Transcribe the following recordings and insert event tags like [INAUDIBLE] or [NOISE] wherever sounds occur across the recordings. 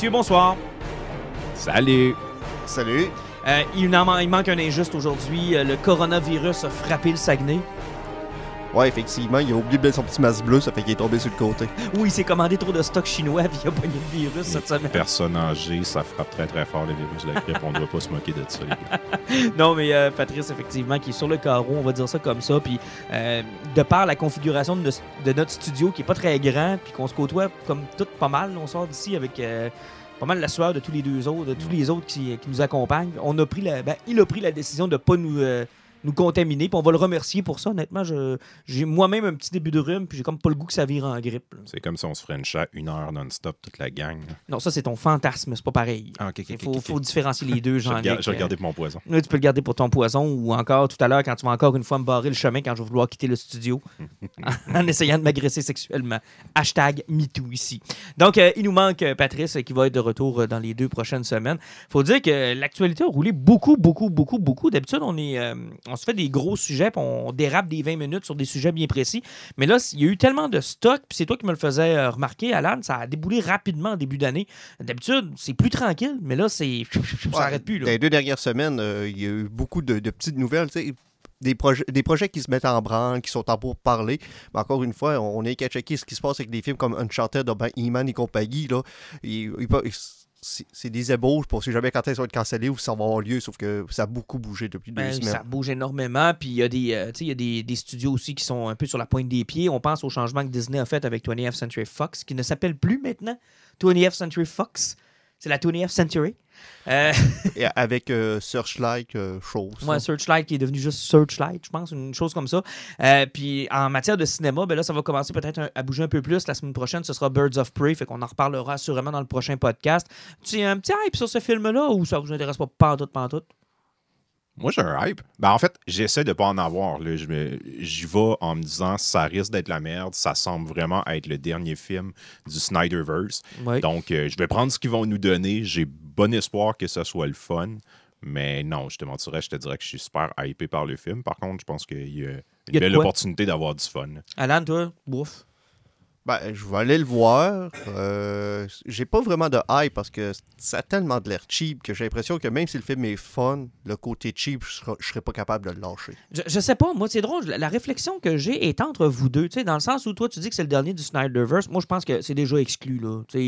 Messieurs, bonsoir. Salut! Salut. Euh, il, man- il manque un injuste aujourd'hui. Euh, le coronavirus a frappé le Saguenay. Ouais, effectivement, il a oublié de mettre son petit masque bleu, ça fait qu'il est tombé sur le côté. Oui, il s'est commandé trop de stock chinois puis il a pogné le virus cette semaine. Personne âgée, ça frappe très très fort le virus de la grippe. On ne doit pas se moquer de ça, les gars. [LAUGHS] Non, mais euh, Patrice, effectivement, qui est sur le carreau, on va dire ça comme ça. Puis, euh, de par la configuration de, notre studio qui est pas très grand, puis qu'on se côtoie comme tout pas mal, on sort d'ici avec euh, pas mal la sueur de tous les deux autres, de tous les autres qui, qui nous accompagnent. On a pris la, ben, il a pris la décision de pas nous, euh, nous contaminer, puis on va le remercier pour ça. Honnêtement, j'ai moi-même un petit début de rhume, puis j'ai comme pas le goût que ça vire en grippe. C'est comme si on se frenchait une heure non-stop, toute la gang. là. Non, ça c'est ton fantasme, c'est pas pareil. Ah, Il faut, faut différencier les deux, [LAUGHS] Je regarde- je Euh, regardais pour mon poison. Là, tu peux le garder pour ton poison ou encore tout à l'heure quand tu vas encore une fois me barrer le chemin quand je vais vouloir quitter le studio [LAUGHS] en essayant de m'agresser sexuellement. Hashtag MeToo ici. Donc, euh, il nous manque euh, Patrice qui va être de retour dans les deux prochaines semaines. faut dire que l'actualité a roulé beaucoup, beaucoup, beaucoup, beaucoup. D'habitude, on, est, euh, on se fait des gros sujets puis on dérape des 20 minutes sur des sujets bien précis. Mais là, il y a eu tellement de stock, puis c'est toi qui me le faisais euh, remarquer, Alan, ça a déboulé rapidement en début d'année. D'habitude, c'est plus tranquille, mais là, c'est ça arrête plus. là. Dans les deux dernières semaines, euh, il y a eu beaucoup de, de petites nouvelles, Des, projets, des projets qui se mettent en branle, qui sont en pour parler. Mais encore une fois, on est qu'à checker ce qui se passe avec des films comme Uncharted, ben, E-Man et compagnie. Là. Il- il peut- c'est des ébauches pour si jamais quand elles vont être cancellées ou si ça va avoir lieu, sauf que ça a beaucoup bougé depuis deux Ben, semaines. ça bouge énormément. Puis il y a, des, euh, y a des, des studios aussi qui sont un peu sur la pointe des pieds. On pense au changement que Disney a fait avec 20th Century Fox, qui ne s'appelle plus maintenant 20th Century Fox. C'est la 20th Century. Euh, [LAUGHS] avec euh, Searchlight euh, chose. moi, Searchlight qui est devenu juste Searchlight, je pense, une chose comme ça. Puis en matière de cinéma, ben là, ça va commencer peut-être à bouger un peu plus. La semaine prochaine, ce sera Birds of Prey, fait qu'on en reparlera assurément dans le prochain podcast. Tu as un petit hype sur ce film-là ou ça vous intéresse pas pantoute, pantoute? Moi, j'ai un hype. Ben, en fait, j'essaie de pas en avoir. là. Je me- J'y vais en me disant ça risque d'être la merde. Ça semble vraiment être le dernier film du Snyderverse. Donc, euh, je vais prendre ce qu'ils vont nous donner. J'ai bon espoir que ce soit le fun. Mais non, je te mentirais, je te dirais que je suis super hypé par le film. Par contre, je pense qu'il y a une y a belle opportunité d'avoir du fun. Alan, toi, bouffe. Ben, je vais aller le voir. Euh, j'ai pas vraiment de hype parce que ça a tellement de l'air cheap que j'ai l'impression que même si le film est fun, le côté cheap, je serai, je serais pas capable de le lâcher. Je, je sais pas, moi, c'est drôle. La, la réflexion que j'ai est entre vous deux, tu sais, dans le sens où toi, tu dis que c'est le dernier du Snyderverse. Moi, je pense que c'est déjà exclu, là. Tu sais,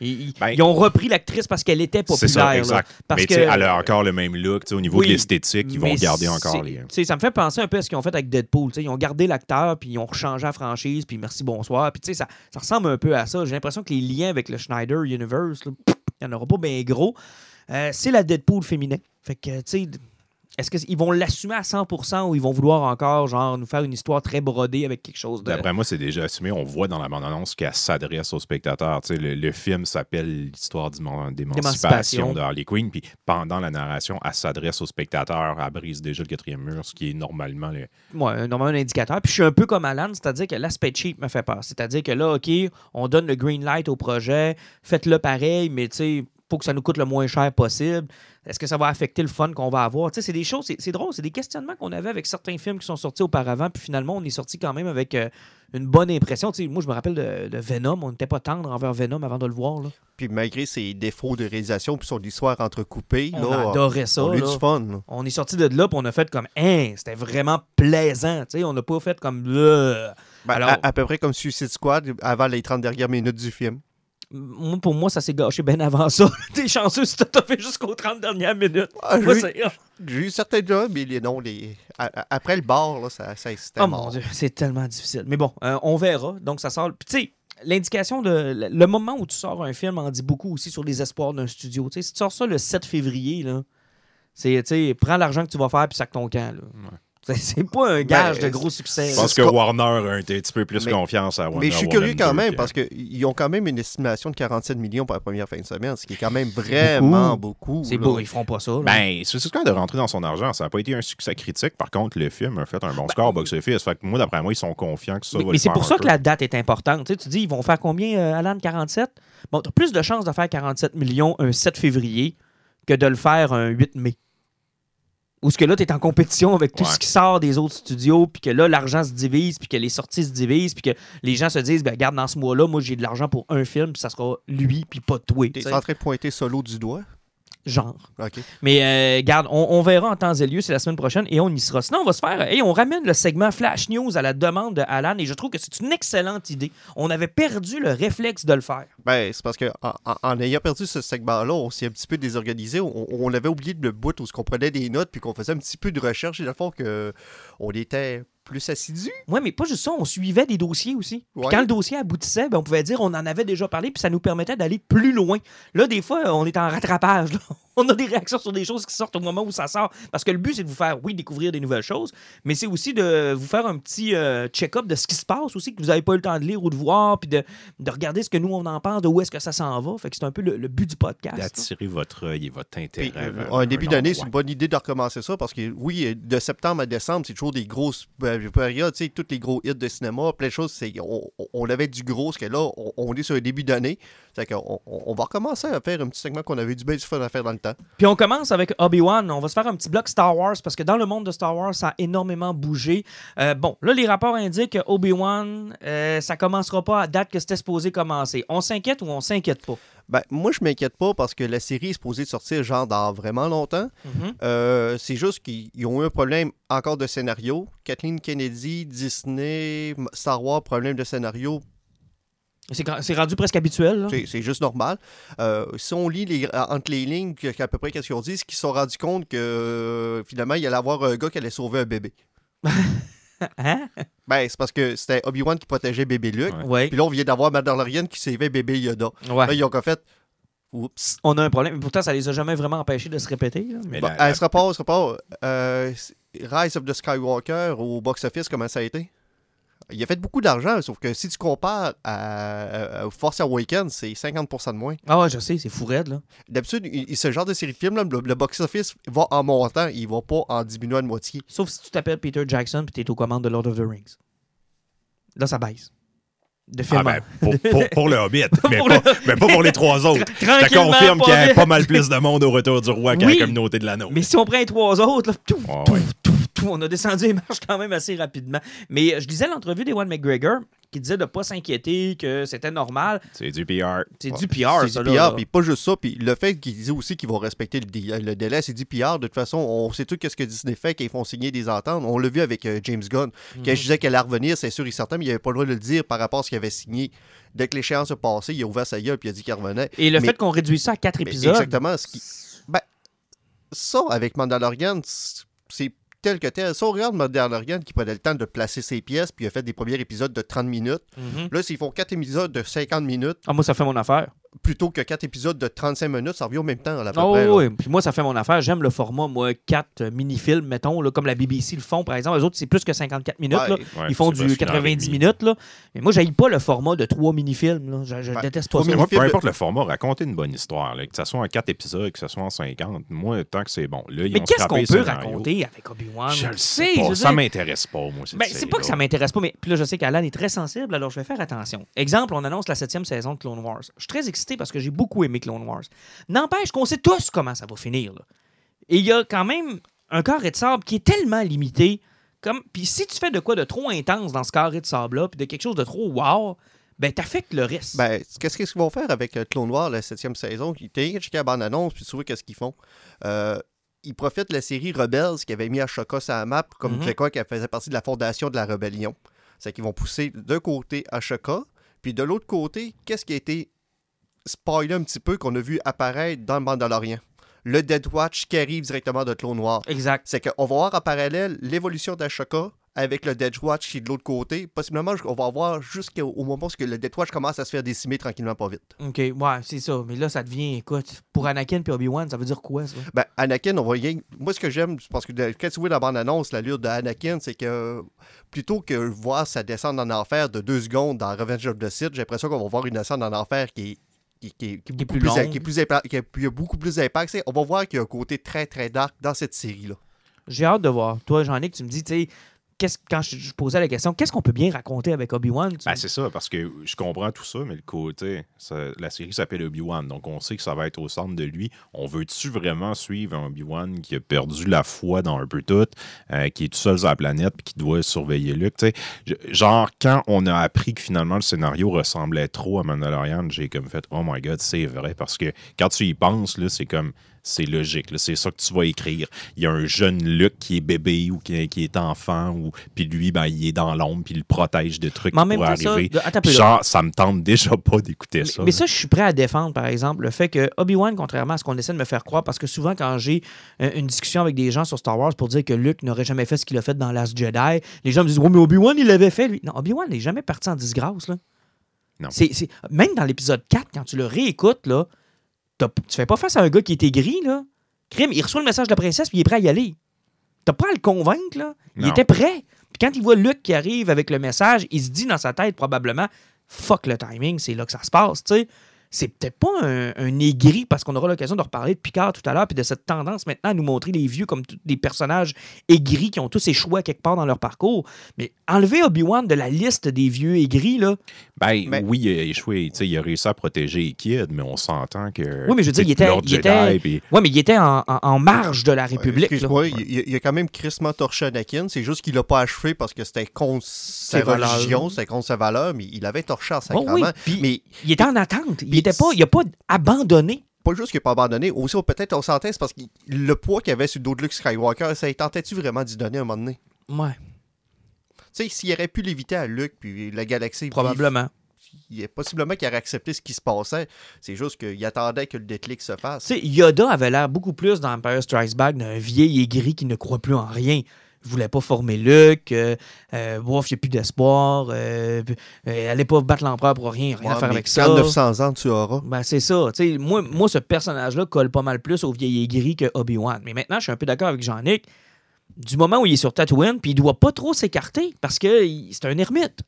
ils, ils- Ben, ils ont repris l'actrice parce qu'elle était C'est populaire. ça, là. exact. Parce mais que- tu sais, elle a encore le même look. tu sais, Au niveau Oui, de l'esthétique, ils vont garder encore les. tu sais, Ça me fait penser un peu à ce qu'ils ont fait avec Deadpool. tu sais, Ils ont gardé l'acteur, puis ils ont rechangé la franchise, puis merci, bonsoir. Puis tu sais, ça, ressemble un peu à ça. J'ai l'impression que les liens avec le Schneider Universe, il n'y en aura pas bien gros. Euh, c'est la Deadpool féminin. Fait que, tu sais, est-ce qu'ils vont l'assumer à 100% ou ils vont vouloir encore, genre, nous faire une histoire très brodée avec quelque chose de. D'après moi, c'est déjà assumé. On voit dans la bande-annonce qu'elle s'adresse aux spectateurs. Tu sais, le, le film s'appelle L'histoire D'émancipation. de Harley Quinn. Puis pendant la narration, elle s'adresse aux spectateurs. Elle brise déjà le quatrième mur, ce qui est normalement le. Ouais, normalement un indicateur. Puis je suis un peu comme Alan, c'est-à-dire que l'aspect cheap me fait peur. C'est-à-dire que là, OK, on donne le green light au projet, faites-le pareil, mais tu sais, faut que ça nous coûte le moins cher possible. Est-ce que ça va affecter le fun qu'on va avoir? Tu sais, c'est des choses, c'est- drôle, c'est des questionnements qu'on avait avec certains films qui sont sortis auparavant, puis finalement, on est sorti quand même avec euh, une bonne impression. Tu sais, moi, je me rappelle de, de Venom, on n'était pas tendre envers Venom avant de le voir. Là. Puis malgré ses défauts de réalisation puis son histoire entrecoupée, On là, adorait ça. on a eu du fun. là. On est sorti de là, puis on a fait comme, hein, c'était vraiment plaisant. Tu sais, on n'a pas fait comme. Ben, Alors- à, à peu près comme Suicide Squad avant les 30 dernières minutes du film. Moi, pour moi, ça s'est gâché bien avant ça. [LAUGHS] T'es chanceux si t'as fait jusqu'aux 30 dernières minutes. Ah, j'ai- eu certains jobs, mais les, non, les, après le bar, là, ça, ça c'était Oh mort. mon Dieu, c'est tellement difficile. Mais bon, euh, on verra. Donc, ça sort. Puis, tu sais, l'indication de. Le moment où tu sors un film en dit beaucoup aussi sur les espoirs d'un studio. Si tu sors ça le 7 février, là, c'est, prends l'argent que tu vas faire puis sac ton camp. là. C'est- C'est pas un gage de gros succès. Je pense que Warner a un petit peu plus Mais- confiance à Warner. Mais je suis curieux quand 2 même que- parce qu'ils ont quand même une estimation de 47 millions pour la première fin de semaine, ce qui est quand même vraiment beaucoup. C'est beau, ils feront pas ça. là. Ben, c'est quand de rentrer dans son argent. Ça n'a pas été un succès critique. Par contre, le film a fait un bon score au box-office. Fait que moi, d'après moi, ils sont confiants que ça mais va mais c'est pour ça peu. que la date est importante. Tu, sais, tu dis, ils vont faire combien, euh, Alan 47 Bon, tu as plus de chances de faire 47 millions un 7 février que de le faire un 8 mai. Ou ce que là, tu es en compétition avec tout Ouais. ce qui sort des autres studios, puis que là, l'argent se divise, puis que les sorties se divisent, puis que les gens se disent, ben, regarde, dans ce mois-là, moi, j'ai de l'argent pour un film, puis ça sera lui, puis pas toi. tu T'es en train de pointer solo du doigt? Genre. Mais euh, garde, on, on verra en temps et lieu, c'est la semaine prochaine et on y sera. Sinon, on va se faire. Et on ramène le segment Flash News à la demande de Alan et je trouve que c'est une excellente idée. On avait perdu le réflexe de le faire. Ben, c'est parce que en, ayant perdu ce segment-là, on s'est un petit peu désorganisé. On, on avait oublié le bout où on prenait des notes puis qu'on faisait un petit peu de recherche. Et le fond, que on était plus assidus. Oui, mais pas juste ça, on suivait des dossiers aussi. Ouais. quand le dossier aboutissait, ben, on pouvait dire on en avait déjà parlé, puis ça nous permettait d'aller plus loin. Là, des fois, on est en rattrapage. là. On a des réactions sur des choses qui sortent au moment où ça sort. Parce que le but, c'est de vous faire, oui, découvrir des nouvelles choses, mais c'est aussi de vous faire un petit euh, check-up de ce qui se passe aussi, que vous n'avez pas eu le temps de lire ou de voir, puis de, de regarder ce que nous, on en pense, de où est-ce que ça s'en va. Fait que c'est un peu le, le but du podcast. D'attirer votre œil et votre intérêt. Puis, euh, vers un début d'année, c'est une bonne idée de recommencer ça parce que, oui, de septembre à décembre, c'est toujours des grosses périodes, tu sais, tous les gros hits de cinéma, plein de choses. c'est- On, on- avait du gros, parce que là, on, on est sur un début d'année. C'est qu'on on, on va recommencer à faire un petit segment qu'on avait du bien du fun à faire dans le temps. Puis on commence avec Obi-Wan. On va se faire un petit bloc Star Wars parce que dans le monde de Star Wars, ça a énormément bougé. Euh, bon, là, les rapports indiquent que Obi-Wan, euh, ça commencera pas à date que c'était supposé commencer. On s'inquiète ou on s'inquiète pas? Ben, moi, je m'inquiète pas parce que la série est supposée sortir genre dans vraiment longtemps. Mhm. Euh, c'est juste qu'ils ils ont eu un problème encore de scénario. Kathleen Kennedy, Disney, Star Wars, problème de scénario, C'est rendu presque habituel. là. c'est juste normal. Euh, si on lit les- entre les lignes qu'à peu près qu'est-ce qu'ils ont dit, c'est qu'ils se sont rendus compte que euh, finalement, il allait avoir un gars qui allait sauver un bébé. [LAUGHS] Hein? Ben, c'est parce que c'était Obi-Wan qui protégeait bébé Luke. Ouais. Puis là, on vient d'avoir Mandalorian qui sauvait bébé Yoda. Ouais. Là, ils ont qu'à fait. Oups. On a un problème. Mais pourtant, ça les a jamais vraiment empêchés de se répéter. là. Mais Bon, la- elle se repart, elle se repart. Euh, Rise of the Skywalker au box-office, comment ça a été? Il a fait beaucoup d'argent, sauf que si tu compares à, à- à Force Awakens, c'est 50% de moins. Ah ouais, je sais, c'est fou raide, là. D'habitude, ce genre de série de films, là, le, le box-office va en montant, il va pas en diminuant de moitié. Sauf si tu t'appelles Peter Jackson et tu es aux commandes de Lord of the Rings. Là, ça baisse. De film Ah en- ben, pour, pour- pour le Hobbit, [LAUGHS] mais, Pour pas, mais pas pour les trois [LAUGHS] autres. Je te Tranquillement, confirme qu'il y a pas mal plus de monde au retour du roi qu'à la communauté de l'anneau. Mais si on prend les trois autres, là, tout, Ouais, tout, ouais. tout, on a descendu les marches quand même assez rapidement. Mais euh, je lisais l'entrevue d'Ewan McGregor qui disait de ne pas s'inquiéter, que c'était normal. C'est du PR. C'est Ouais, du PR, C'est ça. du PR, puis pas juste ça, puis le fait qu'ils disent aussi qu'ils vont respecter le, dé- le délai, c'est du PR. De toute façon, on sait tout ce que Disney fait quand ils font signer des ententes. On l'a vu avec euh, James Gunn. Quand Mhm. je disais qu'elle allait revenir, c'est sûr et certain, mais il avait pas le droit de le dire par rapport à ce qu'il avait signé. Dès que l'échéance a passé, il a ouvert sa gueule puis il a dit qu'il revenait. Et le Mais- fait qu'on réduise ça à quatre épisodes. Exactement. Ce qui... ben, ça, avec Mandalorian, c'est tel que tel. Ça, on regarde Mandalorian qui prenait le temps de placer ses pièces, puis il a fait des premiers épisodes de 30 minutes. Mhm. Là, s'ils font 4 épisodes de 50 minutes, Ah, moi, ça fait mon affaire. Plutôt que 4 épisodes de 35 minutes, ça revient au même temps, à peu Oh, près. là. oui. Puis moi, ça fait mon affaire. J'aime le format, moi, 4 mini-films, mettons, là, comme la BBC le font, par exemple. Les autres, c'est plus que 54 minutes. Ouais. là. Ouais, Ils font du parce qu'une heure et 90 demie. minutes. Là. Mais moi, j'aille pas le format de 3 mini-films. là. Je, je Ouais. déteste pas Trois ça. Mais moi, peu importe le format, raconter une bonne histoire. là, que ce soit en 4 épisodes, que ce soit en 50, moi, tant que c'est bon. Là, ils Mais qu'est-ce qu'on peut raconter avec Obi-Wan? Je le sais je pas. veux Ça m'intéresse pas, moi. Ben, c'est pas que ça m'intéresse pas, mais puis là, je sais qu'Alan est très sensible, alors je vais faire attention. Exemple, on annonce la septième saison de Clone Wars. Je suis très excité parce que j'ai beaucoup aimé Clone Wars. N'empêche qu'on sait tous comment ça va finir. là. Et il y a quand même un carré de sable qui est tellement limité. Comme... Puis si tu fais de quoi de trop intense dans ce carré de sable-là, puis de quelque chose de trop wow, ben t'affectes le reste. Ben, qu'est-ce qu'ils vont faire avec euh, Clone Wars, la septième saison? T'as checké la bande-annonce, puis tu vois qu'est-ce qu'ils font? Euh, ils profitent de la série Rebels qui avait mis Ashoka sur la map, comme Mhm. mm quoi qu'elle faisait partie de la fondation de la rébellion. C'est qu'ils vont pousser d'un côté Ashoka, puis de l'autre côté, qu'est-ce qui a été spoilé un petit peu qu'on a vu apparaître dans le Mandalorian? Le Dead Watch qui arrive directement de Clone Wars. Exact. C'est qu'on va voir en parallèle l'évolution d'Ashoka avec le Death Watch qui est de l'autre côté. Possiblement, on va voir jusqu'au moment où le Death Watch commence à se faire décimer tranquillement, pas vite. OK, ouais, c'est ça. Mais là, ça devient, écoute, pour Anakin et Obi-Wan, ça veut dire quoi, ça? Ben, Anakin, on va rien... Moi, ce que j'aime, parce que quand tu vois la bande-annonce, l'allure de Anakin, c'est que plutôt que voir sa descente en enfer de deux secondes dans Revenge of the Sith, j'ai l'impression qu'on va voir une descente en enfer qui est qui, est, plus, longue. qui, est plus qui a beaucoup plus d'impact. On va voir qu'il y a un côté très, très dark dans cette série-là. J'ai hâte de voir. Toi, Jean-Nic, tu me dis, tu sais, quand je, posais la question, qu'est-ce qu'on peut bien raconter avec Obi-Wan? Ben, c'est ça, parce que je comprends tout ça, mais le côté, la série s'appelle Obi-Wan, donc on sait que ça va être au centre de lui. On veut-tu vraiment suivre un Obi-Wan qui a perdu la foi dans un peu tout, euh, qui est tout seul sur la planète, puis qui doit surveiller Luke? genre, quand on a appris que finalement le scénario ressemblait trop à Mandalorian, j'ai comme fait, oh my god, c'est vrai, parce que quand tu y penses, c'est comme c'est logique. C'est ça que tu vas écrire. Il y a un jeune Luc qui est bébé ou qui, est enfant, ou puis lui, ben, il est dans l'ombre, puis il le protège de trucs qui pourraient arriver. genre, ça me tente déjà pas d'écouter ça. Mais ça, je suis prêt à défendre, par exemple, le fait que Obi-Wan, contrairement à ce qu'on essaie de me faire croire, parce que souvent, quand j'ai euh, une discussion avec des gens sur Star Wars pour dire que Luke n'aurait jamais fait ce qu'il a fait dans Last Jedi, les gens me disent, oh, mais Obi-Wan, il l'avait fait, lui. Non, Obi-Wan n'est jamais parti en disgrâce, là. Non. Même dans l'épisode 4, quand tu le réécoutes, là, tu fais pas face à un gars qui était gris, là. Crime, il reçoit le message de la princesse, puis il est prêt à y aller. T'as pas à le convaincre, là. Il était prêt. Puis quand il voit Luc qui arrive avec le message, il se dit dans sa tête probablement Fuck le timing, c'est là que ça se passe, tu sais c'est peut-être pas un, aigri, parce qu'on aura l'occasion de reparler de Picard tout à l'heure, puis de cette tendance maintenant à nous montrer les vieux comme des personnages aigris qui ont tous échoué quelque part dans leur parcours. Mais enlever Obi-Wan de la liste des vieux aigris, là. Ben, oui, il a échoué. Il a réussi à protéger Kid, mais on s'entend que. Oui, mais je veux dire, il était. Il était... Oui, mais il était en, marge de la République. Excuse-moi, il, il, a quand même crissement torché Anakin. C'est juste qu'il l'a pas achevé parce que c'était contre sa religion, c'était contre sa valeur, mais il avait torché en sacrement. mais il était en attente pas, il n'a pas abandonné. Pas juste qu'il n'a pas abandonné. Aussi, peut-être on s'entend, c'est parce que le poids qu'il avait sur le dos de Luke Skywalker, ça tentait-tu vraiment d'y donner à un moment donné? Ouais. Tu sais, s'il aurait pu l'éviter à Luke, puis la galaxie. Probablement. Il, est possiblement qu'il aurait accepté ce qui se passait. C'est juste qu'il attendait que le déclic se fasse. Tu sais, Yoda avait l'air beaucoup plus dans Empire Strikes Back d'un vieil aigri qui ne croit plus en rien voulait pas former Luc, euh, euh, il n'y a plus d'espoir, euh, euh, allait pas battre l'empereur pour rien, rien à faire avec ça. 900 ans, tu auras. Ben, c'est ça. moi, moi, ce personnage-là colle pas mal plus au vieil aigri que Obi-Wan. Mais maintenant, je suis un peu d'accord avec Jean-Nic. Du moment où il est sur Tatooine, puis il doit pas trop s'écarter parce que c'est un ermite.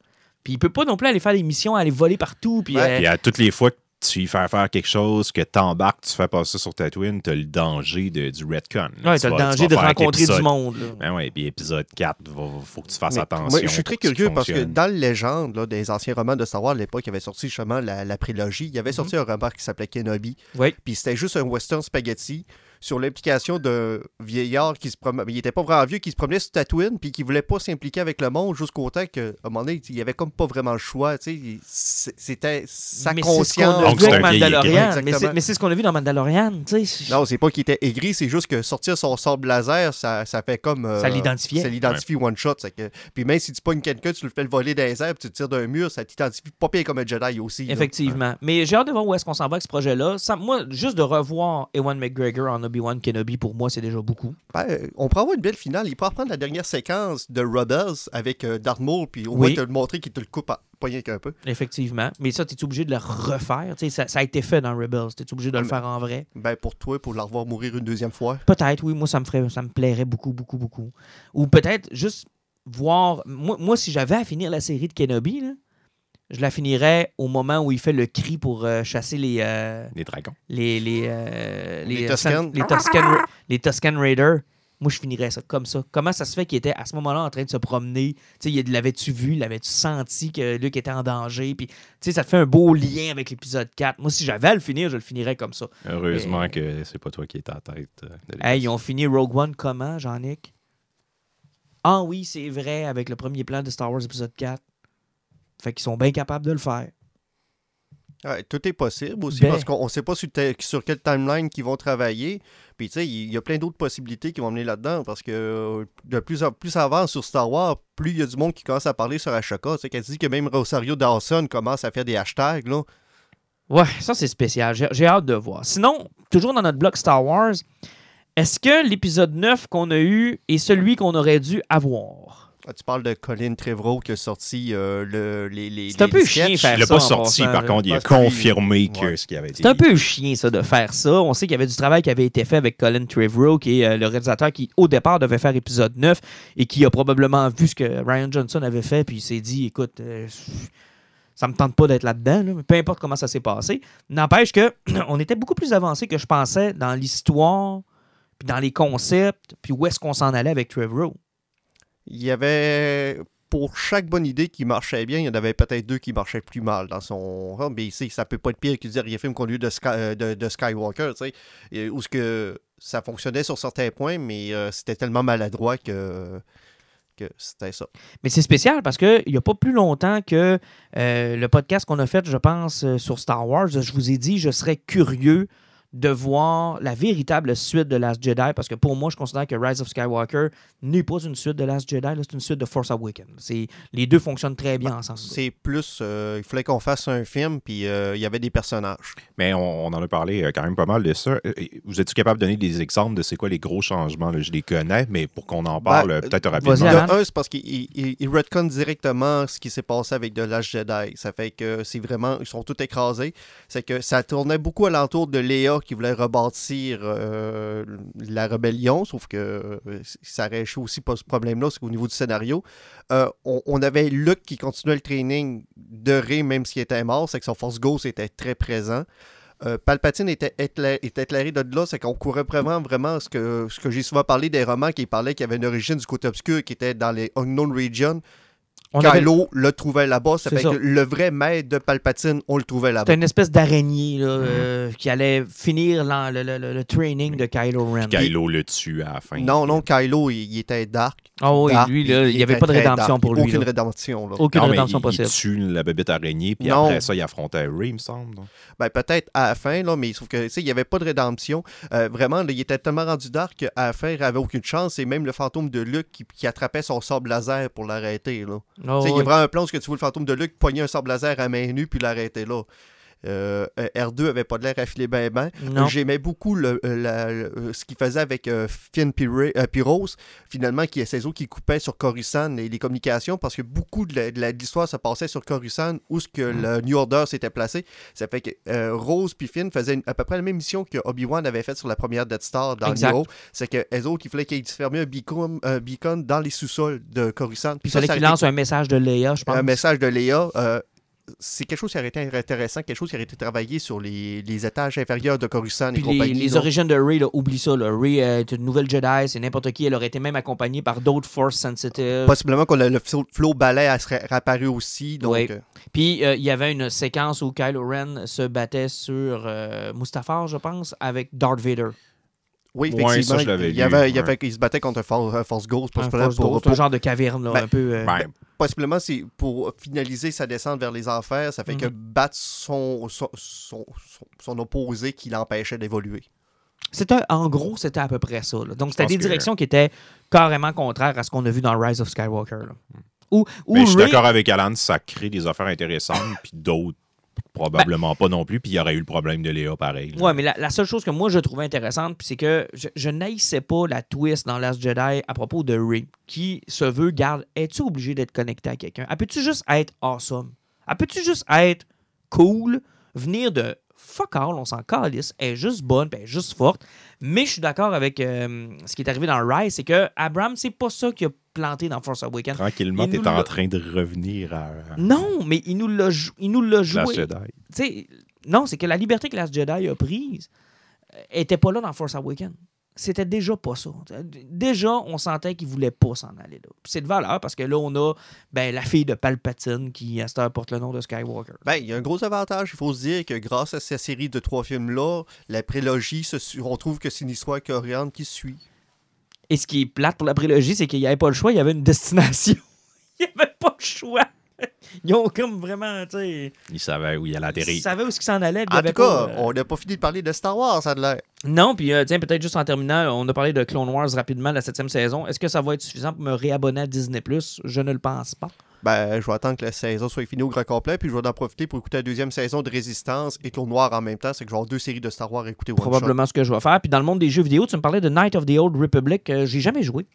Puis il peut pas non plus aller faire des missions, aller voler partout. Puis, à toutes les fois que tu y fais faire quelque chose, que t'embarques, tu fais passer sur Tatooine, t'as le danger de, du retcon. Ouais, t'as le danger de rencontrer du monde. Ben ouais, puis épisode 4, il faut que tu fasses attention. je suis très curieux parce que dans la légende là, des anciens romans de Star Wars, à l'époque, il avait sorti justement la, la prélogie. Il y avait mhm. sorti un roman qui s'appelait Kenobi. Puis c'était juste un western spaghetti sur l'implication d'un vieillard qui se promenait. Il était pas vraiment vieux, qui se promenait sur Tatooine, puis qui voulait pas s'impliquer avec le monde jusqu'au temps qu'à un moment donné, il y avait comme pas vraiment le choix. C'était sa mais conscience. Mais c'est ce qu'on a vu dans Mandalorian. Non, c'est pas qu'il était aigri, c'est juste que sortir son sable laser, ça, ça fait comme. Euh, ça l'identifiait. Ça l'identifie one shot. Que... Puis même si tu pognes quelqu'un, tu le fais le voler dans les airs, puis tu tires d'un mur, ça t'identifie pas pire comme un Jedi aussi. Effectivement. Mais j'ai hâte de voir où est-ce qu'on s'en va avec ce projet-là. Moi, juste de revoir Ewan McGregor en Obi-Wan Kenobi, pour moi, c'est déjà beaucoup. Ben, on pourrait avoir une belle finale. Il peut reprendre la dernière séquence de Rebels avec euh, Darth Maul, puis au moins te le montrer qu'il te le coupe à, pas rien qu'un peu. Effectivement. Mais ça, tu es obligé de le refaire? Ça, ça, a été fait dans Rebels. Tu es obligé de le faire en vrai? Ben, pour toi, pour la revoir mourir une deuxième fois? Peut-être, oui. Moi, ça me, ferait, ça me plairait beaucoup, beaucoup, beaucoup. Ou peut-être juste voir... Moi, moi si j'avais à finir la série de Kenobi, là, je la finirais au moment où il fait le cri pour euh, chasser les. Euh, les dragons. Les. Les, euh, les, les, Tusken. les, Raiders. Moi, je finirais ça comme ça. Comment ça se fait qu'il était à ce moment-là en train de se promener? L'avais-tu vu? L'avais-tu senti que Luke était en danger? Puis, ça te fait un beau lien avec l'épisode 4. Moi, si j'avais à le finir, je le finirais comme ça. Heureusement que c'est pas toi qui es en tête. De hey, ils ont fini Rogue One comment, Jean-Nic? Ah oui, c'est vrai, avec le premier plan de Star Wars épisode 4. Fait qu'ils sont bien capables de le faire. tout est possible aussi ben. parce qu'on ne sait pas sur, sur quelle timeline qu'ils vont travailler. Puis tu sais, il y a plein d'autres possibilités qui vont mener là-dedans parce que euh, de plus en plus avant sur Star Wars, plus il y a du monde qui commence à parler sur Ashoka. Tu sais, qu'elle dit que même Rosario Dawson commence à faire des hashtags. Là. Ouais, ça c'est spécial. J'ai hâte de voir. Sinon, toujours dans notre blog Star Wars, est-ce que l'épisode 9 qu'on a eu est celui qu'on aurait dû avoir? Ah, Tu parles de Colin Trevorrow qui a sorti euh, le, les, les. C'est un peu chien faire Il l'a ça, pas en sorti, passant, par contre, il a qu'il- confirmé que Ouais. ce qui avait été C'est un dit. peu chien, ça, de faire ça. On sait qu'il y avait du travail qui avait été fait avec Colin Trevorrow, qui est euh, le réalisateur qui, au départ, devait faire épisode 9 et qui a probablement vu ce que Ryan Johnson avait fait, puis il s'est dit, écoute, euh, ça me tente pas d'être là-dedans, là, mais peu importe comment ça s'est passé. N'empêche que [CLEARS THROAT] on était beaucoup plus avancé que je pensais dans l'histoire, puis dans les concepts, puis où est-ce qu'on s'en allait avec Trevorrow. Il y avait. Pour chaque bonne idée qui marchait bien, il y en avait peut-être deux qui marchaient plus mal dans son. Mais ici, ça peut pas être pire que dire il y a un film eu de, Sky- euh, de, de Skywalker, tu sais, où ce que ça fonctionnait sur certains points, mais euh, c'était tellement maladroit que, c'était ça. Mais c'est spécial parce qu'il n'y a pas plus longtemps que euh, le podcast qu'on a fait, je pense, sur Star Wars, je vous ai dit, je serais curieux de voir la véritable suite de Last Jedi parce que pour moi, je considère que Rise of Skywalker n'est pas une suite de Last Jedi, c'est une suite de Force Awakens. C'est, les deux fonctionnent très bien ensemble. C'est plus. euh, il fallait qu'on fasse un film, puis euh, il y avait des personnages. Mais on, on en a parlé euh, quand même pas mal de ça. Vous êtes-tu capable de donner des exemples de c'est quoi les gros changements? là? Je les connais, mais pour qu'on en parle Ben, euh, peut-être rapidement. De un, c'est parce qu'il il, il- il retconne directement ce qui s'est passé avec The Last Jedi. Ça fait que c'est vraiment. Ils sont tous écrasés. C'est que ça tournait beaucoup alentour de Léa qui voulait rebâtir euh, la rébellion, sauf que euh, ça échoué aussi pas ce problème-là, c'est qu'au niveau du scénario. euh, on, avait Luke qui continuait le training de Rey, même s'il était mort, c'est que son Force Ghost était très présent. Palpatine était, éclairé, était éclairé de là, c'est qu'on courait vraiment, vraiment ce que, ce que j'ai souvent parlé des romans qui parlaient qu'il y avait une origine du côté obscur qui était dans les Unknown Regions. On avait- Kylo le trouvait là-bas, ça C'est fait ça. que le vrai maître de Palpatine, on le trouvait là-bas. C'était une espèce d'araignée Mm. là, euh, qui allait finir le, le- le- le training de Kylo Ren. Kylo le tue à la fin. Non, non, Kylo, il, il était dark. Ah oui, dark, lui, là, il n'y avait pas de rédemption dark. pour lui. Aucune là. rédemption. Là. Aucune Non, mais rédemption il, possible. il tue la bébête araignée, puis Non. après ça, il affrontait Ray, il me semble. donc. Ben, peut-être à la fin, là, mais sauf que, il n'y avait pas de rédemption. Euh, vraiment, là, il était tellement rendu dark qu'à la fin, il n'avait aucune chance. Et même le fantôme de Luke qui, qui attrapait son sable laser pour l'arrêter, là. Tu sais, Il y oui. a vraiment un plan où que tu vois le fantôme de Luke poigner un sable laser à main nue puis l'arrêter là. Euh, euh, R2 avait pas de l'air filer ben ben. J'aimais beaucoup le, euh, la- le- ce qu'il faisait avec euh, Finn Pire- euh, Pyros, finalement, qui est autres qui coupaient sur Coruscant et les communications, parce que beaucoup de l'histoire se passait sur Coruscant, où ce que le New Order s'était placé. Ça fait que Rose puis Finn faisaient à peu près la même mission que Obi-Wan avait faite sur la première Death Star dans Exact. C'est que les autres, il fallait qu'ils fermaient un beacon, un beacon dans les sous-sols de Coruscant. Puis il ça, fallait qu'il lance un message de Leia, je pense. un message de Léa. C'est quelque chose qui aurait été intéressant, quelque chose qui aurait été travaillé sur les, les étages inférieurs de Coruscant et Puis les, compagnie. les là. origines de Rey, là, oublie ça. Là. Rey est une nouvelle Jedi, c'est n'importe qui. Elle aurait été même accompagnée par d'autres Force Sensitive. Possiblement qu'on a le flow, balai à serait réapparu aussi. Donc, euh, Puis euh, il y avait une séquence où Kylo Ren se battait sur euh, Mustafar, je pense, avec Darth Vader. Oui, Ouais, effectivement. ça, je l'avais il, lu, y avait, il, y ouais. avait- il se battait contre un For- un Force Ghost. Un Possiblement, Force pour, Ghost, pour- un genre de caverne, là, Ben, un peu. euh, Ben, possiblement, c'est pour finaliser sa descente vers les enfers. Ça fait Mhm. que battre son, son, son, son- son opposé qui l'empêchait d'évoluer. C'était, en gros, c'était à peu près ça. là. Donc, c'était des que- directions qui étaient carrément contraires à ce qu'on a vu dans Rise of Skywalker. là. Où, où mais je suis d'accord avec Alan, ça crée des affaires intéressantes, puis d'autres, probablement pas non plus, puis il y aurait eu le problème de Léa pareil. Ouais, mais la, seule chose que moi je trouvais intéressante, c'est que je, je pas la twist dans Last Jedi à propos de Rey, qui se veut, garde, es-tu obligé d'être connecté à quelqu'un? Elle peut-tu juste être awesome? Elle peut-tu juste être cool, venir de fuck all, on s'en calisse, elle est juste bonne, elle est juste forte. Mais je suis d'accord avec euh, ce qui est arrivé dans Rise, c'est que Abraham, c'est pas ça qu'il a planté dans Force Awakens. Tranquillement, Il tu nous es en l'a- train de revenir à, Non, mais il nous l'a jou- il nous l'a la joué. Jedi. Tu sais, non, c'est que la liberté que Last Jedi a prise euh, était pas là dans Force Awakens. C'était déjà pas ça. Déjà, on sentait qu'il voulait pas s'en aller là. C'est de valeur parce que là, on a ben, la fille de Palpatine qui, à cette heure, porte le nom de Skywalker. Ben, il y a un gros avantage. Il faut se dire que grâce à cette série de trois films-là, la prélogie, on trouve que c'est une histoire coréenne qui suit. Et ce qui est plate pour la prélogie, c'est qu'il n'y avait pas le choix, il y avait une destination. [LAUGHS] il n'y avait pas le choix. Ils ont comme vraiment, tu sais. Il savait où il allait Ils atterrir. savaient où qu'ils s'en y En tout cas, pas, euh, on n'a pas fini de parler de Star Wars, ça de l'air. Non, puis euh, tiens, peut-être juste en terminant, on a parlé de Clone Wars rapidement, la septième saison. Est-ce que ça va être suffisant pour me réabonner à Disney Je ne le pense pas. Ben, je vais attendre que la saison soit finie au grand complet, puis je vais en profiter pour écouter la deuxième saison de Résistance et Clone Noir en même temps. C'est que je vais avoir deux séries de Star Wars à écouter one shot. Probablement ce que je vais faire. Puis dans le monde des jeux vidéo, tu me parlais de Night of the Old Republic. euh, J'ai jamais joué.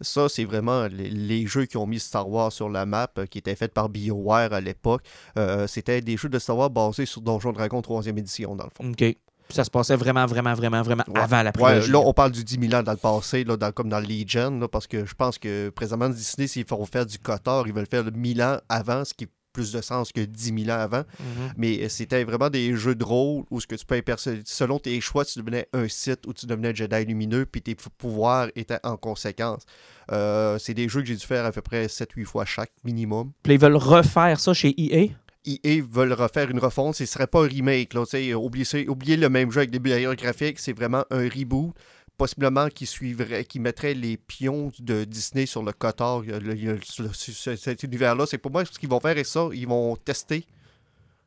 ça, c'est vraiment les, les jeux qui ont mis Star Wars sur la map, euh, qui étaient faits par BioWare à l'époque. Euh, C'était des jeux de Star Wars basés sur Donjon Dragon 3e édition, dans le fond. OK. Puis ça se passait vraiment, vraiment, vraiment, vraiment Ouais. avant la Ouais, prélogie. là, on parle du 10 000 ans dans le passé, là, dans- comme dans Legion, là, parce que je pense que présentement, Disney, s'ils font faire du Kotor, ils veulent faire le 1000 ans avant, ce qui a plus de sens que 10 000 ans avant. Mhm. Mais euh, c'était vraiment des jeux de rôle où ce que tu peux selon tes choix, tu devenais un site ou tu devenais Jedi lumineux, puis tes pouvoirs étaient en conséquence. Euh, c'est des jeux que j'ai dû faire à peu près 7-8 fois chaque minimum. Puis ils veulent refaire ça chez EA. EA veulent refaire une refonte, ce serait pas un remake. Là, oubliez, oubliez le même jeu avec des meilleurs graphiques, c'est vraiment un reboot. Possiblement qui suivrait, qui mettrait les pions de Disney sur le ce- cet univers-là. C'est pour moi ce qu'ils vont faire et ça, ils vont tester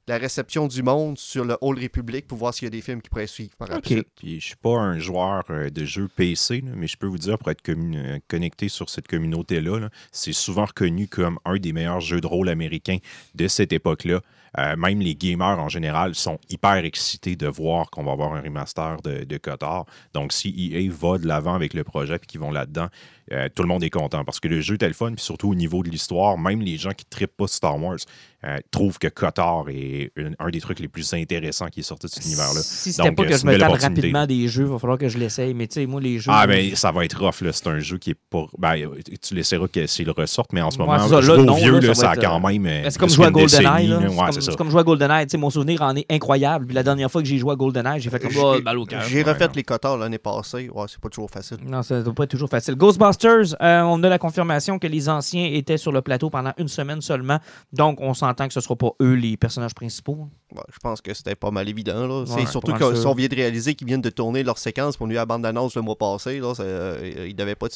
la réception du monde sur le Old Republic pour voir s'il y a des films qui pourraient suivre par la OK. suite. Puis je suis pas un joueur euh, de jeux PC, là, mais je peux vous dire, pour être euh, connecté sur cette communauté-là, là, c'est souvent reconnu comme un des meilleurs jeux de rôle américains de cette époque-là. Euh, même les gamers en général sont hyper excités de voir qu'on va avoir un remaster de, de Kotor. Donc, si EA va de l'avant avec le projet et qu'ils vont là-dedans, euh, tout le monde est content parce que le jeu est le fun, puis surtout au niveau de l'histoire, même les gens qui ne trippent pas Star Wars euh, trouvent que Kotor est un, un des trucs les plus intéressants qui est sorti de cet univers-là. Si c'était pas euh, que je me opportunité, rapidement des jeux, il va falloir que je l'essaye. Mais tu sais, moi, les jeux. Ah, mais ça va être rough, là. C'est un jeu qui est pas. Ben, tu laisseras que s'il ressorte, mais en ce moment, c'est ça, là, non, vieux, là, ça ça a quand euh, même. Ben, C'est comme jouer à GoldenEye. C'est comme- ça. Jouer à GoldenEye. Tu sais, mon souvenir en est incroyable. Puis la dernière fois que j'ai joué à GoldenEye, j'ai fait comme J'ai- oh, balle au cœur. J'ai refait les Kotor l'année passée. Ouais, c'est pas toujours facile. Non, ça doit pas être toujours facile. Ghostbusters, on a la confirmation que les anciens étaient sur le plateau pendant une semaine seulement. Donc, on s'entend que ce ne sera pas eux les personnages principaux. Ouais, je pense que c'était pas mal évident. Là. Ouais, surtout que si on vient de réaliser qu'ils viennent de tourner leur séquence pour nous la bande-annonce le mois passé, là, ça, euh, ils devaient pas...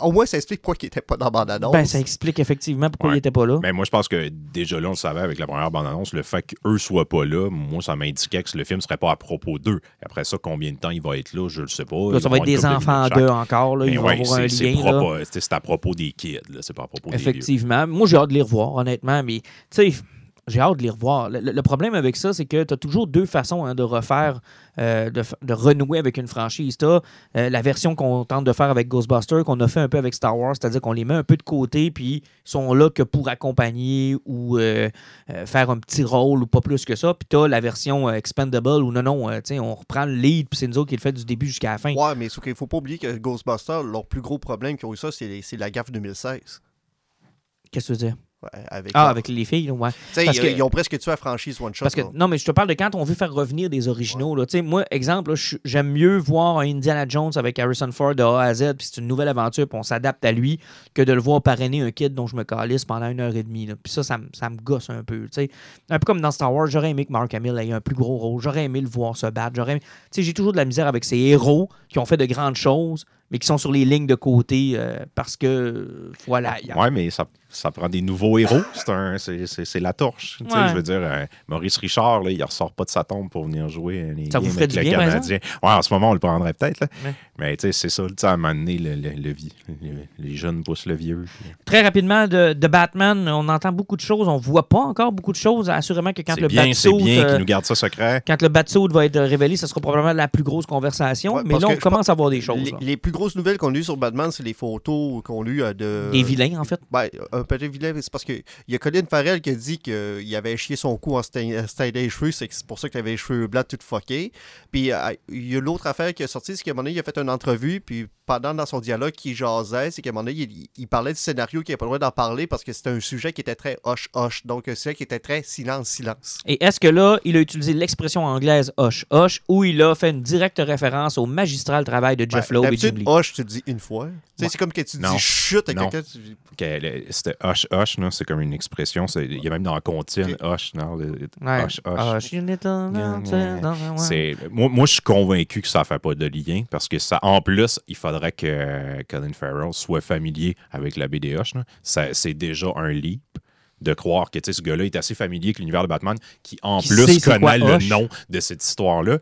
Au moins, ça explique pourquoi ils n'étaient pas dans la bande-annonce. Ben, ça explique effectivement pourquoi Ouais. ils n'étaient pas là. Mais moi, je pense que déjà là, on le savait avec la première bande-annonce, le fait qu'eux soient pas là, moi, ça m'indiquait que le film serait pas à propos d'eux. Après ça, combien de temps il va être là, je le sais pas. Là, ça va être des enfants d'eux encore. Là. Mais Ils vont ouais, avoir un lien. c'est à propos des kids, là, c'est pas à propos des. Effectivement. Moi, j'ai hâte de les revoir, honnêtement. Mais, tu sais, j'ai hâte de les revoir. Le, problème avec ça, c'est que tu as toujours deux façons hein, de refaire, euh, de, renouer avec une franchise. Tu la version qu'on tente de faire avec Ghostbusters, qu'on a fait un peu avec Star Wars, c'est-à-dire qu'on les met un peu de côté, puis ils sont là que pour accompagner ou euh, euh, faire un petit rôle ou pas plus que ça. Puis tu as la version euh, Expendable où non, non, euh, on reprend le lead, puis c'est nous autres qui le fait du début jusqu'à la fin. Ouais, mais sauf qu'il faut pas oublier que Ghostbusters, leur plus gros problème qu'ils ont eu ça, c'est c'est la gaffe 2016. Qu'est-ce que tu veux dire? Avec Ah, leur- avec les filles, ouais. Parce ils, que- ils ont presque tué la franchise One Shot. Parce que, là. non, mais je te parle de quand on veut faire revenir des originaux. là. Moi, exemple, j'aime mieux voir un Indiana Jones avec Harrison Ford de A à Z, puis c'est une nouvelle aventure, puis on s'adapte à lui, que de le voir parrainer un kid dont je me calisse pendant une heure et demie. là. Puis ça, ça, me- ça me gosse un peu. tu sais. Un peu comme dans Star Wars, j'aurais aimé que Mark Hamill ait un plus gros rôle. J'aurais aimé le voir se battre. J'aurais aimé- J'ai toujours de la misère avec ces héros qui ont fait de grandes choses, mais qui sont sur les lignes de côté euh, parce que, voilà. il y a- Ouais, mais ça, ça prend des nouveaux héros. [LAUGHS] C'est un- c'est- c'est c'est la torche. Tu sais, Ouais. Je veux dire, euh, Maurice Richard, là, il ressort pas de sa tombe pour venir jouer les Ça vous games ferait avec du le bien, par Canadien. Ouais, en ce moment, on le prendrait peut-être. Ouais. Mais tu sais, c'est ça. À un moment donné, le, le- le vie- le- les jeunes poussent le vieux. puis- Très rapidement, de, de Batman, on entend beaucoup de choses. On voit pas encore beaucoup de choses. Assurément que quand le bien, c'est Batsuit, bien euh, nous gardent ça secret. Quand le Batsuit va être révélé, ce sera probablement la plus grosse conversation. Ouais, mais là, on que commence à voir des choses. les, là. les plus grosses nouvelles qu'on a eues sur Batman, c'est les photos qu'on a eues euh, de. Des vilains, en fait. Ben, un petit vilain, c'est parce qu'il y a Colin Farrell qui a dit qu'il avait chié son cou en stylant les cheveux, c'est pour ça qu'il avait les cheveux blancs tout fuckés. Puis euh, il y a l'autre affaire qui est sortie, c'est qu'à un moment donné, il a fait une entrevue, puis pendant dans son dialogue qui jasait, c'est qu'à un moment donné, il, il parlait du scénario qu'il n'avait pas le droit d'en parler parce que c'était un sujet qui était très hoche-hoche, donc un sujet qui était très silence-silence. Et est-ce que là, il a utilisé l'expression anglaise hoche-hoche ou il a fait une directe référence au magistral travail de Jeff Ben, Loeb et Lee? Hoche, tu le dis une fois. Ouais. C'est comme que tu Non. dis chute à Non. quelqu'un. tu C'était hush hush, là, c'est comme une expression. Il y a même dans la comptine hush, non? ouais. C'est moi, moi, je suis convaincu que ça fait pas de lien parce que ça, en plus, il faudrait que Colin Farrell soit familier avec la BDH. C'est déjà un leap de croire que ce gars-là est assez familier avec l'univers de Batman, qui en Qui sait plus quoi connaît le nom de cette histoire-là.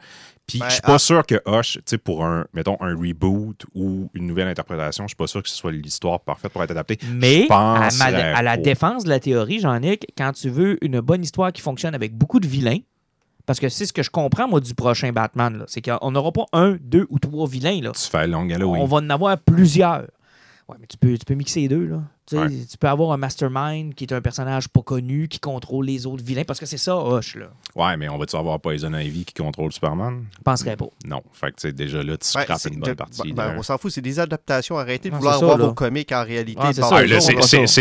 Puis Ben, je suis pas ah. sûr que Hush, tu sais, pour un, mettons, un reboot ou une nouvelle interprétation, je suis pas sûr que ce soit l'histoire parfaite pour être adaptée. Mais à, ma- penserais à la défense de la théorie, Jean-Nic, quand tu veux une bonne histoire qui fonctionne avec beaucoup de vilains, parce que c'est ce que je comprends, moi, du prochain Batman, c'est qu'on n'aura pas un, deux ou trois vilains. Là. Tu fais Long Halloween. On va en avoir plusieurs. Ouais, mais tu peux, tu peux mixer les deux, là. Tu, sais, Ouais. tu peux avoir un mastermind qui est un personnage pas connu, qui contrôle les autres vilains, parce que c'est ça, Hush, là. Ouais, mais on va-tu avoir Poison Ivy qui contrôle Superman? Je penserais pas. Non. Fait que, tu sais, déjà là, tu Ouais, scrapes une de- bonne partie. ben, là. on s'en fout, c'est des adaptations. Arrêtez de vouloir voir là. vos comics en réalité. Ouais, c'est Ah,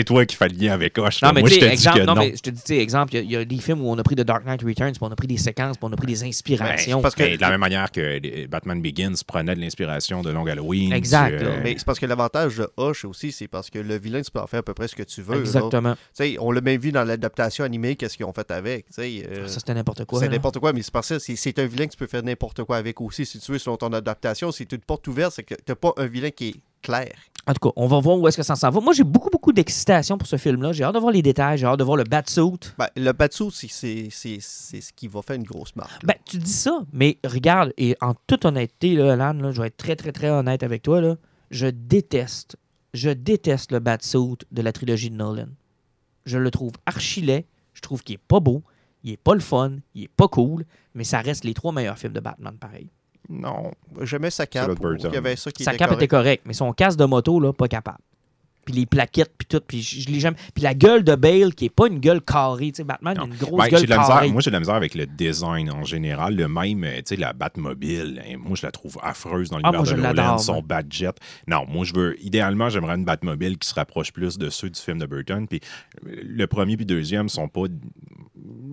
toi qui fais le lien avec Hoche. Non, mais Moi, tu je sais, te dis exemple, que non, non. mais je te dis, tu sais, exemple, il y a- il y, a des films où on a pris The Dark Knight Returns, puis on a pris des séquences, puis on a pris des inspirations. Ben, parce que- ben, de la même manière que Batman Begins prenait de l'inspiration de Long Halloween. Exact, euh, Mais c'est parce que l'avantage de Hush aussi, c'est parce que le vilain, peux en faire à peu près ce que tu veux. Exactement. Tu on l'a même vu dans l'adaptation animée, qu'est-ce qu'ils ont fait avec. tu euh, Ça, c'était n'importe quoi. c'est n'importe quoi, mais c'est parce que c'est- un vilain que tu peux faire n'importe quoi avec aussi. Si tu veux, selon ton adaptation, c'est une porte ouverte, c'est que tu pas un vilain qui est clair. En tout cas, on va voir où est-ce que ça s'en va. Moi, j'ai beaucoup, beaucoup d'excitation pour ce film-là. J'ai hâte de voir les détails, j'ai hâte de voir le batsuit. Ben, le Batsu, c'est- ce qui va faire une grosse marque. Ben, tu dis ça, mais regarde, et en toute honnêteté, là, Alan, là, je vais être très, très, très honnête avec toi. Là, je déteste, je déteste le Batsuit de la trilogie de Nolan. Je le trouve archi laid, je trouve qu'il est pas beau, il est pas le fun, il est pas cool, mais ça reste les trois meilleurs films de Batman, pareil. Non. J'aimais sa cape. Il y avait ça qui Sa était cape correct. était correcte, mais son casque de moto, là, pas capable. Puis les plaquettes, puis tout, puis je, je l'ai jamais... Puis la gueule de Bale, qui est pas une gueule carrée, tu sais, Batman, a Non. une grosse Ben, j'ai gueule de la misère- carrée. moi, j'ai de la misère avec le design en général. Le même, euh, tu sais, la Batmobile, hein, moi, je la trouve affreuse dans Ah, l'univers je de Nolan. Son Batjet. Non, moi, je veux. Idéalement, j'aimerais une Batmobile qui se rapproche plus de ceux du film de Burton. Puis euh, le premier puis le deuxième sont pas.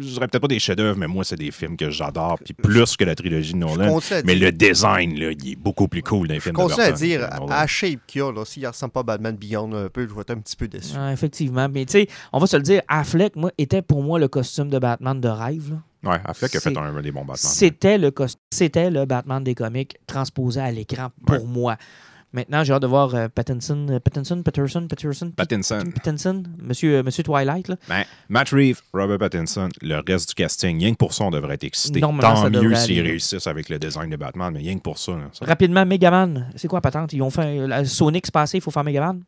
Je dirais peut-être pas des chefs-d'œuvre, mais moi, c'est des films que j'adore. Puis plus que la trilogie de Je Nolan. Mais dire- le design, là, il est beaucoup plus cool dans les Je films de Burton. dire, que à Nolan. à la shape qu'il a, s'il ressemble pas à Batman Beyond un peu, je vais être un petit peu déçu. Ouais, effectivement. Mais tu sais, on va se le dire, Affleck, moi, était pour moi le costume de Batman de rêve. là. Ouais, Affleck a fait un, un des bons Batman. C'était le, c'était le Batman des comics transposé à l'écran pour Ouais. moi. Maintenant, j'ai hâte de voir euh, Pattinson, euh, Pattinson, Patterson, Patterson, Pattinson. Pattinson, monsieur, euh, monsieur Twilight. Là. Ben, Matt Reeves, Robert Pattinson, le reste du casting, rien que pour ça, on devrait être excité. Tant mieux s'ils réussissent avec le design de Batman, mais rien que pour ça. là, ça- Rapidement, Megaman. C'est quoi, patente? Ils ont fait euh, la Sonic c'est passé, il faut faire Megaman?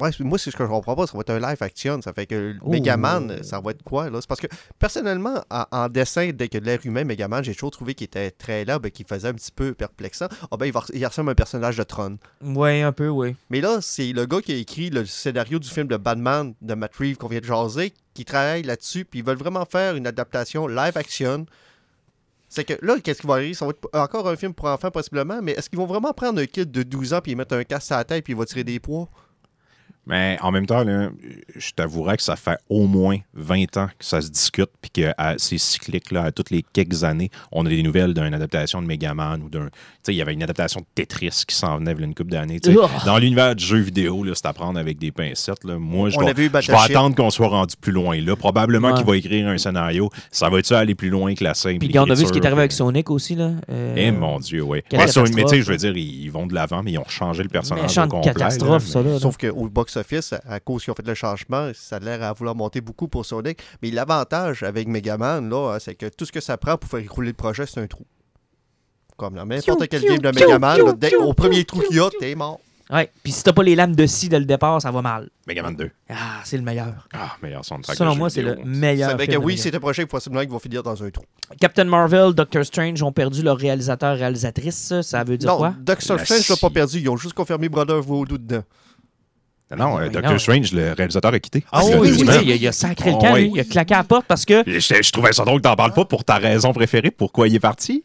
Ouais, moi, c'est ce que je comprends pas. Ça va être un live action. Ça fait que Oh. Megaman, ça va être quoi, là? C'est parce que, personnellement, en, en dessin, dès que l'air humain, Megaman, j'ai toujours trouvé qu'il était très là, ben, qu'il faisait un petit peu perplexant. Ah ben, il, va, il ressemble à un personnage de Tron. Ouais, un peu, oui. Mais là, c'est le gars qui a écrit le scénario du film de Batman de Matt Reeves qu'on vient de jaser, qui travaille là-dessus, puis ils veulent vraiment faire une adaptation live action. C'est que là, qu'est-ce qui va arriver? Ça va être encore un film pour enfants, possiblement, mais est-ce qu'ils vont vraiment prendre un kid de 12 ans, puis mettre un casque à la tête, puis il va tirer des poids? Mais en même temps, là, je t'avouerais que ça fait au moins 20 ans que ça se discute, puis que à ces cycliques-là, à toutes les quelques années, on a des nouvelles d'une adaptation de Megaman ou d'un. Tu sais, il y avait une adaptation de Tetris qui s'en venait il y a une couple d'années. Oh. Dans l'univers du jeu vidéo, là, c'est à prendre avec des pincettes. Là. Moi, je vais, je attendre qu'on soit rendu plus loin. Là, probablement Ouais. qu'il va écrire un scénario. Ça va-tu aller plus loin que la scène? Puis on a vu ce qui est arrivé avec Sonic aussi. Là. Euh, Eh mon Dieu, oui. mais tu sais, je veux dire, ils, ils vont de l'avant, mais ils ont changé le personnage au complet. catastrophe, là, ça, là. Sauf qu'au box-office, à cause qu'ils ont fait le changement, ça a l'air à vouloir monter beaucoup pour Sonic. Mais l'avantage avec Megaman, là, hein, c'est que tout ce que ça prend pour faire écrouler le projet, c'est un trou. Comme dans n'importe quel game de Megaman, là, dès- au premier trou qu'il y a, t'es mort. Ouais. Puis si t'as pas les lames de scie dès le départ, ça va mal. Megaman 2. Ah, c'est le meilleur. Ah, meilleur soundtrack. Selon moi, c'est le meilleur. Ça fait que film oui, c'est un projet possiblement qu'ils vont finir dans un trou. Captain Marvel, Doctor Strange ont perdu leur réalisateur réalisatrice. Ça veut dire non, quoi? Doctor Strange l'a pas perdu. Ils ont juste confirmé Brother Voodoo dedans. Non, euh, Mais Doctor non. Strange, le réalisateur a quitté. Ah Il y a oui, oui, semaines. il, a, sacré le Oh, camp, oui. lui. Il a claqué à la porte parce que. Je, je trouvais ça drôle que t'en parles pas pour ta raison préférée, pourquoi il est parti?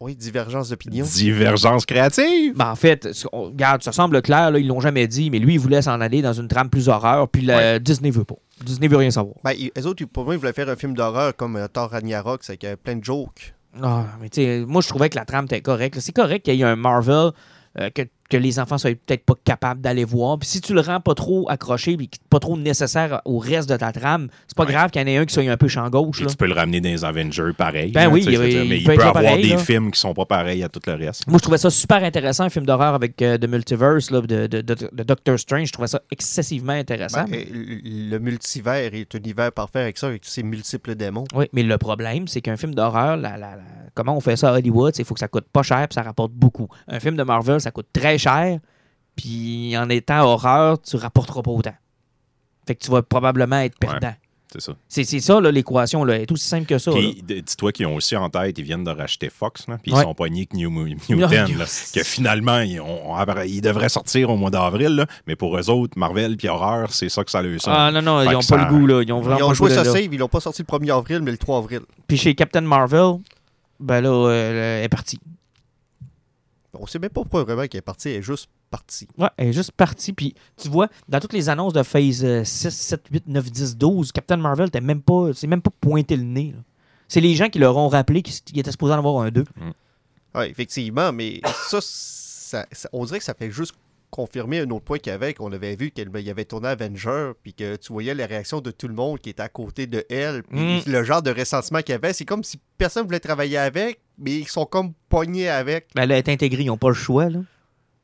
Oui, divergence d'opinion. Divergence créative. Ben, en fait, on- regarde, ça semble clair, là, ils l'ont jamais dit, mais lui, il voulait s'en aller dans une trame plus horreur, puis le- Disney veut pas. Disney veut rien savoir. Ben, ils- eux autres, ils- pour moi, ils voulaient faire un film d'horreur comme euh, Thor Ragnarok, c'est qu'il y avait plein de jokes. Ah, mais tu sais, moi, je trouvais que la trame était correcte. C'est correct qu'il y ait un Marvel euh, que, que les enfants soient peut-être pas capables d'aller voir. Puis si tu le rends pas trop accroché, puis pas trop nécessaire au reste de ta trame, c'est pas Ouais. grave qu'il y en ait un qui soit un peu champ gauche. Puis là. tu peux le ramener dans les Avengers pareil. Ben là, oui, il- dire, il mais peut il peut là avoir pareil, des là. films qui sont pas pareils à tout le reste. Moi, je trouvais ça super intéressant, un film d'horreur avec euh, The Multiverse là, de, de- de- de Doctor Strange. Je trouvais ça excessivement intéressant. Ben, euh, le multivers est un univers parfait avec ça, avec tous ces multiples démons. Oui, mais le problème, c'est qu'un film d'horreur, la- la- la- comment on fait ça à Hollywood, il faut que ça coûte pas cher puis ça rapporte beaucoup. Un film de Marvel, ça coûte très cher, puis en étant horreur, tu rapporteras pas autant. Fait que tu vas probablement être perdant. C'est ça. C'est ça, là, l'équation. là. Elle est aussi simple que ça. Puis dis-toi qu'ils ont aussi en tête, ils viennent de racheter Fox, là, puis Ouais. ils sont pognés que New, [LAUGHS] là, yes. que finalement, ils, ont- on- ils devraient sortir au mois d'avril, là, mais pour eux autres, Marvel puis Horreur, c'est ça que ça leur sonne. Ah non, non, Fait ils n'ont pas ça- le goût. Là. Ils ont vraiment Ils ont joué ça save, ils l'ont pas sorti le 1er avril, mais le 3 avril. Puis chez Captain Marvel, ben là, euh, elle est partie. On sait même pas pourquoi vraiment qu'elle est partie, elle est juste partie. Ouais, elle est juste partie. Puis tu vois, dans toutes les annonces de Phase euh, 6, 7, 8, 9, 10, 12, Captain Marvel, t'as même pas, c'est même pas pointé le nez. là. C'est les gens qui leur ont rappelé qu'il était supposé en avoir un 2. Oui, effectivement, mais ça, ça- ça- on dirait que ça fait juste confirmer un autre point qu'il y avait, qu'on avait vu qu'il y avait tourné Avenger, puis que tu voyais la réaction de tout le monde qui était à côté de elle, puis Mm. le genre de ressentiment qu'il y avait, c'est comme si personne voulait travailler avec, mais ils sont comme pognés avec. Ben, elle est intégrée, ils n'ont pas le choix. Là.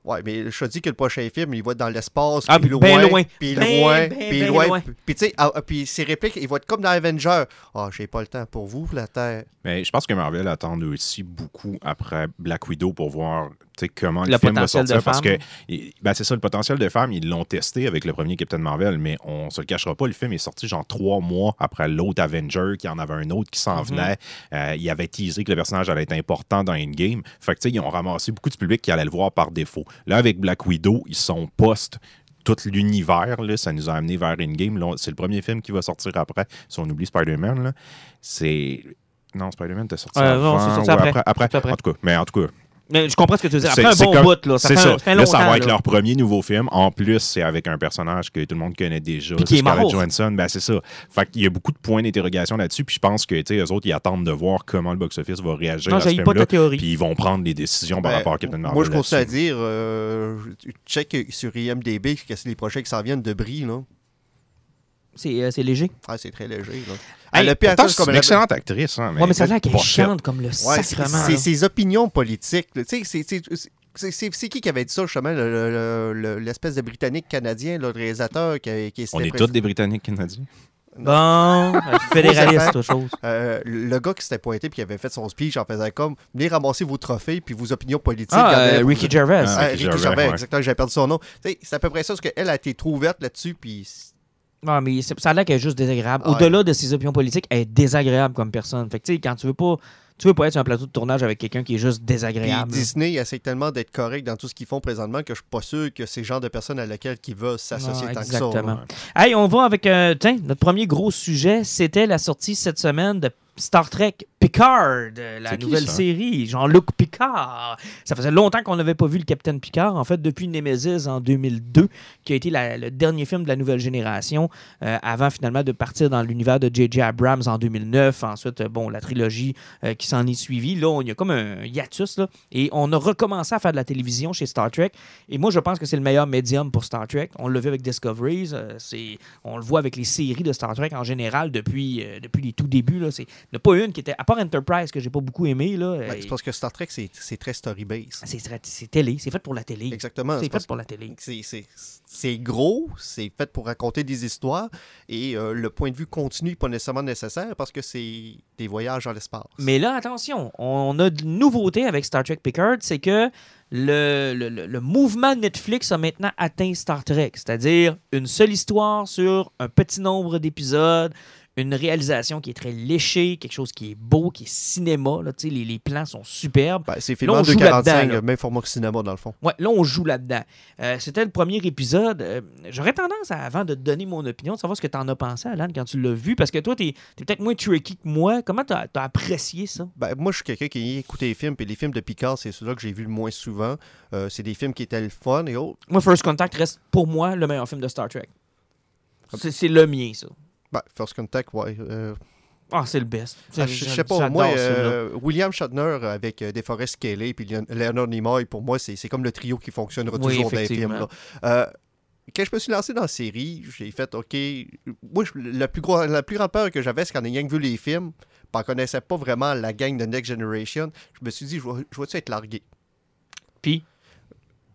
Ouais, mais je te dis que le prochain film, il va être dans l'espace, Ah, puis ben loin, loin. puis Ben, loin, ben, puis ben loin. Puis tu sais, ah, ah, puis ses répliques, ils vont être comme dans Avenger. Ah, j'ai pas le temps pour vous, la Terre. Mais je pense que Marvel attend aussi beaucoup après Black Widow pour voir tu sais, comment le, Le film va potentiel de sortir. Parce que femme. il- ben, c'est ça, le potentiel de femme, ils l'ont testé avec le premier Captain Marvel, mais on se le cachera pas, le film est sorti genre trois mois après l'autre Avenger, qui en avait un autre qui s'en Mhm. venait. Euh, il avait teasé que le personnage allait être important dans Endgame. Fait que tu sais, ils ont ramassé beaucoup de public qui allait le voir par défaut. Là, avec Black Widow, ils sont post tout l'univers, ça nous a amené vers Endgame. C'est le premier film qui va sortir après, si on oublie Spider-Man. C'est. Non, Spider-Man était sorti Euh, avant. non, sorti ou après. après. En tout cas, mais en tout cas, je comprends ce que tu veux dire. c'est- Après un bon comme- bout, là, ça fait, ça. ça fait Là, ça va être leur premier nouveau film. En plus, c'est avec un personnage que tout le monde connaît déjà. Puis qui est Scarlett. Johansson. Ben, c'est ça. Fait qu'il y a beaucoup de points d'interrogation là-dessus. Puis je pense que, tu sais, eux autres, ils attendent de voir comment le box-office va réagir Non, à ce pas ta théorie. Puis ils vont prendre des décisions par Ben, rapport à Captain Marvel. Moi, je continue à dire, euh, check sur IMDB que c'est les projets qui s'en viennent de Brie, là. C'est euh, c'est léger. Ah, c'est très léger, là. Hey, Elle a pu Pourtant, attendre c'est comme une elle- excellente actrice. Hein, mais ouais, mais ça a l'air qu'elle chante comme le Ouais, c'est sacrement. c'est ses opinions politiques. Tu sais, c'est- qui qui avait dit ça, justement, le- le- le- l'espèce de Britannique canadien, le réalisateur qui, qui On est tous des Britanniques canadiens. Bon, euh, fédéraliste, autre chose. Euh, le gars qui s'était pointé puis qui avait fait son speech en faisant comme venez ramasser vos trophées puis vos opinions politiques. Ah, euh, Ricky Gervais. Ah, Ah, Ricky Gervais, Gervais, ouais. exactement, j'avais perdu son nom. Tu sais, C'est à peu près ça, parce qu'elle a été trop ouverte là-dessus, puis Non, mais c'est- ça a l'air qu'elle est juste désagréable. Au-delà de ses opinions politiques, elle est désagréable comme personne. Fait que, tu sais, quand tu veux pas. Tu veux pas être sur un plateau de tournage avec quelqu'un qui est juste désagréable. Disney essaie tellement d'être correct dans tout ce qu'ils font présentement que je suis pas sûr que c'est le genre de personnes à laquelle ils veulent s'associer Ah, tant que ça. exactement. Hey, on va avec euh, tiens, notre premier gros sujet, c'était la sortie cette semaine de Star Trek Picard, la qui, nouvelle série, Jean-Luc Picard. Ça faisait longtemps qu'on n'avait pas vu le Capitaine Picard, en fait, depuis Nemesis en 2002, qui a été la- le dernier film de la nouvelle génération, euh, avant finalement de partir dans l'univers de J.J. Abrams en 2009. Ensuite, euh, bon, la trilogie euh, qui s'en est suivie. Là, on- il y a comme un hiatus, là, et on a recommencé à faire de la télévision chez Star Trek. Et moi, je pense que c'est le meilleur médium pour Star Trek. On l'a vu avec Discoveries, euh, c'est, on le voit avec les séries de Star Trek en général depuis, depuis les tout débuts. Là, c'est, il n'y en a pas une qui était, à part Enterprise que j'ai pas beaucoup aimé. Là, Ben, c'est parce que Star Trek, c'est très story-based. c'est, télé, c'est fait pour la télé. Exactement. C'est fait pour la télé. c'est- gros, c'est fait pour raconter des histoires, et euh, le point de vue continu n'est pas nécessairement nécessaire parce que c'est des voyages dans l'espace. Mais là, attention, on a de nouveautés avec Star Trek Picard, c'est que le, le- le- le mouvement Netflix a maintenant atteint Star Trek, c'est-à-dire une seule histoire sur un petit nombre d'épisodes, une réalisation qui est très léchée, quelque chose qui est beau, qui est cinéma, là, les, les plans sont superbes. Ben, c'est on en joue 245, là-dedans, là. même format que cinéma dans le fond. Ouais, là, on joue là-dedans. Euh, C'était le premier épisode. Euh, J'aurais tendance, à, avant de te donner mon opinion, de savoir ce que tu en as pensé, Alan, quand tu l'as vu, parce que toi, tu es, peut-être moins tricky que moi. Comment tu as, apprécié ça? Ben, moi, je suis quelqu'un qui écoute les films, puis les films de Picard, c'est ceux-là que j'ai vu le moins souvent. Euh, c'est des films qui étaient le fun et autres. Moi, First Contact reste pour moi le meilleur film de Star Trek. C'est le mien, ça. Ben, First Contact, ouais. euh, Ah, c'est le best. ah, je je sais pas, moi, euh, William Shatner avec euh, DeForest Kelly puis Leon- Leonard Nimoy, pour moi, c'est comme le trio qui fonctionnera Oui, toujours dans les films. là. Euh, quand je me suis lancé dans la série, j'ai fait, OK, moi, je- la, plus gros, la plus grande peur que j'avais, c'est qu'en ayant vu les films, puis on connaissait pas vraiment la gang de Next Generation, je me suis dit, je vais- je vais-tu être largué? Puis,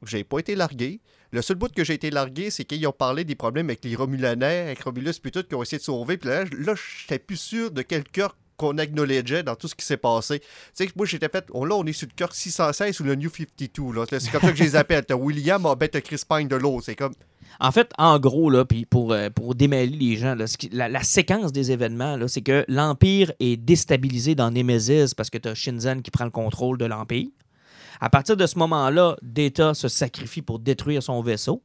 J'ai pas été largué. Le seul bout que j'ai été largué, c'est qu'ils ont parlé des problèmes avec les Romulanais, avec Romulus, puis tout, qui ont essayé de sauver. Puis là, là j'étais plus sûr de quel cœur qu'on acknowledgeait dans tout ce qui s'est passé. Tu sais, moi, j'étais fait, on, là, on est sur le cœur 616 ou le New 52. Là. C'est comme ça que je les appelle. T'as William, ah, ben, t'as Chris Pine de comme, En fait, en gros, là, euh, pour démêler les gens, la, séquence des événements, là, c'est que l'Empire est déstabilisé dans Nemesis parce que tu as Shinzen qui prend le contrôle de l'Empire. À partir de ce moment-là, Data se sacrifie pour détruire son vaisseau.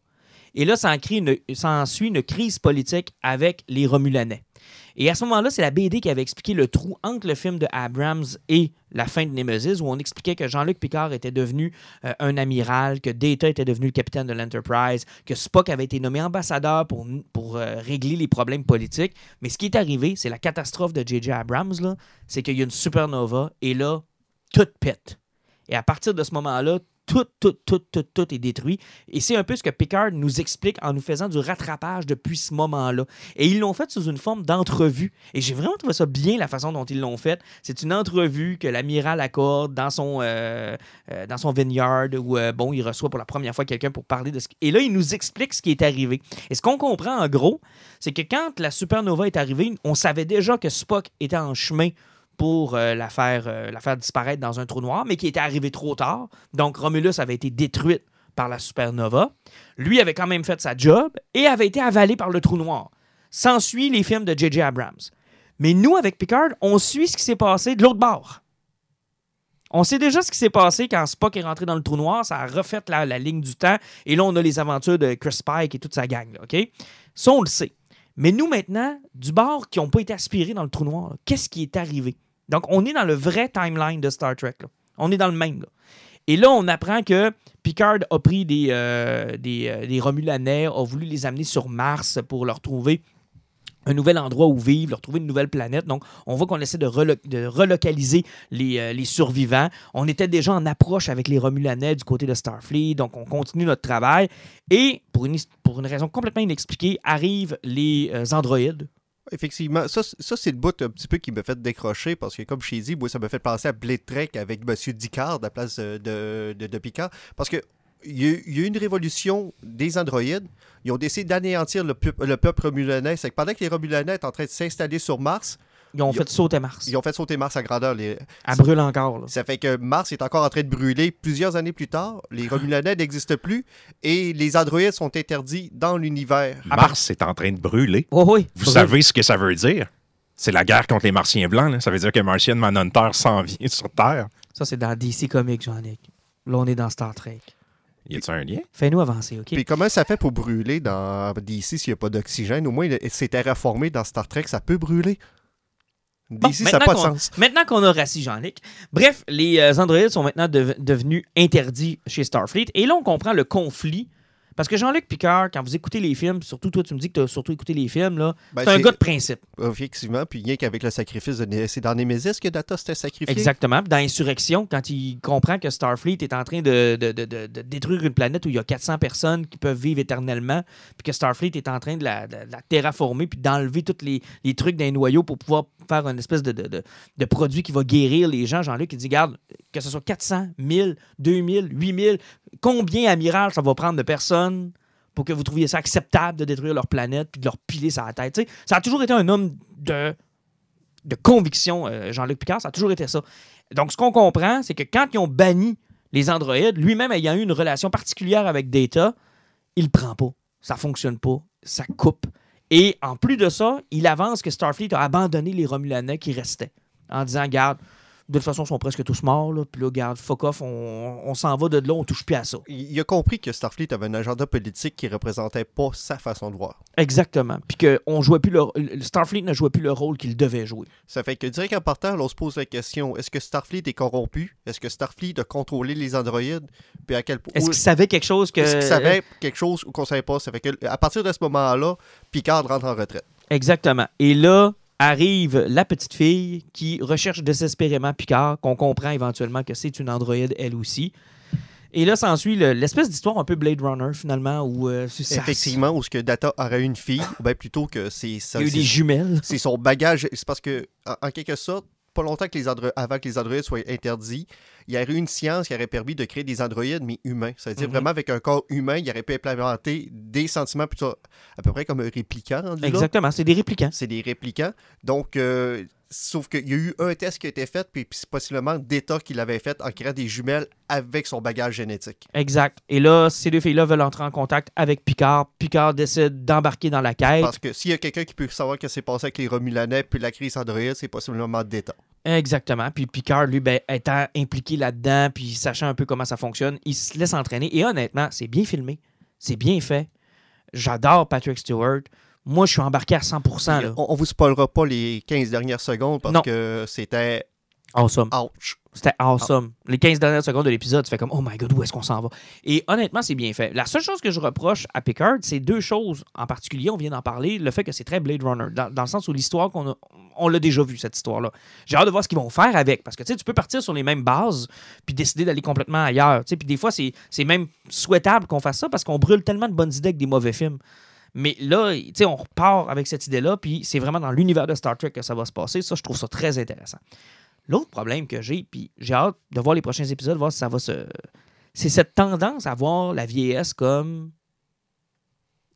Et là, ça en crée une- une crise politique avec les Romulanais. Et à ce moment-là, c'est la BD qui avait expliqué le trou entre le film de Abrams et la fin de Nemesis, où on expliquait que Jean-Luc Picard était devenu euh, un amiral, que Data était devenu le capitaine de l'Enterprise, que Spock avait été nommé ambassadeur pour, euh, régler les problèmes politiques. Mais ce qui est arrivé, c'est la catastrophe de J.J. Abrams, c'est qu'il y a une supernova et là, tout pète. Et à partir de ce moment-là, tout, tout, tout, tout, tout est détruit. Et c'est un peu ce que Picard nous explique en nous faisant du rattrapage depuis ce moment-là. Et ils l'ont fait sous une forme d'entrevue. Et j'ai vraiment trouvé ça bien, la façon dont ils l'ont fait. C'est une entrevue que l'amiral accorde dans son, euh, euh, dans son vineyard où, euh, bon, il reçoit pour la première fois quelqu'un pour parler de ce. Et là, il nous explique ce qui est arrivé. Et ce qu'on comprend, en gros, c'est que quand la supernova est arrivée, on savait déjà que Spock était en chemin pour euh, la, faire, euh, la faire disparaître dans un trou noir, mais qui était arrivé trop tard. Donc, Romulus avait été détruite par la supernova. Lui avait quand même fait sa job et avait été avalé par le trou noir. S'ensuit les films de J.J. Abrams. Mais nous, avec Picard, on suit ce qui s'est passé de l'autre bord. On sait déjà ce qui s'est passé quand Spock est rentré dans le trou noir. Ça a refait la, ligne du temps. Et là, on a les aventures de Chris Pike et toute sa gang. OK? Ça, on le sait. Mais nous, maintenant, du bord qui n'ont pas été aspirés dans le trou noir, qu'est-ce qui est arrivé? Donc, on est dans le vrai timeline de Star Trek. On est dans le même. Et là, on apprend que Picard a pris des, euh, euh, Romulanais, a voulu les amener sur Mars pour leur trouver un nouvel endroit où vivre, leur trouver une nouvelle planète. Donc, on voit qu'on essaie de, relo- de relocaliser les, euh, les survivants. On était déjà en approche avec les Romulanais du côté de Starfleet, donc on continue notre travail. Et, pour une, raison complètement inexpliquée, arrivent les androïdes. Effectivement, ça, ça c'est le bout un petit peu qui me fait décrocher parce que, comme je t'ai dit, ça me fait penser à Blade avec M. Dicard à la place de, de, Picard. Parce que il y, a, eu une révolution des androïdes. Ils ont décidé d'anéantir le, le peuple romulanais. C'est que pendant que les romulanais étaient en train de s'installer sur Mars, Ils ont Ils fait sauter Mars. ils ont fait sauter Mars à grandeur. Les... Elle brûle encore. là. Ça fait que Mars est encore en train de brûler plusieurs années plus tard. Les romulanais n'existent plus et les androïdes sont interdits dans l'univers. Mars est en train de brûler. Oh oui. Vous savez ce que ça veut dire? C'est la guerre contre les Martiens blancs. là. Ça veut dire que Martian Manhunter s'en vient sur Terre. Ça, c'est dans DC Comics, Jean-Nic. Là, on est dans Star Trek. Y a-t-il un lien? Fais-nous avancer, OK? Puis comment ça fait pour brûler dans DC s'il n'y a pas d'oxygène? Au moins, c'est terraformé dans Star Trek, ça peut brûler. Bon, DC, ça n'a maintenant pas de qu'on- sens. Maintenant qu'on a rassis Jean-Nic. Bref, les euh, androïdes sont maintenant dev- devenus interdits chez Starfleet. Et là, on comprend le conflit. Parce que Jean-Luc Picard, quand vous écoutez les films, surtout toi, tu me dis que tu as surtout écouté les films, là, Ben, c'est un gars de principe. Effectivement, puis rien qu'avec le sacrifice de C'est dans Nemesis que Data s'était sacrifié. Exactement. Dans Insurrection, quand il comprend que Starfleet est en train de, de- de- de- détruire une planète où il y a 400 personnes qui peuvent vivre éternellement, puis que Starfleet est en train de la, terraformer, puis d'enlever tous les, les trucs d'un noyau pour pouvoir faire une espèce de, de, de- de produit qui va guérir les gens. Jean-Luc, il dit, garde, que ce soit 400, 1000, 2000, 8000, combien, amiral, ça va prendre de personnes pour que vous trouviez ça acceptable de détruire leur planète puis de leur piler la tête? Ça a toujours été un homme de, de conviction, euh, Jean-Luc Picard, ça a toujours été ça. Donc, ce qu'on comprend, c'est que quand ils ont banni les androïdes, lui-même ayant eu une relation particulière avec Data, il prend pas. Ça fonctionne pas. Ça coupe. Et en plus de ça, il avance que Starfleet a abandonné les Romulanais qui restaient. En disant, garde, de toute façon, ils sont presque tous morts. Là. Puis là, garde, fuck off, on, on s'en va de là, on touche plus à ça. Il a compris que Starfleet avait un agenda politique qui représentait pas sa façon de voir. Exactement. Puis que on jouait plus le, le- Starfleet ne jouait plus le rôle qu'il devait jouer. Ça fait que direct en partant, on se pose la question est-ce que Starfleet est corrompu? Est-ce que Starfleet a contrôlé les androïdes? Puis à quel point Est-ce qu'il savait quelque chose que. Est-ce qu'il savait quelque chose ou qu'on savait pas? Ça fait que à partir de ce moment-là, Picard rentre en retraite. Exactement. Et là arrive la petite fille qui recherche désespérément Picard, qu'on comprend éventuellement que c'est une androïde elle aussi. Et là s'ensuit le- l'espèce d'histoire un peu Blade Runner finalement où euh, Effectivement, où ce que Data aurait une fille, ou bien plutôt que c'est il y a eu c'est- des jumelles. [LAUGHS] c'est son bagage. C'est parce que, en, en quelque sorte, pas longtemps que les andro- avant que les androïdes soient interdits, il y aurait eu une science qui aurait permis de créer des androïdes, mais humains. C'est-à-dire Mhm. vraiment avec un corps humain, il aurait pu implémenter des sentiments plutôt à peu près comme un là. Exactement, c'est des réplicants. C'est des réplicants. Donc, euh, Sauf qu'il y a eu un test qui a été fait, puis, puis c'est possiblement Data qui l'avait fait en créant des jumelles avec son bagage génétique. Exact. Et là, ces deux filles-là veulent entrer en contact avec Picard. Picard décide d'embarquer dans la quête. Parce que s'il y a quelqu'un qui peut savoir ce qui s'est passé avec les Romulanais puis la crise Android, c'est possiblement Data. Exactement. Puis Picard, lui, ben, étant impliqué là-dedans, puis sachant un peu comment ça fonctionne, il se laisse entraîner. Et honnêtement, c'est bien filmé. C'est bien fait. J'adore Patrick Stewart. Moi, je suis embarqué à 100%. Là. On, on vous spoilera pas les 15 dernières secondes parce Non. que c'était Awesome. ouch. C'était awesome. Les 15 dernières secondes de l'épisode, tu fais comme Oh my god, où est-ce qu'on s'en va? Et honnêtement, c'est bien fait. La seule chose que je reproche à Picard, c'est deux choses en particulier. On vient d'en parler. Le fait que c'est très Blade Runner, dans, dans le sens où l'histoire qu'on a, on l'a déjà vu, cette histoire-là. J'ai hâte de voir ce qu'ils vont faire avec. Parce que tu sais, tu peux partir sur les mêmes bases puis décider d'aller complètement ailleurs. Tu sais, Puis des fois, c'est c'est même souhaitable qu'on fasse ça parce qu'on brûle tellement de bonnes idées avec des mauvais films. Mais là, tu sais, on repart avec cette idée-là, puis c'est vraiment dans l'univers de Star Trek que ça va se passer. Ça, je trouve ça très intéressant. L'autre problème que j'ai, puis j'ai hâte de voir les prochains épisodes, voir si ça va se. C'est cette tendance à voir la vieillesse comme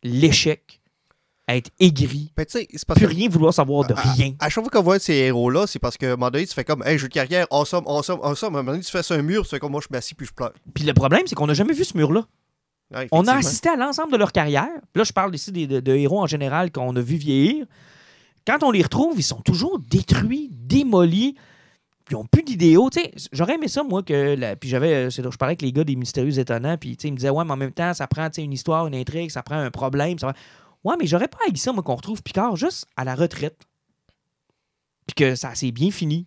l'échec, à être aigri, Ben, c'est parce plus que rien vouloir savoir de Ah, rien. à chaque fois qu'on voit ces héros-là, c'est parce qu'à un moment donné, tu fais comme, hey, jeu de carrière, awesome, awesome, awesome. À un moment donné, tu fais sur un mur, tu fais comme moi, je m'assis puis je pleure. Puis le problème, c'est qu'on n'a jamais vu ce mur-là. On a assisté à l'ensemble de leur carrière. Puis Là, je parle ici des, de, de héros en général qu'on a vu vieillir. Quand on les retrouve, ils sont toujours détruits, démolis. Ils n'ont plus d'idéaux. J'aurais aimé ça, moi, que. la- Puis j'avais. euh, Je parlais avec les gars des Mystérieux Étonnants. Puis tu sais, ils me disaient, ouais, mais en même temps, ça prend une histoire, une intrigue, ça prend un problème. Ça... Ouais, mais j'aurais pas haï ça, moi, qu'on retrouve Picard juste à la retraite. Puis que ça s'est bien fini.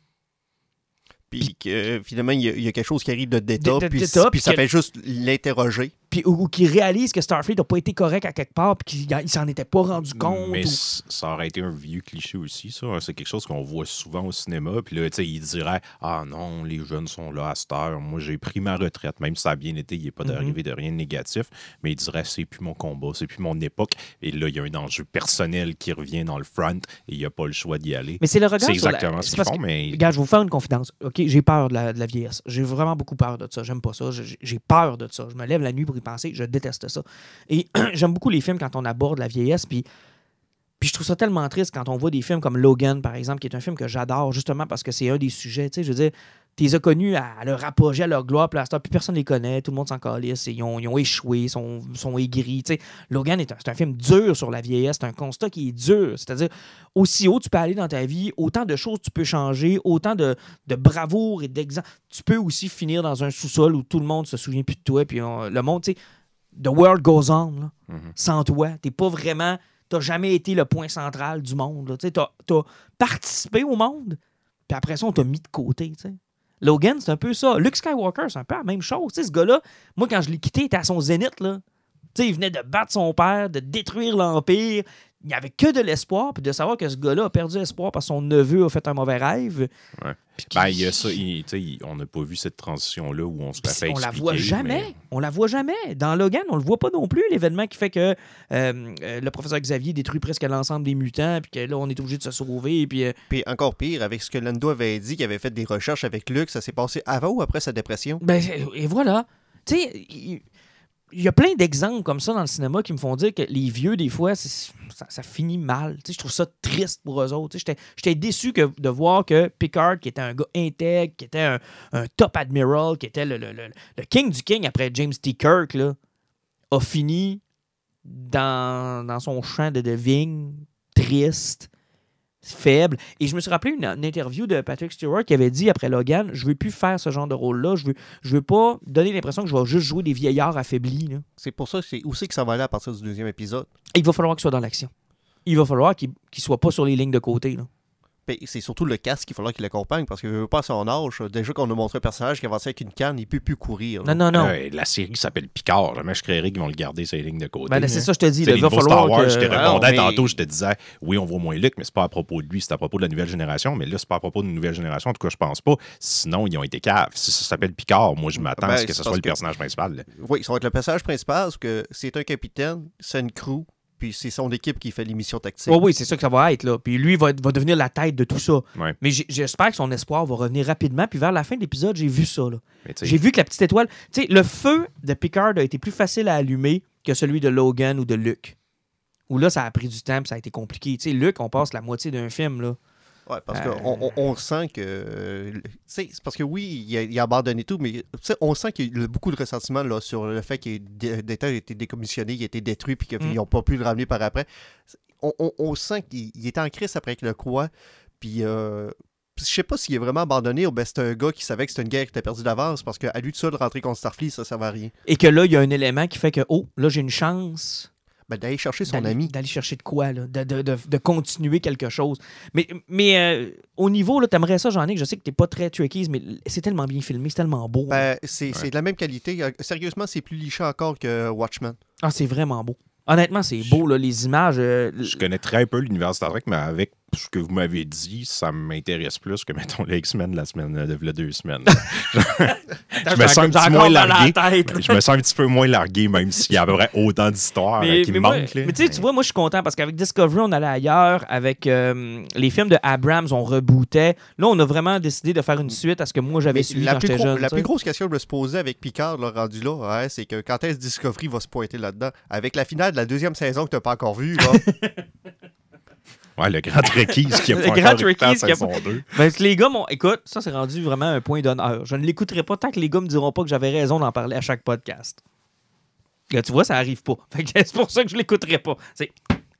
Puis que finalement, il y, a- il y a quelque chose qui arrive de de- puis, ça fait juste l'interroger. Puis, ou, ou qui réalise que Starfleet n'a pas été correct à quelque part. Puis qu'il il s'en était pas rendu compte. Mais ou- ça aurait été un vieux cliché aussi, ça. C'est quelque chose qu'on voit souvent au cinéma. Puis là, tu sais, il dirait Ah non, les jeunes sont là à cette heure. Moi, j'ai pris ma retraite. Même si ça a bien été, il n'est pas Mhm. arrivé de rien de négatif. Mais il dirait C'est plus mon combat, c'est plus mon époque. Et là, il y a un enjeu personnel qui revient dans le front et il n'y a pas le choix d'y aller. Mais c'est le regard C'est sur la- exactement ce qu'ils font, que- mais. Regarde, je vais vous faire une confidence. OK, j'ai peur de la, de la vieillesse. J'ai vraiment beaucoup peur de ça. J'aime pas ça. J'ai j'ai peur de ça. Je me lève la nuit pour Je déteste ça. Et [CLEARS THROAT] j'aime beaucoup les films quand on aborde la vieillesse. Puis, puis je trouve ça tellement triste quand on voit des films comme Logan, par exemple, qui est un film que j'adore justement parce que c'est un des sujets. Tu sais, je veux dire, tu les as connus à, leur apogée, à leur gloire, puis plus personne les connaît. Tout le monde s'en calisse. Ils ont, ils ont échoué, sont, sont aigris. Tu sais, Logan est un, c'est un film dur sur la vieillesse. C'est un constat qui est dur. C'est-à-dire, aussi haut tu peux aller dans ta vie, autant de choses tu peux changer, autant de, de bravoure et d'exemple. Tu peux aussi finir dans un sous-sol où tout le monde se souvient plus de toi. Puis on- le monde, tu sais, the world goes on. là. Mhm. Sans toi, t'es pas vraiment. T'as jamais été le point central du monde. Tu as participé au monde, puis après ça, on t'a mis de côté. tu sais. Logan, c'est un peu ça. Luke Skywalker, c'est un peu la même chose. Tu sais, ce gars-là, moi, quand je l'ai quitté, il était à son zénith. Là. Il venait de battre son père, de détruire l'Empire. Il n'y avait que de l'espoir, puis de savoir que ce gars-là a perdu espoir parce que son neveu a fait un mauvais rêve. Ouais. Ben, il y a ça. il- tu sais, il- on n'a pas vu cette transition-là où on se la fait on la voit jamais. mais- On la voit jamais. Dans Logan, on le voit pas non plus, l'événement qui fait que euh, euh, le professeur Xavier détruit presque l'ensemble des mutants, puis que là, on est obligé de se sauver. Puis, euh, Puis encore pire, avec ce que Lando avait dit, qu'il avait fait des recherches avec Luke, ça s'est passé avant ou après sa dépression? ben, et voilà. Tu sais, il il y a plein d'exemples comme ça dans le cinéma qui me font dire que les vieux, des fois, ça, finit mal. Je trouve ça triste pour eux autres. J'étais déçu que, de voir que Picard, qui était un gars intègre, qui était un, top admiral, qui était le, le- king du king après James T. Kirk, là, a fini dans, son champ de, de vigne, triste, faible. Et je me suis rappelé une, une interview de Patrick Stewart qui avait dit après Logan Je veux plus faire ce genre de rôle-là. Je veux, je veux pas donner l'impression que je vais juste jouer des vieillards affaiblis. C'est pour ça que c'est aussi que ça va aller à partir du deuxième épisode? Il va falloir qu'il soit dans l'action. Il va falloir qu'il ne soit pas sur les lignes de côté. là. C'est surtout le casque qu'il faudra qu'il l'accompagne parce qu'il veut pas à son âge. Déjà qu'on a montré un personnage qui avançait avec une canne, il peut plus courir. là. Non, non, non. Euh, la série s'appelle Picard. Jamais je créerais qu'ils vont le garder les lignes de côté. Ben, c'est ça, je te dis. Nouveaux falloir Star Wars, que- je te répondais mais- tantôt, je te disais, oui, on voit moins Luke, mais c'est pas à propos de lui, c'est à propos de la nouvelle génération. Mais là, c'est pas à propos d'une nouvelle génération. En tout cas, je pense pas. Sinon, ils ont été caves. Si ça s'appelle Picard, moi, je m'attends Ben, à ce que c'est ce soit le personnage principal. là. Oui, ça va être le personnage principal parce que c'est un capitaine, c'est une crew, puis c'est son équipe qui fait les missions tactiques. Oh oui, c'est ça que ça va être. Là. Puis lui va, va devenir la tête de tout ça. Ouais. Mais j'espère que son espoir va revenir rapidement. Puis vers la fin de l'épisode, j'ai vu ça. J'ai vu que la petite étoile. Tu sais, le feu de Picard a été plus facile à allumer que celui de Logan ou de Luke. Où là, ça a pris du temps puis ça a été compliqué. Tu sais, Luke, on passe la moitié d'un film. là. Ouais, parce Euh, qu'on on, on sent que. c'est parce que oui, il a, il a abandonné tout, mais on sent qu'il y a beaucoup de ressentiment là, sur le fait que d'État a été décommissionné, il a été détruit, puis qu'ils Mm. n'ont pas pu le ramener par après. On, on- sent qu'il il était en crise après avec le quoi, puis. Euh, je sais pas s'il est vraiment abandonné ou ben c'est un gars qui savait que c'était une guerre qui était perdue d'avance parce qu'à lui de seul rentrer contre Starfleet, ça ne servait à rien. Et que là, il y a un élément qui fait que, oh, là, j'ai une chance Ben, d'aller chercher son ami. D'aller chercher de quoi, là, de, de- de- de continuer quelque chose. Mais, mais euh, au niveau, là, t'aimerais ça, Jean-Nic, je sais que t'es pas très Trekkies, mais c'est tellement bien filmé, c'est tellement beau. Ben, c'est c'est de la même qualité. Euh, Sérieusement, c'est plus liché encore que Watchmen. Ah, c'est vraiment beau. Honnêtement, c'est beau, là, les images. euh, Je connais très peu l'univers Star Trek, mais avec ce que vous m'avez dit, ça m'intéresse plus que, [LAUGHS] mettons, les X-Men de la semaine, euh, de v'là deux semaines. [LAUGHS] je me sens un petit moins la largué. tête. je me sens un petit peu moins largué, même s'il y a à peu près autant d'histoires qui me manquent. là. mais tu sais, tu vois, moi, je suis content parce qu'avec Discovery, on allait ailleurs. Avec euh, les films de Abrams, on rebootait. Là, on a vraiment décidé de faire une suite à ce que moi, j'avais Mais suivi la quand plus, j'étais jeune. la plus grosse question que je me suis posée avec Picard, là, rendu là, ouais, c'est que quand est-ce Discovery va se pointer là-dedans? Avec la finale de la deuxième saison que tu n'as pas encore vue, là, [LAUGHS] Ouais, le grand Trekkies qui a [LAUGHS] Le pas grand écouté la Trekkies qui a saison 2. Ben, les gars m'ont. Écoute, ça, c'est rendu vraiment un point d'honneur. Je ne l'écouterai pas tant que les gars me diront pas que j'avais raison d'en parler à chaque podcast. Là, tu vois, ça arrive pas. [LAUGHS] Fait que c'est pour ça que je l'écouterai pas. C'est,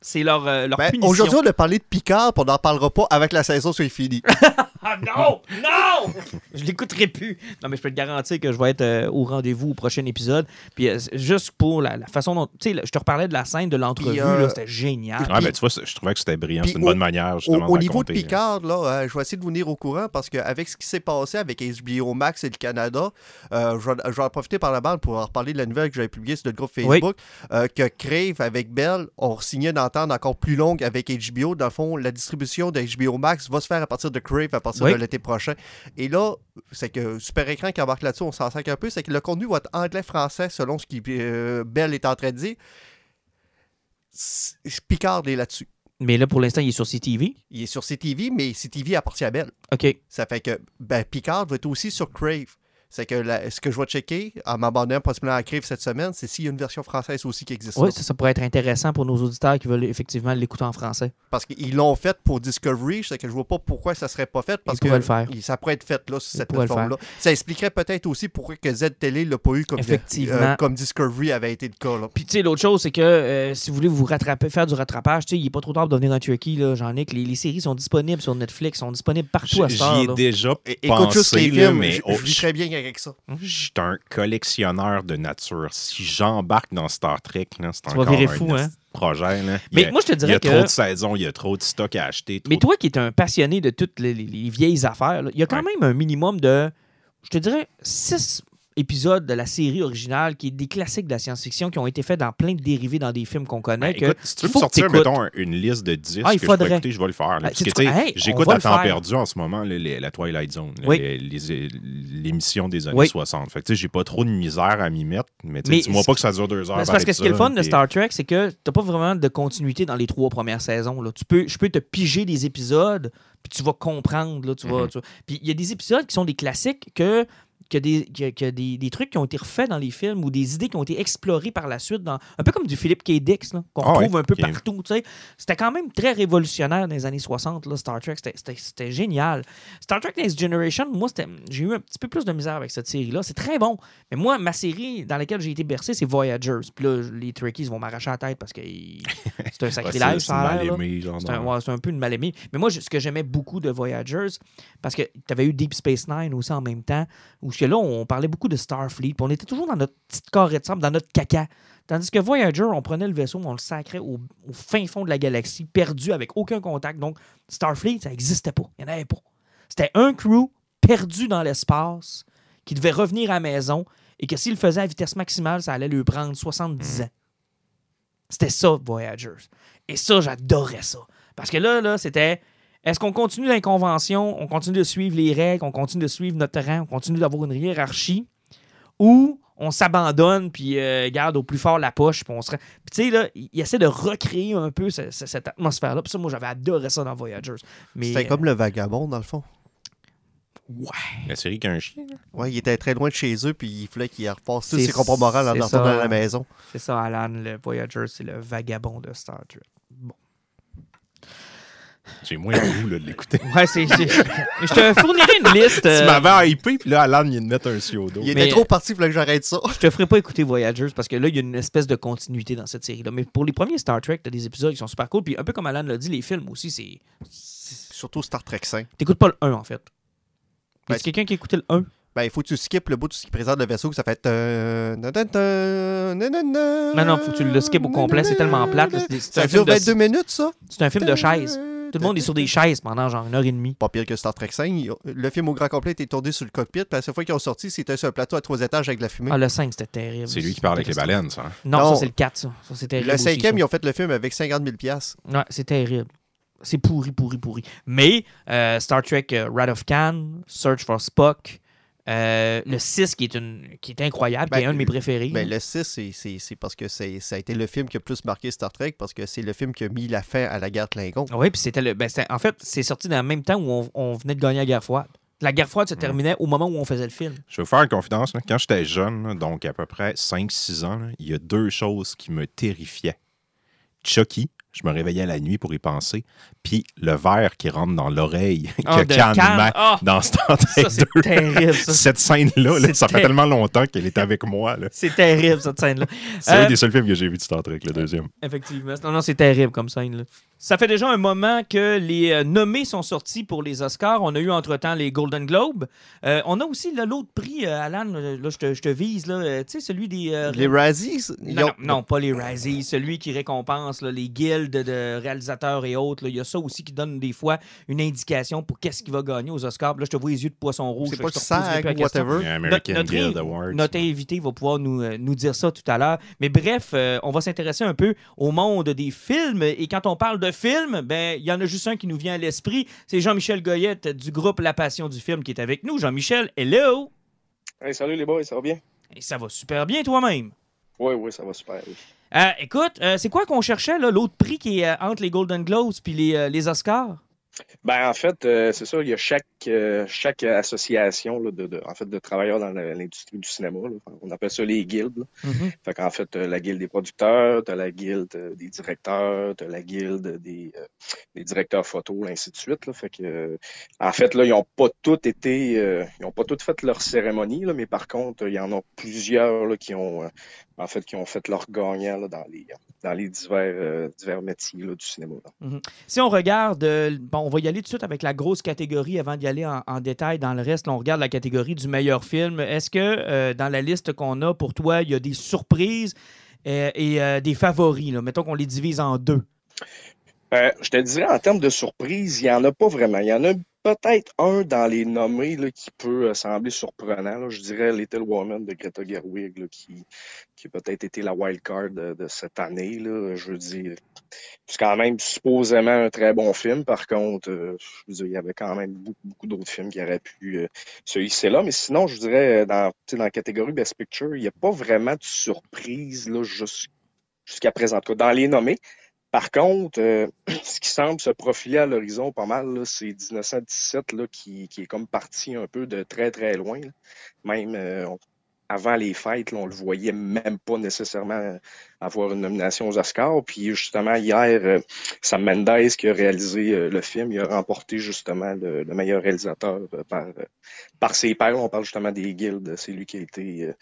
c'est leur, euh, leur ben, punition. aujourd'hui, on a parlé de Picard, puis on n'en parlera pas avec la saison soit finie. [LAUGHS] Ah non! Non! [LAUGHS] je l'écouterai plus. Non, mais je peux te garantir que je vais être euh, au rendez-vous au prochain épisode. Puis euh, juste pour la, la façon dont. Tu sais, là, je te reparlais de la scène de l'entrevue, Puis, euh, là, c'était génial. Ouais, mais tu vois, je trouvais que c'était brillant. C'est une au- bonne manière, Au, justement, au de niveau de raconter, là. Picard, là, euh, je vais essayer de vous venir au courant parce qu'avec ce qui s'est passé avec HBO Max et le Canada, euh, je, vais, je vais en profiter par la bande pour en reparler de la nouvelle que j'avais publiée sur le groupe Facebook, euh, que Crave avec Bell ont signé une entente encore plus longue avec HBO. Dans le fond, la distribution de HBO Max va se faire à partir de Crave à partir Oui. de l'été prochain. Et là, c'est que Super Écran qui embarque là-dessus, on s'en sac un peu, c'est que le contenu va être anglais-français selon ce que Bell est en train de dire. Picard est là-dessus. Mais là, pour l'instant, il est sur CTV. Il est sur CTV, mais CTV appartient à Bell. OK. Ça fait que ben, Picard va être aussi sur Crave. C'est que la- ce que je vais checker en m'abonnant possiblement à Crave cette semaine, c'est s'il y a une version française aussi qui existe. Oui, ça, ça pourrait être intéressant pour nos auditeurs qui veulent effectivement l'écouter en français. Parce qu'ils l'ont fait pour Discovery, c'est que je vois pas pourquoi ça serait pas fait. Parce Ils pourraient que le faire. ça pourrait être fait là, sur Ils cette plateforme-là. Ça expliquerait peut-être aussi pourquoi que Z-Télé l'a pas eu comme, Effectivement. euh, comme Discovery avait été le cas. Là. Puis, tu sais, l'autre chose, c'est que euh, si vous voulez vous rattraper, faire du rattrapage, tu sais, il n'est pas trop tard pour devenir un turkey, là, j'en ai que les, les séries sont disponibles sur Netflix, sont disponibles partout à J'y cette heure, ai là. déjà écoute juste pensé, les là, films, mais je, oh, je vis très bien avec ça. je suis un collectionneur de nature. Si j'embarque dans Star Trek, c'est encore un fou, hein? projet. là. Mais a- moi, je te il y dirais a trop de saisons, il y a trop de stock à acheter. Mais de- toi qui es un passionné de toutes les, les- les vieilles affaires, là, il y a quand Ouais. même un minimum de, je te dirais, six épisodes de la série originale qui est des classiques de la science-fiction qui ont été faits dans plein de dérivés dans des films qu'on connaît. Ben, que écoute, si tu veux me sortir, mettons, un- une liste de 10 Ah, il que je peux faudrait. écouter, je vais le faire. Ah? Hey, j'écoute à temps perdu en ce moment, là, les- la Twilight Zone, Oui. l'émission des années Oui. 60. Fait que, tu sais, j'ai pas trop de misère à m'y mettre, mais, dis-moi pas que ça dure deux heures. Ben, parce que ce qui est le fun de Star Trek, c'est que t'as pas vraiment de continuité dans les trois premières saisons. Là. Tu peux, je peux te piger des épisodes, puis tu vas comprendre. Là, tu vas, Mhm. tu vas- Puis il y a des épisodes qui sont des classiques que des, que, que des, des trucs qui ont été refaits dans les films ou des idées qui ont été explorées par la suite, dans, un peu comme du Philip K. Dix, là, qu'on Ah retrouve ouais, un peu partout. C'était quand même très révolutionnaire dans les années 60, là, Star Trek. C'était- C'était c'était génial. Star Trek Next Generation, moi, c'était- j'ai eu un petit peu plus de misère avec cette série-là. C'est très bon. Mais moi, ma série dans laquelle j'ai été bercé, c'est Voyagers. Puis là, les Trekkies vont m'arracher la tête parce que [LAUGHS] c'est un Ouais, sacrilège, c'est ça a mal genre. C'est un, ouais, c'est un peu une mal-aimée. Mais moi, je- ce que j'aimais beaucoup de Voyagers, parce que tu avais eu Deep Space Nine aussi en même temps, où que là, on parlait beaucoup de Starfleet, puis on était toujours dans notre petite carré de sable, dans notre caca. Tandis que Voyager, on prenait le vaisseau, on le sacrait au, au fin fond de la galaxie, perdu avec aucun contact. Donc, Starfleet, ça n'existait pas. Il n'y en avait pas. C'était un crew perdu dans l'espace qui devait revenir à la maison et que s'il le faisait à vitesse maximale, ça allait lui prendre 70 ans. C'était ça, Voyagers. Et ça, j'adorais ça. Parce que là, là c'était est-ce qu'on continue dans les conventions, on continue de suivre les règles, on continue de suivre notre rang, on continue d'avoir une hiérarchie, ou on s'abandonne puis euh, garde au plus fort la poche, puis on se. Puis tu sais, là, il essaie de recréer un peu ce- ce- cette atmosphère-là. Puis ça, moi, j'avais adoré ça dans Voyagers. Mais, C'était comme le vagabond, dans le fond. euh, ouais. La série qui a un chien. là. Ouais, il était très loin de chez eux, puis il fallait qu'il repasse tous ses compas moraux en retournant à la maison. C'est ça, Alan, le Voyager, c'est le vagabond de Star Trek. J'ai moins le goût là, de l'écouter. [LAUGHS] Ouais, c'est. Je te fournirai une liste. euh, Tu m'avais hypé, puis là, Alan vient de mettre un pseudo. Il était trop parti, il fallait que j'arrête ça. Je te ferai pas écouter Voyagers parce que là, il y a une espèce de continuité dans cette série-là. Mais pour les premiers Star Trek, t'as des épisodes qui sont super cool. Puis un peu comme Alan l'a dit, les films aussi, c'est. Surtout Star Trek 5. T'écoutes pas le 1, en fait. Ben, Est-ce quelqu'un qui a écouté le 1 Ben, il faut que tu skippes le bout de ce qui présente le vaisseau, que ça fait. Non, Non, non, faut que tu le skippes au complet, c'est tellement plate. Ça un film dure de- 22 minutes, ça? C'est un film de chaises. Tout le monde est sur des chaises pendant genre une heure et demie. Pas pire que Star Trek 5. Il- Le film au grand complet était tourné sur le cockpit. Puis la seule fois qu'ils ont sorti, c'était sur un plateau à trois étages avec de la fumée. Ah, le 5, c'était terrible. C'est lui qui parle avec les baleines, ça. hein? Non, Non. ça, c'est le 4, ça. Ça, c'est terrible. le aussi, cinquième, ça. ils ont fait le film avec 50 000 piastres. Ouais, c'est terrible. C'est pourri, pourri, pourri. Mais euh, Star Trek euh, Wrath of Khan, Search for Spock, euh, le 6 qui est, une, qui est incroyable, qui Ben, est un de mes préférés. Ben, le 6, c'est- c'est c'est parce que c'est- ça a été le film qui a plus marqué Star Trek, parce que c'est le film qui a mis la fin à la guerre Klingon. Oui, puis c'était le. Ben, en fait, c'est sorti dans le même temps où on, on venait de gagner la guerre froide. La guerre froide se terminait au moment où on faisait le film. Je vais vous faire une confidence. là. Quand j'étais jeune, là, donc à peu près 5-6 ans, là, il y a deux choses qui me terrifiaient. Chucky, je me réveillais la nuit pour y penser, puis le verre qui rentre dans l'oreille [LAUGHS] que de Khan Khan. met Ah! dans Star Trek Ça, c'est 2. terrible, ça. [LAUGHS] Cette scène-là, là, ça fait tellement longtemps qu'elle est avec moi. C'est terrible, cette scène-là. [LAUGHS] C'est Euh, un des seuls films que j'ai vu de Star Trek, le deuxième. Effectivement. Non, non, c'est terrible comme scène. Là. Ça fait déjà un moment que les euh, nommés sont sortis pour les Oscars. On a eu entre-temps les Golden Globes. Euh, on a aussi l'autre prix, euh, Alan, euh, là, je te, je te vise, là, euh, tu sais, celui des... euh, Les Razzies, Non, non, non, pas les Razzies. Celui qui récompense là, les de réalisateurs et autres. là. Il y a ça aussi qui donne des fois une indication pour qu'est-ce qui va gagner aux Oscars. Là, je te vois les yeux de poisson rouge. C'est pas je SAG ou whatever. Yeah, American notre, Guild notre- Awards. notre invité va pouvoir nous, euh, nous dire ça tout à l'heure. Mais bref, euh, on va s'intéresser un peu au monde des films. Et quand on parle de films, ben il y en a juste un qui nous vient à l'esprit. C'est Jean-Michel Goyette du groupe La Passion du film qui est avec nous. Jean-Michel, hello! Hey, salut les boys, ça va bien? Et ça va super bien toi-même. Oui, oui, ça va super. oui. Euh, écoute, euh, c'est quoi qu'on cherchait, là, l'autre prix qui est euh, entre les Golden Globes puis les, les Oscars? Ben, en fait, c'est ça, il y a chaque, chaque association là, de, de- en fait, de travailleurs dans l'industrie du cinéma. là. On appelle ça les guildes. Fait qu'en fait, t'as la guilde des producteurs, t'as la guilde des directeurs, t'as la guilde des, des directeurs photo, ainsi de suite. Là. Fait que, en fait, là, ils n'ont pas tous été, ils ont pas toutes fait leur cérémonie, là, mais par contre, il y en a plusieurs là, qui ont, en fait, qui ont fait leur gagnant là, dans les, dans les divers, euh, divers métiers là, du cinéma. là. Si on regarde, euh, bon, on va y aller tout de suite avec la grosse catégorie avant d'y aller en, en détail dans le reste. Là, on regarde la catégorie du meilleur film. Est-ce que euh, dans la liste qu'on a pour toi, il y a des surprises et des favoris? Là? Mettons qu'on les divise en deux. Je te dirais, en termes de surprise, il n'y en a pas vraiment. Il y en a peut-être un dans les nommés qui peut euh, sembler surprenant. Je dirais Little Woman de Greta Gerwig, qui, qui a peut-être été la wild card de, cette année. Je veux dire, c'est quand même supposément un très bon film. Par contre, euh, je veux dire, il y avait quand même beaucoup, d'autres films qui auraient pu euh, se hisser là. Mais sinon, je dirais, dans, dans la catégorie Best Picture, il n'y a pas vraiment de surprise jusqu'à présent. Dans les nommés. Par contre, euh, [CLEARS THROAT] ce qui semble se profiler à l'horizon pas mal, c'est 1917 là, qui, qui est comme parti un peu de très très loin. là. Même euh, avant les fêtes, là, on le voyait même pas nécessairement avoir une nomination aux Oscars. Puis justement, hier, euh, Sam Mendes qui a réalisé euh, le film, il a remporté justement le, le meilleur réalisateur euh, par, par ses pairs. On parle justement des guildes. C'est lui qui a été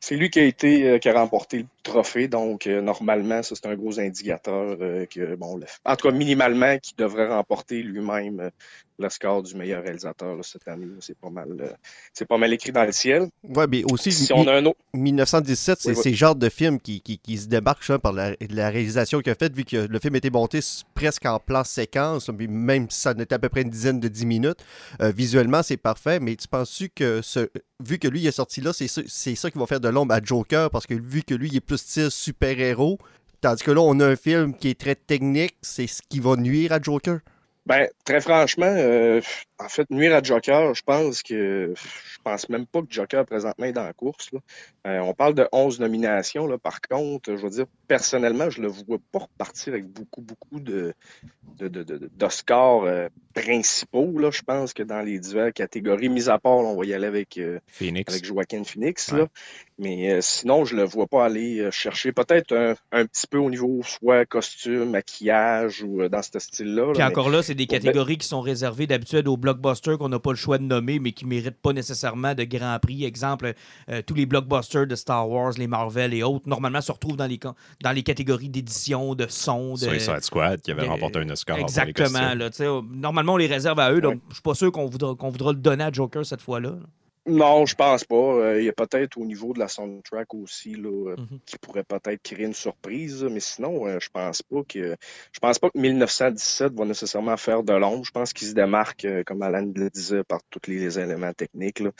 c'est lui qui a été euh, qui a remporté le trophée, donc euh, normalement, ça c'est un gros indicateur euh, que bon, le- en tout cas minimalement, qui devrait remporter lui-même le score du meilleur réalisateur là, cette année. C'est pas mal, euh, c'est pas mal écrit dans le ciel. Ouais, mais aussi, Si on a un autre, 1917, c'est Oui, oui. le genre de film qui, qui, qui se démarque ça, par la, la réalisation qu'il a faite, vu que le film était monté presque en plan séquence, même si ça n'était à peu près une dizaine de 10 minutes. euh, visuellement, c'est parfait, mais tu penses-tu que, ce, vu que lui il est sorti là, c'est ça, c'est ça qui va faire de l'ombre à Joker, parce que vu que lui il est plus style super-héros, tandis que là, on a un film qui est très technique, c'est ce qui va nuire à Joker? Ben, très franchement, euh, en fait, nuire à Joker, je pense que je pense même pas que Joker présentement est dans la course. là. Euh, on parle de 11 nominations. Là. Par contre, je veux dire, personnellement, je le vois pas repartir avec beaucoup, beaucoup de, de, de, de- d'Oscars euh, principaux. Là. Je pense que dans les diverses catégories, mis à part, là, on va y aller avec, euh, Phoenix. avec Joaquin Phoenix. Ouais. Là. Mais euh, sinon, je le vois pas aller euh, chercher peut-être un, un petit peu au niveau soit costume, maquillage ou euh, dans ce style-là. là, Puis mais- encore là, c'est des catégories qui sont réservées d'habitude aux blockbusters qu'on n'a pas le choix de nommer, mais qui ne méritent pas nécessairement de grand prix. Exemple, euh, tous les blockbusters de Star Wars, les Marvel et autres, normalement se retrouvent dans les, ca- dans les catégories d'édition, de son, de. Suicide Squad qui avait de- remporté un Oscar. pour les Exactement. costumes. Là, normalement, on les réserve à eux. Donc, Ouais. je suis pas sûr qu'on voudra, qu'on voudra le donner à Joker cette fois-là. là. Non, je pense pas. Euh, Il y a peut-être au niveau de la soundtrack aussi là, euh, Mhm. qui pourrait peut-être créer une surprise, mais sinon, euh, je pense pas que je pense pas que 1917 va nécessairement faire de l'ombre. Je pense qu'il se démarque, euh, comme Alan le disait, par tous les éléments techniques. Là.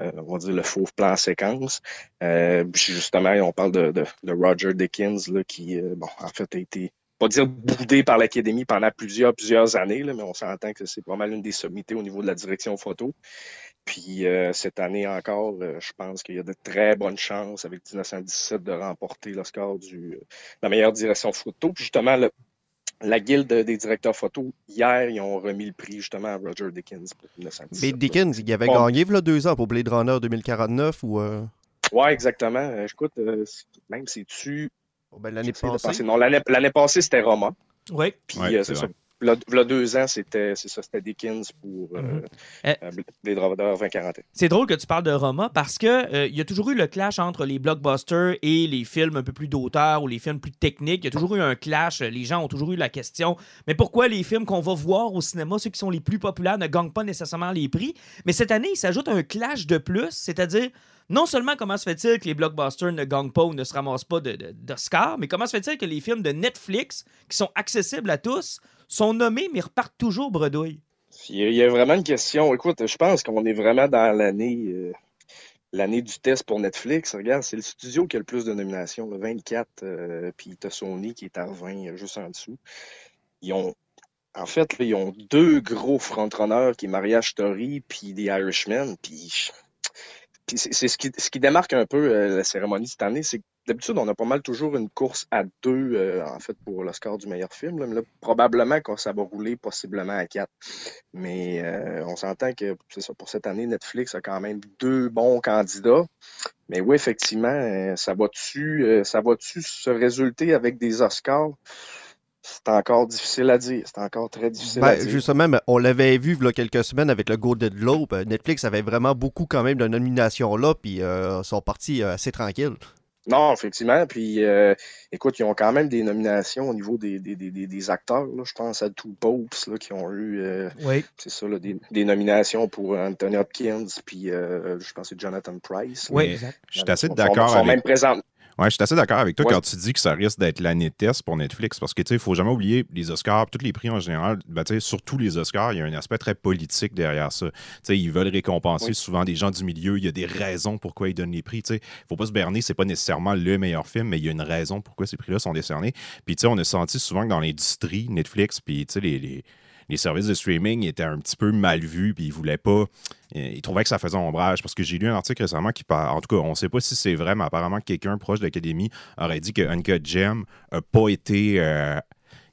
Euh, on va dire le faux plan séquence. Euh, justement, on parle de, de, de Roger Dickens là, qui, euh, bon, en fait, a été pas dire boudé par l'Académie pendant plusieurs, plusieurs années, là, mais on s'entend que c'est pas mal une des sommités au niveau de la direction photo. Puis euh, cette année encore, euh, je pense qu'il y a de très bonnes chances avec 1917 de remporter le score du la meilleure direction photo. Puis justement, le- la guilde des directeurs photo, hier, ils ont remis le prix justement à Roger Dickens pour 1917. Mais Dickens, il avait Bon. gagné il y a deux ans pour Blade Runner 2049 ou. euh, Ouais, exactement. Euh, écoute, euh, même si tu oh, ben, l'année passée. Non, l'année l'année passée, c'était Roma. Oui. Puis Ouais, euh, c'est ça. V'là deux ans, c'était ça, c'était Dickens pour euh, Mhm. Eh. euh, Blade Runner 2041. C'est drôle que tu parles de Roma parce que euh, il y a toujours eu le clash entre les blockbusters et les films un peu plus d'auteur ou les films plus techniques. Il y a toujours eu un clash. Les gens ont toujours eu la question mais pourquoi les films qu'on va voir au cinéma, ceux qui sont les plus populaires, ne gagnent pas nécessairement les prix Mais cette année, il s'ajoute un clash de plus, c'est-à-dire non seulement comment se fait-il que les blockbusters ne gagnent pas ou ne se ramassent pas de- de- d'Oscar, mais comment se fait-il que les films de Netflix, qui sont accessibles à tous, sont nommés mais repartent toujours bredouille Il y, a, vraiment une question. Écoute, je pense qu'on est vraiment dans l'année euh, l'année du test pour Netflix. Regarde, c'est le studio qui a le plus de nominations, le 24, euh, puis t'as Sony qui est à 20, euh, juste en dessous. Ils ont, en fait, ils ont deux gros frontrunners qui est Mariage Story puis The Irishman, puis c'est ce qui, démarque un peu euh, la cérémonie cette année, c'est que d'habitude, on a pas mal toujours une course à deux, euh, en fait, pour le score du meilleur film. Mais là, probablement que ça va rouler possiblement à quatre. Mais euh, on s'entend que ça, pour cette année, Netflix a quand même deux bons candidats. Mais oui, effectivement, ça va-tu ça va-tu se résulter avec des Oscars? C'est encore difficile à dire. C'est encore très difficile à Ben, dire. justement, mais on l'avait vu il y a quelques semaines avec le Golden Globe. Euh, Netflix avait vraiment beaucoup quand même de nominations là, puis euh, sont partis euh, assez tranquilles. Non, effectivement. Puis, euh, écoute, ils ont quand même des nominations au niveau des, des, des, des- des acteurs. Là. Je pense à Two Popes là, qui ont eu, euh, Oui. c'est ça, là, des, des nominations pour Anthony Hopkins, puis euh, je pense que c'est Jonathan Price. Oui, exact. Je suis assez Ils sont- d'accord sont avec même présents. Ouais, je suis assez d'accord avec toi Ouais. quand tu dis que ça risque d'être l'année de test pour Netflix parce que tu sais, il faut jamais oublier les Oscars, tous les prix en général, ben, tu sais, surtout les Oscars, il y a un aspect très politique derrière ça. Tu sais, ils veulent récompenser Oui. souvent des gens du milieu, il y a des raisons pourquoi ils donnent les prix. Tu sais, faut pas se berner, c'est pas nécessairement le meilleur film, mais il y a une raison pourquoi ces prix-là sont décernés. Puis tu sais, on a senti souvent que dans l'industrie, Netflix, puis tu sais, les, les- les services de streaming étaient un petit peu mal vus, puis ils voulaient pas. euh, Ils trouvaient que ça faisait ombrage. Parce que j'ai lu un article récemment qui parle. En tout cas, on ne sait pas si c'est vrai, mais apparemment, quelqu'un proche de l'Académie aurait dit que Uncut Gem n'a pas été. euh,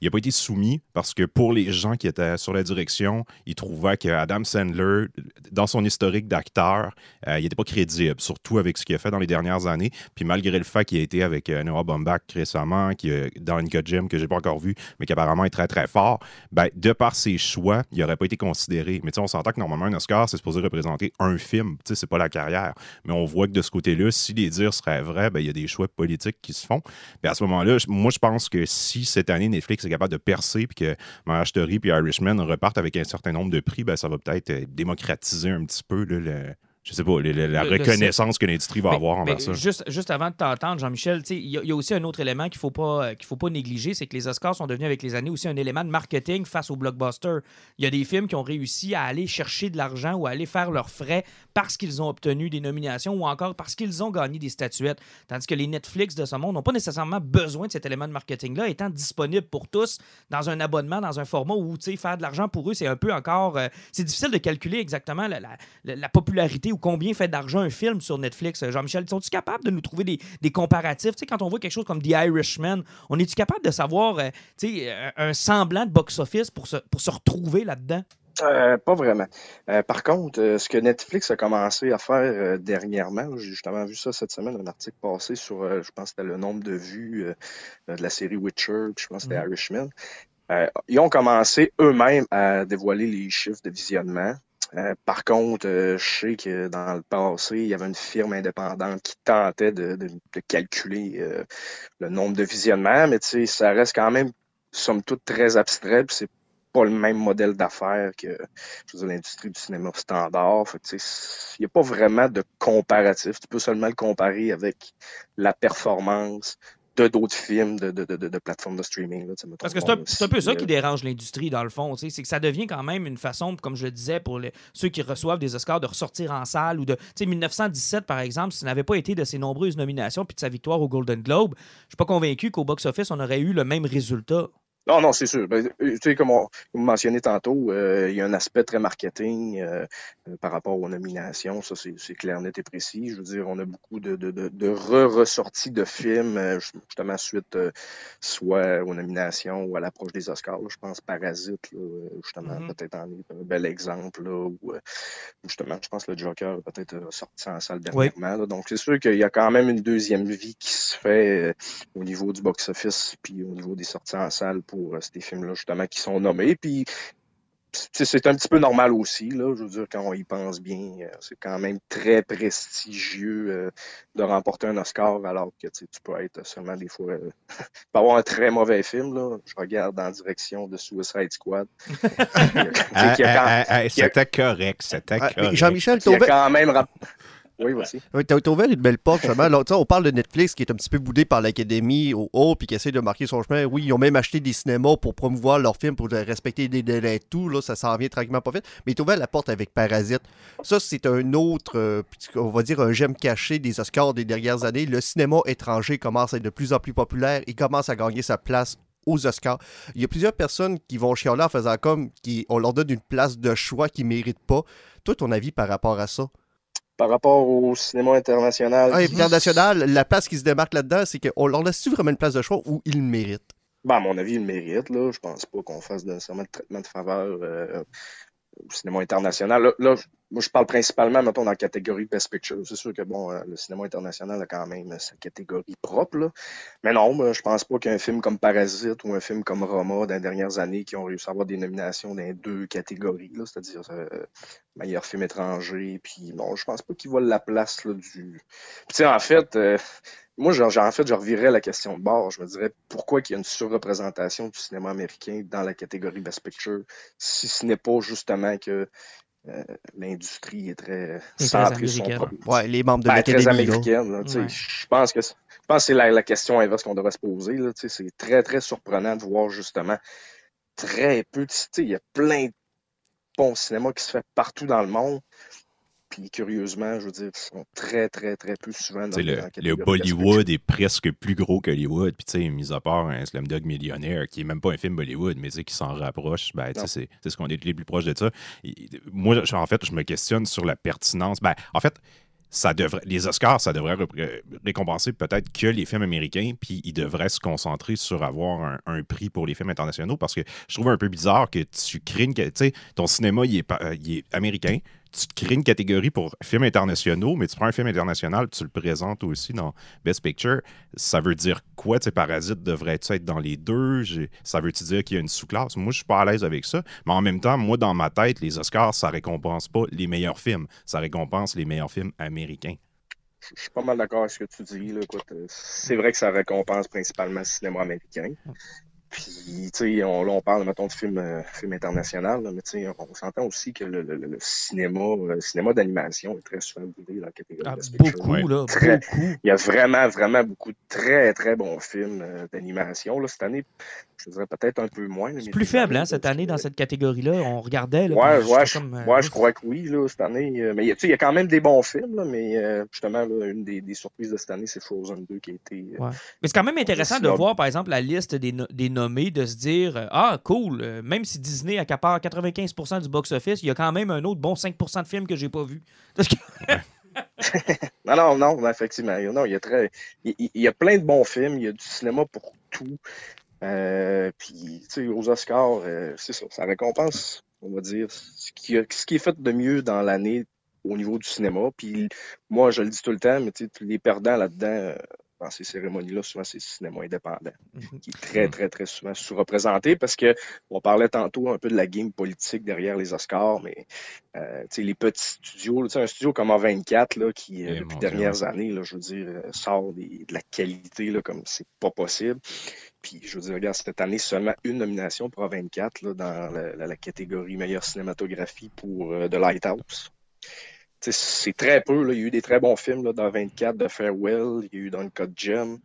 il n'a pas été soumis parce que pour les gens qui étaient sur la direction, ils trouvaient que Adam Sandler, dans son historique d'acteur, euh, il n'était pas crédible, surtout avec ce qu'il a fait dans les dernières années. Puis malgré le fait qu'il a été avec euh, Noah Baumbach récemment, qui, euh, dans Uncut Gem, que j'ai pas encore vu, mais qui apparemment est très très fort, ben, de par ses choix, il n'aurait pas été considéré. Mais on s'entend que normalement, un Oscar, c'est supposé représenter un film. C'est pas la carrière. Mais on voit que de ce côté-là, si les dires seraient vrais, ben, il y a des choix politiques qui se font. À ce moment-là, moi, je pense que si cette année, Netflix capable de percer, puis que Marriage Story puis Irishman repartent avec un certain nombre de prix, ben, ça va peut-être euh, démocratiser un petit peu là, le- je sais pas, la Le- le reconnaissance que l'industrie va Mais- avoir envers ça. Juste, juste avant de t'entendre, Jean-Michel, il y, a- il y a aussi un autre élément qu'il ne faut, pas, euh, qu'il faut pas négliger, c'est que les Oscars sont devenus avec les années aussi un élément de marketing face aux blockbusters. Il y a des films qui ont réussi à aller chercher de l'argent ou à aller faire leurs frais parce qu'ils ont obtenu des nominations ou encore parce qu'ils ont gagné des statuettes. Tandis que les Netflix de ce monde n'ont pas nécessairement besoin de cet élément de marketing-là, étant disponible pour tous dans un abonnement, dans un format où faire de l'argent pour eux, c'est un peu encore. euh, c'est difficile de calculer exactement la, la- la- la popularité ou combien fait d'argent un film sur Netflix. Euh, Jean-Michel, sont-tu capable de nous trouver des, des comparatifs? Tu sais, quand on voit quelque chose comme The Irishman, on est-tu capable de savoir euh, tu sais, euh, un semblant de box-office pour se, pour se retrouver là-dedans? Euh, pas vraiment. Euh, par contre, euh, ce que Netflix a commencé à faire dernièrement, j'ai justement vu ça cette semaine, un article passé sur, je pense que c'était le nombre de vues de la série Witcher, puis je pense que c'était Mhm. Irishman. Ils ont commencé eux-mêmes à dévoiler les chiffres de visionnement. Euh, par contre, euh, je sais que dans le passé, il y avait une firme indépendante qui tentait de, calculer euh, le nombre de visionnements, mais tu sais, ça reste quand même, somme toute, très abstrait, puis c'est pas le même modèle d'affaires que l'industrie du cinéma standard. Il n'y a pas vraiment de comparatif. Tu peux seulement le comparer avec la performance de d'autres films de, de, de, plateformes de streaming. Là, Parce que c'est un, peu ça qui dérange l'industrie, dans le fond. C'est que ça devient quand même une façon, comme je le disais, pour les- ceux qui reçoivent des Oscars, de ressortir en salle. ou de, tu sais, 1917, par exemple, si ça n'avait pas été de ses nombreuses nominations puis de sa victoire au Golden Globe, je suis pas convaincu qu'au box-office, on aurait eu le même résultat. Non, non, c'est sûr. Ben, euh, tu sais, comme on, vous mentionnez tantôt, euh, il y a un aspect très marketing euh, euh, par rapport aux nominations. Ça, c'est clair, net et précis. Je veux dire, on a beaucoup de, de, de, de re-ressorties de films, euh, justement, suite euh, soit aux nominations ou à l'approche des Oscars. là. Je pense Parasite, là, justement, Mhm. peut-être en est un bel exemple. Là, où, justement, je pense que le Joker a peut-être sorti en salle Oui. dernièrement. là. Donc, c'est sûr qu'il y a quand même une deuxième vie qui se fait euh, au niveau du box-office puis au niveau des sorties en salle pour euh, ces films-là, justement, qui sont nommés. Puis, c'est un petit peu normal aussi, là. Je veux dire, quand on y pense bien, euh, c'est quand même très prestigieux euh, de remporter un Oscar alors que tu peux être seulement des fois. euh, [LAUGHS] tu peux avoir un très mauvais film, là. Je regarde en direction de Suicide Squad. [LAUGHS] Ah, ah, ah, C'était correct, c'était correct. Jean-Michel, ouvert, quand même. Oui, voici. t'as- t'as ouvert une belle porte, justement. Tu sais, on parle de Netflix qui est un petit peu boudé par l'Académie au haut, puis qui essaie de marquer son chemin. Oui, ils ont même acheté des cinémas pour promouvoir leurs films, pour respecter des délais et tout. Là, ça s'en vient tranquillement pas vite. Mais t'as ouvert la porte avec Parasite. Ça, c'est un autre, euh, on va dire, un gemme caché des Oscars des dernières années. Le cinéma étranger commence à être de plus en plus populaire. Il commence à gagner sa place aux Oscars. Il y a plusieurs personnes qui vont chialer en faisant comme qui, on leur donne une place de choix qu'ils ne méritent pas. Toi, ton avis par rapport à ça? Par rapport au cinéma international. Ah, international, la place qui se démarque là-dedans, c'est qu'on leur laisse-tu vraiment une place de choix où ils le méritent? Ben, à mon avis, il le mérite. Là. Je pense pas qu'on fasse nécessairement de traitement de faveur euh, au cinéma international. Là, là, moi, je parle principalement, mettons, dans la catégorie Best Picture. C'est sûr que, bon, euh, le cinéma international a quand même sa catégorie propre. Là. Mais non, je pense pas qu'un film comme Parasite ou un film comme Roma, dans les dernières années, qui ont réussi à avoir des nominations dans les deux catégories, là, c'est-à-dire euh, meilleur film étranger, puis non, je pense pas qu'il voit la place là, du... Tu sais, en fait... euh, moi, genre, en fait, je revirais la question de bord. Je me dirais pourquoi il y a une surreprésentation du cinéma américain dans la catégorie Best Picture, si ce n'est pas justement que euh, l'industrie est très centrée sur son propre- Ouais, les membres de ben, l'Académie. américaine. là. Ouais. Je pense que c'est- la, la question inverse qu'on devrait se poser. C'est très, très surprenant de voir justement très peu. de- tu sais, Il y a plein de bons cinémas qui se fait partout dans le monde. Curieusement, je veux dire, ils sont très, très, très peu souvent dans, le, le Bollywood est presque plus gros que Hollywood. Puis, tu sais, mis à part un Slumdog Millionnaire, qui est même pas un film Bollywood, mais qui s'en rapproche, ben, tu sais, Non. c'est ce qu'on est les plus proches de ça. Et- moi, en fait, je me questionne sur la pertinence. Ben, en fait, ça devrait, les Oscars, ça devrait récompenser peut-être que les films américains, puis ils devraient se concentrer sur avoir un, un prix pour les films internationaux, parce que je trouve un peu bizarre que tu crées une... Tu sais, ton cinéma, il est, il est américain, tu crées une catégorie pour films internationaux, mais tu prends un film international, tu le présentes aussi dans Best Picture. Ça veut dire quoi? Tu sais, Parasite devrait-tu être dans les deux? Ça veut-tu dire qu'il y a une sous-classe? Moi, je suis pas à l'aise avec ça. Mais en même temps, moi, dans ma tête, les Oscars, ça récompense pas les meilleurs films. Ça récompense les meilleurs films américains. Je suis pas mal d'accord avec ce que tu dis. Euh, c'est vrai que ça récompense principalement le cinéma américain. Puis, tu sais, on, là, on parle, mettons, de film, euh, film international, là, mais tu sais, on s'entend aussi que le, le- le- cinéma, euh, le cinéma d'animation est très souvent boudé dans la catégorie Ah, Picture. beaucoup, Ouais. là. Très- Beaucoup. Il y a vraiment, vraiment beaucoup de très, très bons films euh, d'animation. Là, cette année, je dirais peut-être un peu moins. C'est plus faible, hein, cette année, dans cette catégorie-là. On regardait. Là, Ouais, ouais, je, comme, euh, je crois que oui, là, cette année. mais tu sais, il y a quand même des bons films, là, mais justement, là, une des, des surprises de cette année, c'est Frozen 2 qui a été. Ouais. Mais c'est quand même intéressant de voir, par exemple, la liste des, no- des de se dire euh, Ah, cool, euh, même si Disney accapare 95% du box-office, il y a quand même un autre bon 5% de films que j'ai pas [LAUGHS] que- [LAUGHS] Non, non, non, effectivement. Non, il y a très. Il, y a plein de bons films, il y a du cinéma pour tout. Euh, puis, tu sais, aux Oscars, c'est ça, ça récompense on va dire, ce qui, ce qui est fait de mieux dans l'année au niveau du cinéma. Puis moi, je le dis tout le temps, mais tu sais, les perdants là-dedans, dans ces cérémonies-là, souvent, c'est le cinéma indépendant, Mhm. qui est très, très, très souvent sous-représenté parce que on parlait tantôt un peu de la game politique derrière les Oscars, mais euh, les petits studios, un studio comme A24, là, qui, euh, Eh, depuis les Dieu, dernières années, là, je veux dire, euh, sort des- de la qualité là, comme c'est pas possible. Puis, je veux dire, regarde, cette année, seulement une nomination pour A24 là, dans la, la- la catégorie meilleure cinématographie pour euh, The Lighthouse. C'est très peu. Là. Il y a eu des très bons films là, dans 24 de Farewell, il y a eu Duncut Gem,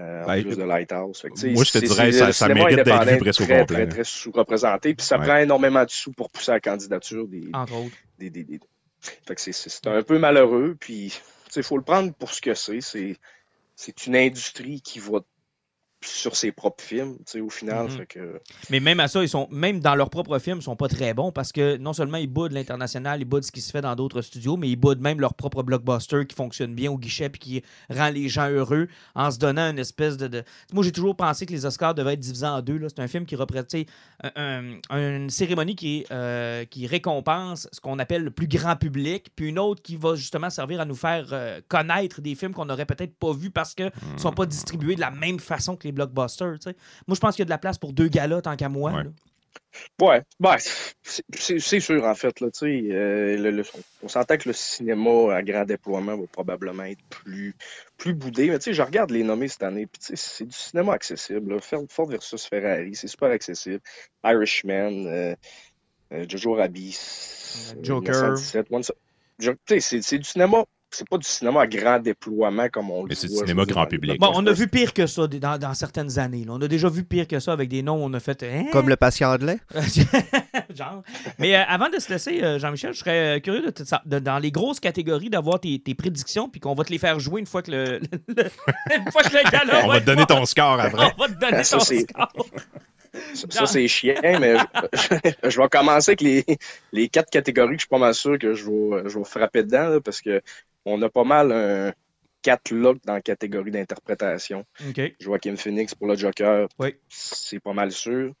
euh, en Ben, plus de Lighthouse. Que, moi, je te c'est- dirais, ça- le mérite d'être vu presque au très, complet, Très, sous-représenté. Puis ça Ouais. prend énormément de sous pour pousser la candidature des, Entre autres. des, des- des- Fait que c'est- un peu malheureux. Puis il faut le prendre pour ce que c'est. C'est c'est une industrie qui va sur ses propres films, tu sais, au final. Mhm. Fait que, Mais même à ça, ils sont même dans leurs propres films, ils sont pas très bons parce que non seulement ils boudent l'international, ils boudent ce qui se fait dans d'autres studios, mais ils boudent même leur propre blockbuster qui fonctionne bien au guichet puis qui rend les gens heureux en se donnant une espèce de. de- Moi, j'ai toujours pensé que les Oscars devaient être divisés en deux. là. C'est un film qui représente un- un- une cérémonie qui, euh, qui récompense ce qu'on appelle le plus grand public, puis une autre qui va justement servir à nous faire euh, connaître des films qu'on n'aurait peut-être pas vus parce qu'ils ne sont pas distribués de la même façon que les blockbusters. tu sais. Moi, je pense qu'il y a de la place pour deux galas tant qu'à moi. Ouais. là. Ouais, ben, c'est- sûr, en fait. Là, tu sais, euh, le- le- on s'entend que le cinéma à grand déploiement va probablement être plus, plus boudé. Mais tu sais, je regarde les nommés cette année, puis c'est du cinéma accessible. là. Ford versus Ferrari, c'est super accessible. Irishman, euh, euh, Jojo Rabbit, euh, Joker. 1917, Once- Je- tu sais, c'est c'est du cinéma. C'est pas du cinéma à grand déploiement comme on le Mais c'est du cinéma grand public. Bon, on a vu pire que ça dans, dans certaines années. là. On a déjà vu pire que ça avec des noms. On a fait. hein? Comme le patient de lait. Genre. Mais euh, avant de se laisser, euh, Jean-Michel, je serais euh, curieux de, te- de- dans les grosses catégories d'avoir tes, tes prédictions, puis qu'on va te les faire jouer une fois que le, [LAUGHS] le- une fois que le [LAUGHS] gala On va te donner ton score après. On va te donner Ça, ton score. Ça, ça, c'est chiant, mais je, je vais commencer avec les, les quatre catégories que je suis pas mal sûr que je vais, je vais frapper dedans, là, parce que on a pas mal un quatre looks dans la catégorie d'interprétation. OK. Joaquin Phoenix pour le Joker, Oui. c'est pas mal sûr.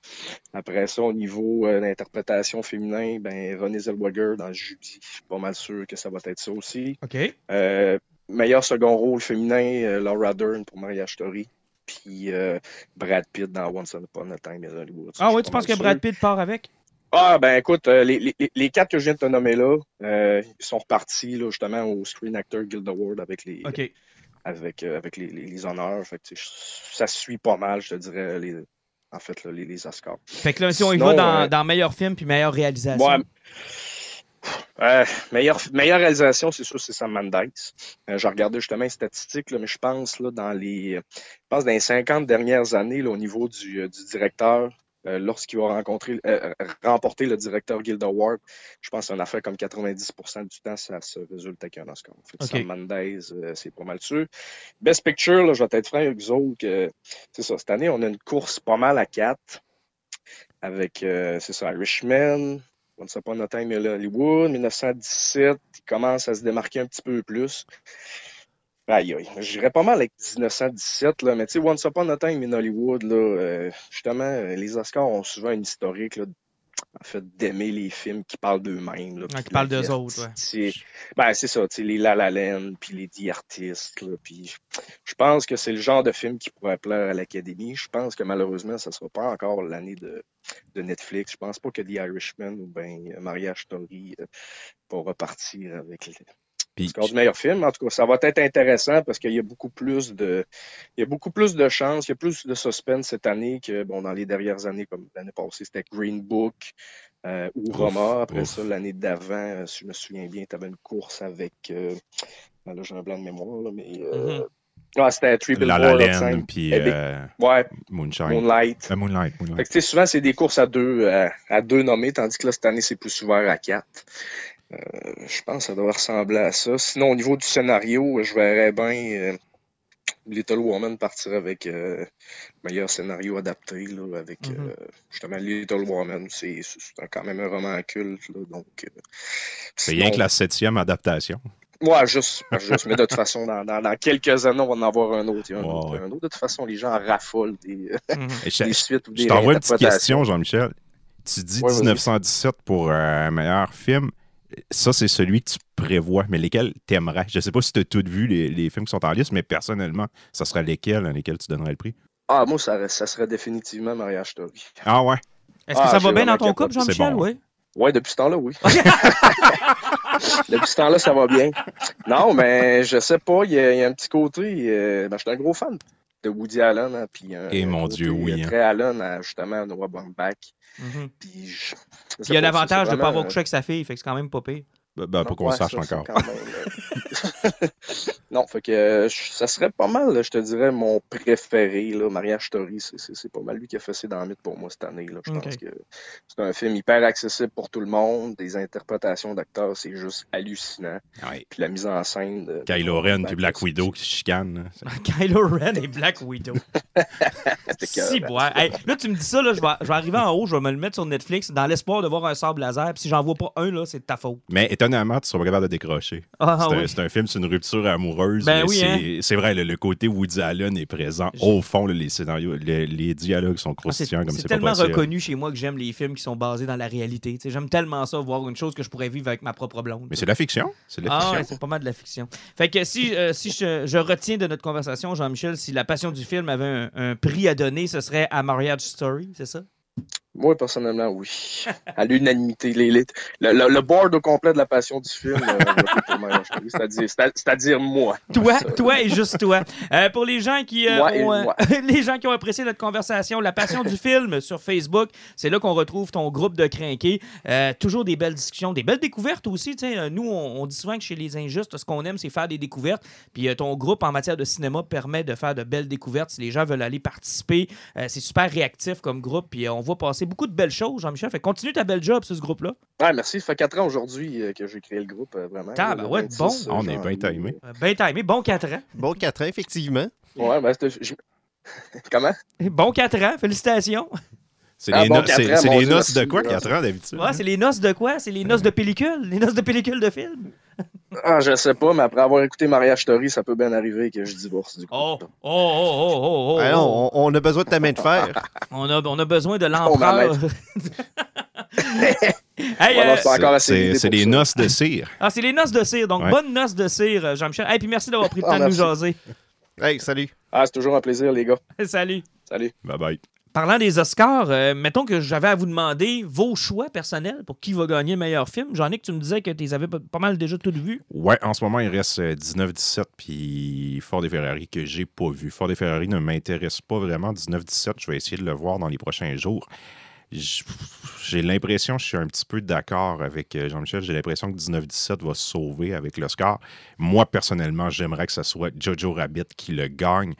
Après ça, au niveau euh, d'interprétation féminin, ben René Zellweger dans Judy, je suis pas mal sûr que ça va être ça aussi. Euh, meilleur second rôle féminin, euh, Laura Dern pour Mariage Story. Puis euh, Brad Pitt dans Once Upon a Time in Hollywood. Ah oui, tu penses que Brad. Pitt part avec? Ah, ben écoute, euh, les, les, les quatre que je viens de te nommer là, euh, ils sont repartis là, justement au Screen Actor Guild Award avec les, avec, avec les, les, honneurs. Fait que, ça suit pas mal, je te dirais, les, en fait, là, les, les Oscars. Fait que là, si on y Sinon, va dans, dans meilleur film puis meilleure réalisation. Ouais. Euh, meilleure, meilleure réalisation, c'est sûr, c'est Sam Mendes. Euh, je regardais justement les statistiques, là, mais je pense là, dans les je pense dans les 50 dernières années, là, au niveau du, euh, du directeur, euh, lorsqu'il va rencontrer, euh, remporter le directeur Guild Award, je pense c'est une affaire comme 90% du temps, ça se résulte avec un Oscar. Fait que Ok. Sam Mendes, euh, c'est pas mal sûr. Best Picture, là, je vais être franc avec vous autres, que, c'est ça, cette année, on a une course pas mal à quatre avec, euh, c'est ça, Irishman, Once Upon a Time in Hollywood, 1917, il commence à se démarquer un petit peu plus. Aïe, aïe. J'irais pas mal avec 1917, là, mais tu sais, Once Upon a Time in Hollywood, là, euh, justement, euh, les Oscars ont souvent une historique, là, en fait, d'aimer les films qui parlent d'eux-mêmes. puis qui parlent d'eux autres, ouais. c'est ben, c'est ça, tu sais, les La La Land, puis les The Artists, là, puis je pense que c'est le genre de film qui pourrait plaire à l'Académie. Je pense que malheureusement, ça sera pas encore l'année de, de Netflix. Je pense pas que The Irishman ou ben Mariage Story euh, va repartir avec les Puis, score du meilleur film. En tout cas, ça va être intéressant parce qu'il y a beaucoup plus de il y a beaucoup plus de chances, il y a plus de suspense cette année que bon dans les dernières années, comme l'année passée, c'était Green Book euh, ou Roma. Après ouf. ça, l'année d'avant, euh, si je me souviens bien, tu avais une course avec euh, ben là, j'ai un blanc de mémoire, là, mais euh, Mhm. ah, c'était Three La La. Land, puis Eh bien, euh, Ouais, Moonshine. Moonlight. Euh, Moonlight, Fait Moonlight. que, tu sais, souvent, c'est des courses à deux, à, à deux nommés, tandis que là, cette année, c'est plus ouvert à quatre. Euh, je pense que ça doit ressembler à ça. Sinon, au niveau du scénario, je verrais bien euh, Little Woman partir avec euh, meilleur scénario adapté, là, avec Mhm. euh, justement Little Woman. C'est quand même un roman culte, là, donc... euh, C'est sinon- rien que la septième adaptation. Ouais, juste, juste. Mais de toute [LAUGHS] façon, dans, dans, dans quelques années, on va en avoir un autre. et un autre, et ouais. un autre. De toute façon, les gens raffolent des, Mhm. [LAUGHS] Et je des suites ou je des t'envoie une petite question, Jean-Michel. Tu dis Ouais, vas-y. 1917 pour euh, un meilleur film. Ça, c'est celui que tu prévois, mais lesquels t'aimerais? Je sais pas si tu as tout vu les, les films qui sont en liste, mais personnellement, ça serait lesquels, hein, lesquels tu donnerais le prix? Ah, moi, ça, ça serait définitivement Mariage Story. Ah ouais? Est-ce que Ah, ça va bien dans ton couple. Jean-Michel? Bon. Oui. Ouais, depuis ce temps-là, oui. [LAUGHS] depuis ce temps-là, ça va bien. Non, mais je sais pas, il y, a il y a un petit côté. euh, ben, je suis un gros fan de Woody Allen. hein, puis un- Et mon Dieu, oui, euh, hein. Très Allen, à, justement, Noah Baumbach. Puis je- je sais Puis il y a l'avantage de ne pas avoir couché avec sa fille, fait que c'est quand même pas pire. Ben, ben, pas qu'on Ouais, sache encore. quand même, euh, [LAUGHS] non, fait que euh, ça serait pas mal, je te dirais, mon préféré. Là, Mariage Story, c'est- pas mal lui qui a fait ses dans le mythe pour moi cette année. Là. Je pense que c'est un film hyper accessible pour tout le monde. Des interprétations d'acteurs, c'est juste hallucinant. Ouais. Puis la mise en scène. De, Kylo Ren puis Black Widow qui se chicanent. [LAUGHS] Kylo Ren et Black Widow. [LAUGHS] C'était si. Hey, là, tu me dis ça, là, je, vais, je vais arriver en haut, je vais me le mettre sur Netflix dans l'espoir de voir un sable laser. Puis si j'en vois pas un, là, c'est de ta faute. Mais étonnamment, tu seras pas capable de décrocher. Ah, c'est, un, oui. c'est un film sur une rupture amoureuse. Ben mais oui, c'est, hein. c'est vrai, le, le côté Woody Allen est présent. Au fond, là, les scénarios, les, les dialogues sont Ah, c'est, croustillants comme c'est c'est, pas tellement possible. reconnu chez moi que j'aime les films qui sont basés dans la réalité. Tu sais, j'aime tellement ça, voir une chose que je pourrais vivre avec ma propre blonde. Mais c'est de la fiction. C'est de la Ah, fiction. ouais, c'est pas mal de la fiction. Fait que si, euh, si je, je retiens de notre conversation, Jean-Michel, si la passion du film avait un, un prix à donner, ce serait à Marriage Story, c'est ça? Moi, personnellement, oui. À l'unanimité. Le, le, le board au complet de la passion du film, euh, va c'est-à-dire, c'est- c'est-à-dire moi. Toi, toi et juste toi. Euh, pour les gens qui euh, ont, [LAUGHS] les gens qui ont apprécié notre conversation, la passion du film sur Facebook, c'est là qu'on retrouve ton groupe de crinqués. Toujours des belles discussions, des belles découvertes aussi. tu sais. Euh, Nous, on, on dit souvent que chez les injustes, ce qu'on aime, c'est faire des découvertes. Puis ton groupe en matière de cinéma permet de faire de belles découvertes. Si les gens veulent aller participer, c'est super réactif comme groupe. Puis on voit passer beaucoup de belles choses, Jean-Michel. Fait que continue ta belle job sur ce groupe-là. Ouais, merci. Ça fait quatre ans aujourd'hui euh, que j'ai créé le groupe, euh, vraiment. Ah, ben ouais, 26, bon. euh, On est bien timé. Ben timé, bon 4 ans. Bon, 4 ans, effectivement. Ouais, ben, [LAUGHS] Comment? Bon 4 ans, félicitations. C'est Ah les, bon, no- noces de quoi, là. 4 ans d'habitude? Ouais, c'est les noces de quoi? C'est les noces de pellicule? Les noces de pellicule de film? [LAUGHS] Ah, je sais pas, mais après avoir écouté Mariage Story, ça peut bien arriver que je divorce du coup. Oh, oh, oh, oh, oh, oh. Ah non, on, on a besoin de ta main de fer. [LAUGHS] On, a, on a besoin de On l'empereur. [LAUGHS] hey, euh, c'est les ça. noces de cire. ah, c'est les noces de cire. Donc, Ouais. bonne noce de cire, euh, Jean-Michel. Hey, puis merci d'avoir pris le Ah, temps de nous jaser. Hey, salut. Ah, c'est toujours un plaisir, les gars. Salut. Salut. Bye bye. Parlant des Oscars, euh, mettons que j'avais à vous demander vos choix personnels pour qui va gagner le meilleur film. J'en ai que tu me disais que tu les avais pas mal déjà toutes vues. Ouais, en ce moment, il reste euh, 19-17 puis Ford et Ferrari que j'ai pas vu. Ford et Ferrari ne m'intéresse pas vraiment. 19-17, je vais essayer de le voir dans les prochains jours. J'ai l'impression, je suis un petit peu d'accord avec euh, Jean-Michel, j'ai l'impression que 19-17 va se sauver avec l'Oscar. Moi, personnellement, j'aimerais que ce soit Jojo Rabbit qui le gagne.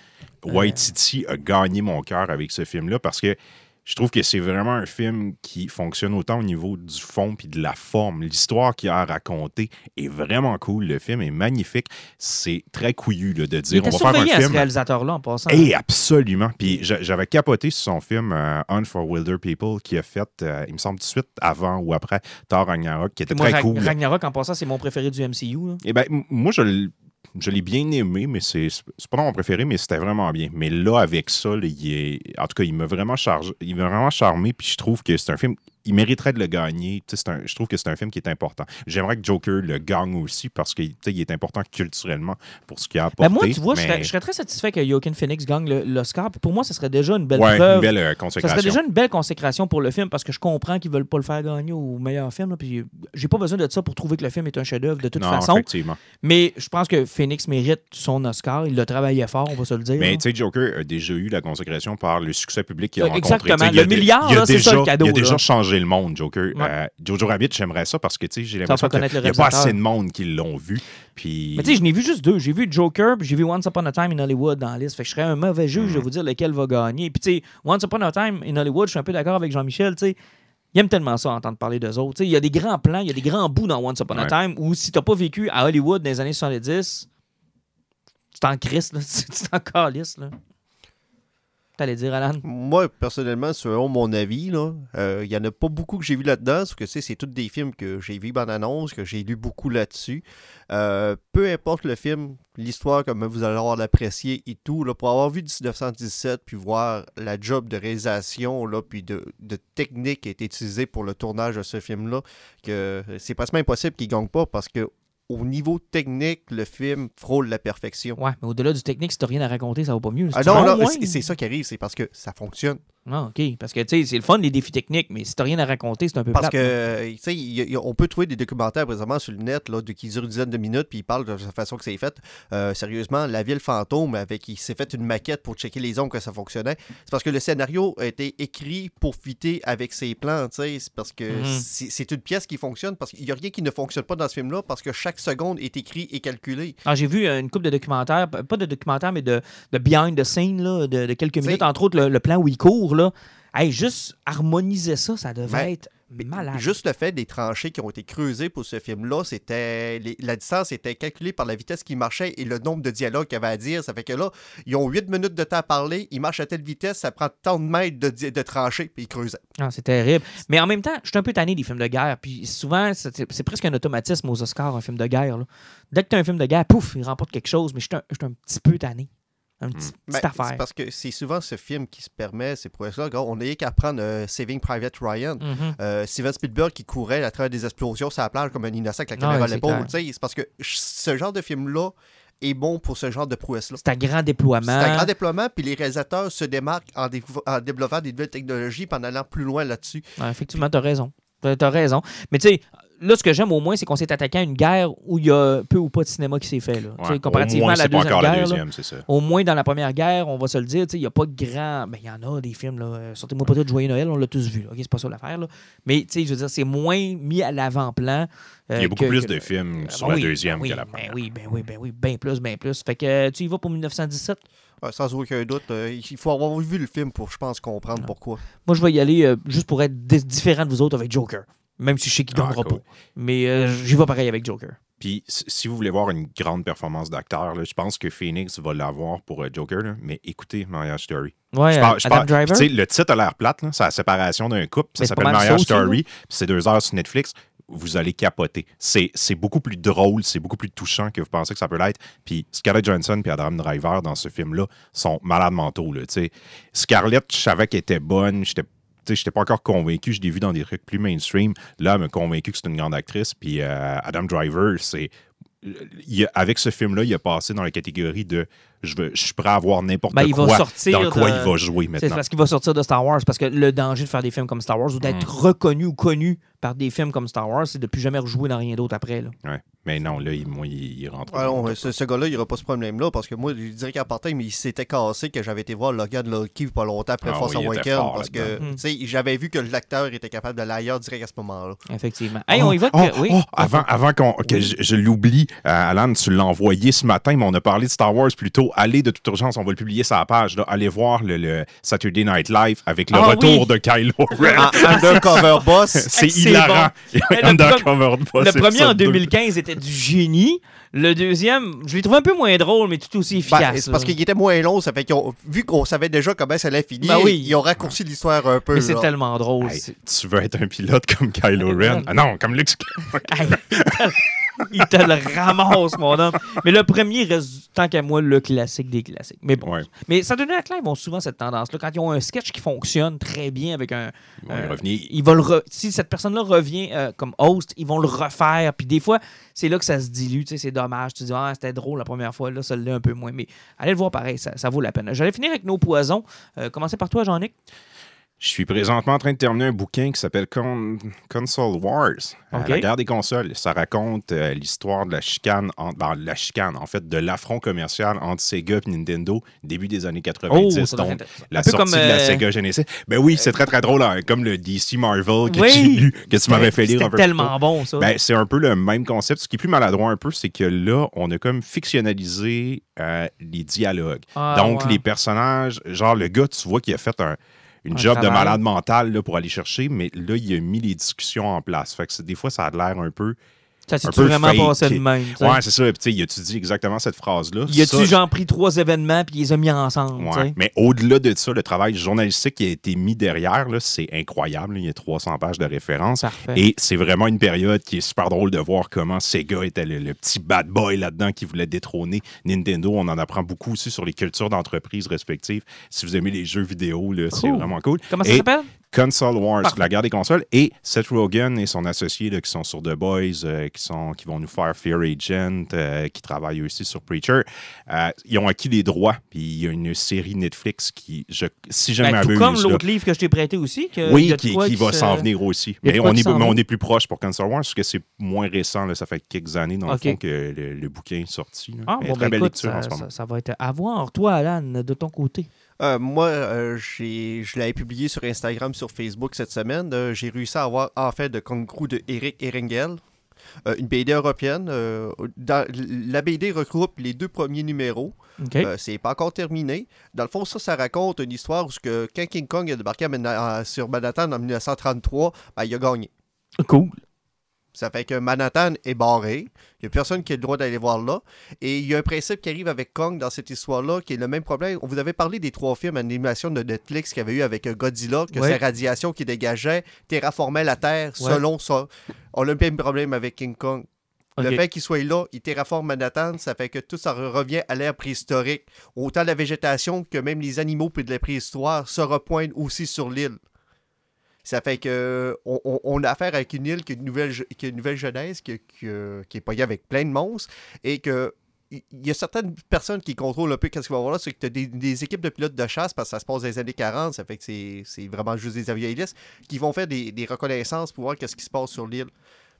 Waititi a gagné mon cœur avec ce film-là parce que je trouve que c'est vraiment un film qui fonctionne autant au niveau du fond puis de la forme. L'histoire qu'il a à raconter est vraiment cool. Le film est magnifique. C'est très couillu là, de dire on va faire un à ce film. réalisateur-là en passant. Eh, absolument. Puis j'a- j'avais capoté sur son film euh, for Wilder People qui a fait, euh, il me semble, tout de suite avant ou après Thor Ragnarok, qui était Moi, très cool. Ragnarok, en passant, c'est mon préféré du MCU. là. Eh ben, moi, je, l- je l'ai bien aimé, mais c'est pas mon préféré, mais c'était vraiment bien. Mais là, avec ça, là, il est, en tout cas, il m'a vraiment chargé, il vraiment charmé, puis je trouve que c'est un film, il mériterait de le gagner. Un- je trouve que c'est un film qui est important. J'aimerais que Joker le gagne aussi parce qu'il est important culturellement pour ce qu'il a apporté. Ben, moi, tu vois, je, serais, je serais très satisfait que Joaquin Phoenix gagne l'Oscar. Pour moi, ce serait déjà une belle ouais, preuve. une belle euh, Ça consécration. serait déjà une belle consécration pour le film parce que je comprends qu'ils veulent pas le faire gagner au meilleur film. là, puis j'ai pas besoin de ça pour trouver que le film est un chef-d'œuvre de toute non, façon. effectivement. Mais je pense que Phoenix mérite son Oscar. Il a travaillé fort, on va se le dire. Mais tu sais, Joker a déjà eu la consécration par le succès public qu'il a Euh, rencontré. exactement. Le milliard, c'est ça, le cadeau, Il a déjà là. changé le monde, Joker. Ouais. Euh, Jojo Rabbit, j'aimerais ça parce que tu sais, j'ai l'impression qu'il n'y a pas assez de monde qui l'ont vu. Puis... Mais tu sais, je n'ai vu juste deux. J'ai vu Joker, puis j'ai vu Once Upon a Time in Hollywood dans la liste. Fait que je serais un mauvais juge Mm. de vous dire lequel va gagner. Puis tu sais, Once Upon a Time in Hollywood, je suis un peu d'accord avec Jean-Michel, tu sais. Il aime tellement ça, entendre parler d'eux autres. Tu Il y a des grands plans, il y a des grands bouts dans Once Upon a. Time où si t'as pas vécu à Hollywood dans les années 70, tu t'en crisses, [LAUGHS] tu t'en calisses, là. Dire, Alan? Moi, personnellement, selon mon avis, euh, il y en a pas beaucoup que j'ai vu là-dedans, parce que c'est tous des films que j'ai vu en annonce, que j'ai lu beaucoup là-dessus. Euh, peu importe le film, l'histoire, comme vous allez avoir l'apprécier et tout, pour avoir vu 1917, puis voir la job de réalisation, là, puis de, technique qui a été utilisée pour le tournage de ce film-là, que c'est presque impossible qu'il gagne pas, parce que au niveau technique, le film frôle la perfection. Ouais, mais au-delà du technique, si t'as rien à raconter, ça va pas mieux. Ah non, non, c'est ça qui arrive, c'est parce que ça fonctionne. Ah, OK. Parce que, tu sais, c'est le fun, les défis techniques, mais si t'as rien à raconter, c'est un peu Parce plate, que, là. euh, tu sais, on peut trouver des documentaires présentement sur le net là, de, qui durent une dizaine de minutes, puis ils parlent de la façon que c'est fait. Euh, sérieusement, La Ville Fantôme, avec il s'est fait une maquette pour checker les ombres que ça fonctionnait. C'est parce que le scénario a été écrit pour fitter avec ses plans, tu sais. C'est parce que Mhm. c'est c'est une pièce qui fonctionne, parce qu'il n'y a rien qui ne fonctionne pas dans ce film-là, parce que chaque seconde est écrit et calculé. Ah, j'ai vu euh, une couple de documentaires, pas de documentaires, mais de, de behind the scene, là, de, de quelques T'sais- minutes. Entre autres, le, le plan où il court, là. Hey, juste harmoniser ça, ça devait Ben, être malade. Juste le fait des tranchées qui ont été creusées pour ce film-là, c'était les- la distance était calculée par la vitesse qu'il marchait et le nombre de dialogues qu'il avait à dire. Ça fait que là, ils ont 8 minutes de temps à parler, ils marchent à telle vitesse, ça prend tant de mètres de, di- de tranchées, puis ils creusaient. Ah, c'est terrible. Mais en même temps, je suis un peu tanné des films de guerre. Puis souvent, c'est presque un automatisme aux Oscars, un film de guerre. là. Dès que tu as un film de guerre, pouf, il remporte quelque chose. Mais je suis un, je suis un petit peu tanné. Un petit, Ben, petite affaire. c'est parce que c'est souvent ce film qui se permet, c'est pour ça, regarde, on n'a qu'à prendre euh, Saving Private Ryan. Mhm. Euh, Steven Spielberg qui courait à travers des explosions sur la plage comme un innocent avec la Ouais, caméra à c'est l'épaule. clair. tu sais, C'est parce que ce genre de film-là est bon pour ce genre de prouesse-là. C'est un grand déploiement. C'est un grand déploiement, puis les réalisateurs se démarquent en, dé- en développant des nouvelles technologies, puis en allant plus loin là-dessus. Ouais, effectivement, tu as raison. Tu as raison. Mais tu sais, là, ce que j'aime au moins, c'est qu'on s'est attaqué à une guerre où il y a peu ou pas de cinéma qui s'est fait. Là. Ouais, comparativement moins, à la pas deuxième la guerre. là, deuxième, c'est ça. au moins dans la première guerre, on va se le dire, il n'y a pas de grand. Ben, il y en a des films, là. Euh, Sortez-moi pas de Joyeux Noël, on l'a tous vu. là. OK, c'est pas ça l'affaire, là. Mais, tu sais, je veux dire, c'est moins mis à l'avant-plan. euh, Il y a beaucoup que- plus que- de films Ah, sur ben la oui, deuxième ben oui, que la ben première. oui, ben oui, ben oui, bien plus, bien plus. Fait que euh, tu y vas pour 1917. Ouais, sans aucun doute, euh, il faut avoir vu le film pour, je pense, comprendre pourquoi. Moi, je vais y aller euh, juste pour être di- différent de vous autres avec Joker. Même si je sais qu'il ne Ah, gagnera cool. pas. Mais euh, j'y vais pareil avec Joker. Puis, si vous voulez voir une grande performance d'acteur, je pense que Phoenix va l'avoir pour euh, Joker. là. Mais écoutez, Marriage Story. Ouais, Je euh, parle- je Adam parle- Driver? puis, tu sais, le titre a l'air plate, c'est la séparation d'un couple. Ça s'appelle Marriage. Story. puis c'est deux heures sur Netflix. Vous allez capoter. C'est c'est beaucoup plus drôle, c'est beaucoup plus touchant que vous pensez que ça peut l'être. Puis Scarlett Johansson et Adam Driver dans ce film-là sont malades mentaux. Là. Scarlett, je savais qu'elle était bonne. J'étais j'étais pas encore convaincu. Je l'ai vu dans des trucs plus mainstream. Là, elle m'a convaincu que c'est une grande actrice. Puis euh, Adam Driver, c'est. avec ce film-là, il a passé dans la catégorie de je, veux, je suis prêt à voir n'importe Ben, il va quoi sortir dans quoi de- il va jouer C'est maintenant. parce qu'il va sortir de Star Wars. Parce que le danger de faire des films comme Star Wars ou d'être Mm. reconnu ou connu par des films comme Star Wars, c'est de plus jamais rejouer dans rien d'autre après. Là. Mais non, là, il, moi, il, il rentre. Ah non, ce, ce gars-là, il n'aura pas ce problème-là parce que moi, je dirais qu'en partant, mais il s'était cassé que j'avais été voir Logan Lucky pas longtemps après Ah Force oui, Awakens parce que là-dedans. Mm. tu sais, j'avais vu que l'acteur était capable d'aller ailleurs direct à ce moment-là. Effectivement. Hey, on y va. que- Oh, oui. oh, avant avant qu'on, que je, je l'oublie, euh, Alan, tu l'as envoyé ce matin, mais on a parlé de Star Wars plus tôt. Allez, de toute urgence, on va le publier sur la page. Là. Allez voir le, le Saturday Night Live avec le Ah retour oui. de Kylo Ren. [LAUGHS] Undercover Boss, C'est hilarant. [LAUGHS] le Undercover Boss, Le premier en ça, deux. 2015 était du génie. Le deuxième, je l'ai trouvé un peu moins drôle, mais tout aussi Ben, efficace. c'est parce qu'il était moins long, ça fait qu'ils ont, vu qu'on savait déjà comment ça allait finir, Ben oui. ils ont raccourci l'histoire un peu. Mais c'est tellement drôle. Hey, tu veux être un pilote comme Kylo Ren? Ah non, comme Luke il te le ramasse, mon homme. Mais le premier reste, tant qu'à moi, le classique des classiques. Mais bon. Ouais. Mais ça donne à Clive ont souvent cette tendance-là. Quand ils ont un sketch qui fonctionne très bien avec un. Ils vont euh, revenir. ils vont le re- Si cette personne-là revient euh, comme host, ils vont le refaire. Puis des fois, c'est là que ça se dilue. tu sais, C'est dommage. Tu dis, ah, c'était drôle la première fois. Là, ça l'est un peu moins. Mais allez le voir pareil. Ça, vaut la peine. J'allais finir avec nos poisons. Euh, commencer par toi, Jean-Nic. Je suis présentement en train de terminer un bouquin qui s'appelle Con- Console Wars, euh, la guerre des consoles. Ça raconte euh, l'histoire de la chicane, en, ben, la chicane, en fait, de l'affront commercial entre Sega et Nintendo début des années 90. Oh, donc, la sortie comme, de la euh, Sega Genesis. Ben oui, c'est très très drôle, hein, comme le DC Marvel que Oui. lu, que tu m'avais fait lire un peu. plus tellement bon, ça. Ben, c'est un peu le même concept. Ce qui est plus maladroit un peu, c'est que là, on a comme fictionnalisé euh, les dialogues. Ah, Donc, ouais. les personnages, genre le gars, tu vois qu'il a fait un, une Un job de malade mental là, pour aller chercher, mais là, il a mis les discussions en place. Fait que des fois, ça a l'air un peu Ça s'est vraiment fake. passé de même. tu sais? Ouais, c'est ça. Puis, tu sais, il a-tu dit exactement cette phrase-là? Il a-tu genre pris trois événements puis il les a mis ensemble? tu Ouais. Mais au-delà de ça, le travail journalistique qui a été mis derrière, c'est incroyable. Il y a 300 pages de références. Parfait. Et c'est vraiment une période qui est super drôle de voir comment Sega était le, le petit bad boy là-dedans qui voulait détrôner Nintendo. On en apprend beaucoup aussi sur les cultures d'entreprises respectives. Si vous aimez les jeux vidéo, c'est Cool. vraiment cool. Comment ça Et s'appelle? Console Wars, la guerre des consoles, et Seth Rogen et son associé là, qui sont sur The Boys, euh, qui, sont, qui vont nous faire Fear Agent, euh, qui travaillent aussi sur Preacher. Euh, ils ont acquis les droits, puis il y a une série Netflix qui, je, si je Ben, tout comme l'autre livre que je t'ai prêté aussi. Que oui, qui, va se- s'en venir aussi. Mais on est, mais on est plus proche pour Console Wars, parce que c'est moins récent. là, ça fait quelques années, dans le fond, que le, le bouquin est sorti. Ah, bon, très ben, belle écoute, lecture ça, en ce moment. ça- ça va être à voir. Toi, Alan, de ton côté. Euh, moi, euh, je l'avais publié sur Instagram, sur Facebook cette semaine. Euh, j'ai réussi à avoir en fait de Congrou de Eric Erengel, euh, une BD européenne. Dans- la BD regroupe les deux premiers numéros. OK. Euh, c'est pas encore terminé. Dans le fond, ça, ça raconte une histoire où que, quand King Kong a débarqué à- sur Manhattan en 1933, ben, il a gagné. cool. Ça fait que Manhattan est barré. Il n'y a personne qui a le droit d'aller voir là. Et il y a un principe qui arrive avec Kong dans cette histoire-là, qui est le même problème. On vous avait parlé des trois films d'animation de Netflix qu'il y avait eu avec euh, Godzilla, que Ouais. sa radiation qui dégageait terraformait la Terre Ouais. selon ça. On a le même problème avec King Kong. Le fait qu'il soit là, il terraforme Manhattan, ça fait que tout ça re- revient à l'ère préhistorique. Autant la végétation que même les animaux puis de la préhistoire se repointent aussi sur l'île. Ça fait que on, on- on a affaire avec une île qui a une nouvelle, qui a une nouvelle jeunesse, qui, qui, euh, qui est payée avec plein de monstres, et que il y a certaines personnes qui contrôlent un peu qu'est-ce qu'il va y avoir là, c'est que tu as des, des équipes de pilotes de chasse, parce que ça se passe dans les années 40, ça fait que c'est vraiment juste des avialistes, qui vont faire des, des reconnaissances pour voir qu'est-ce qui se passe sur l'île.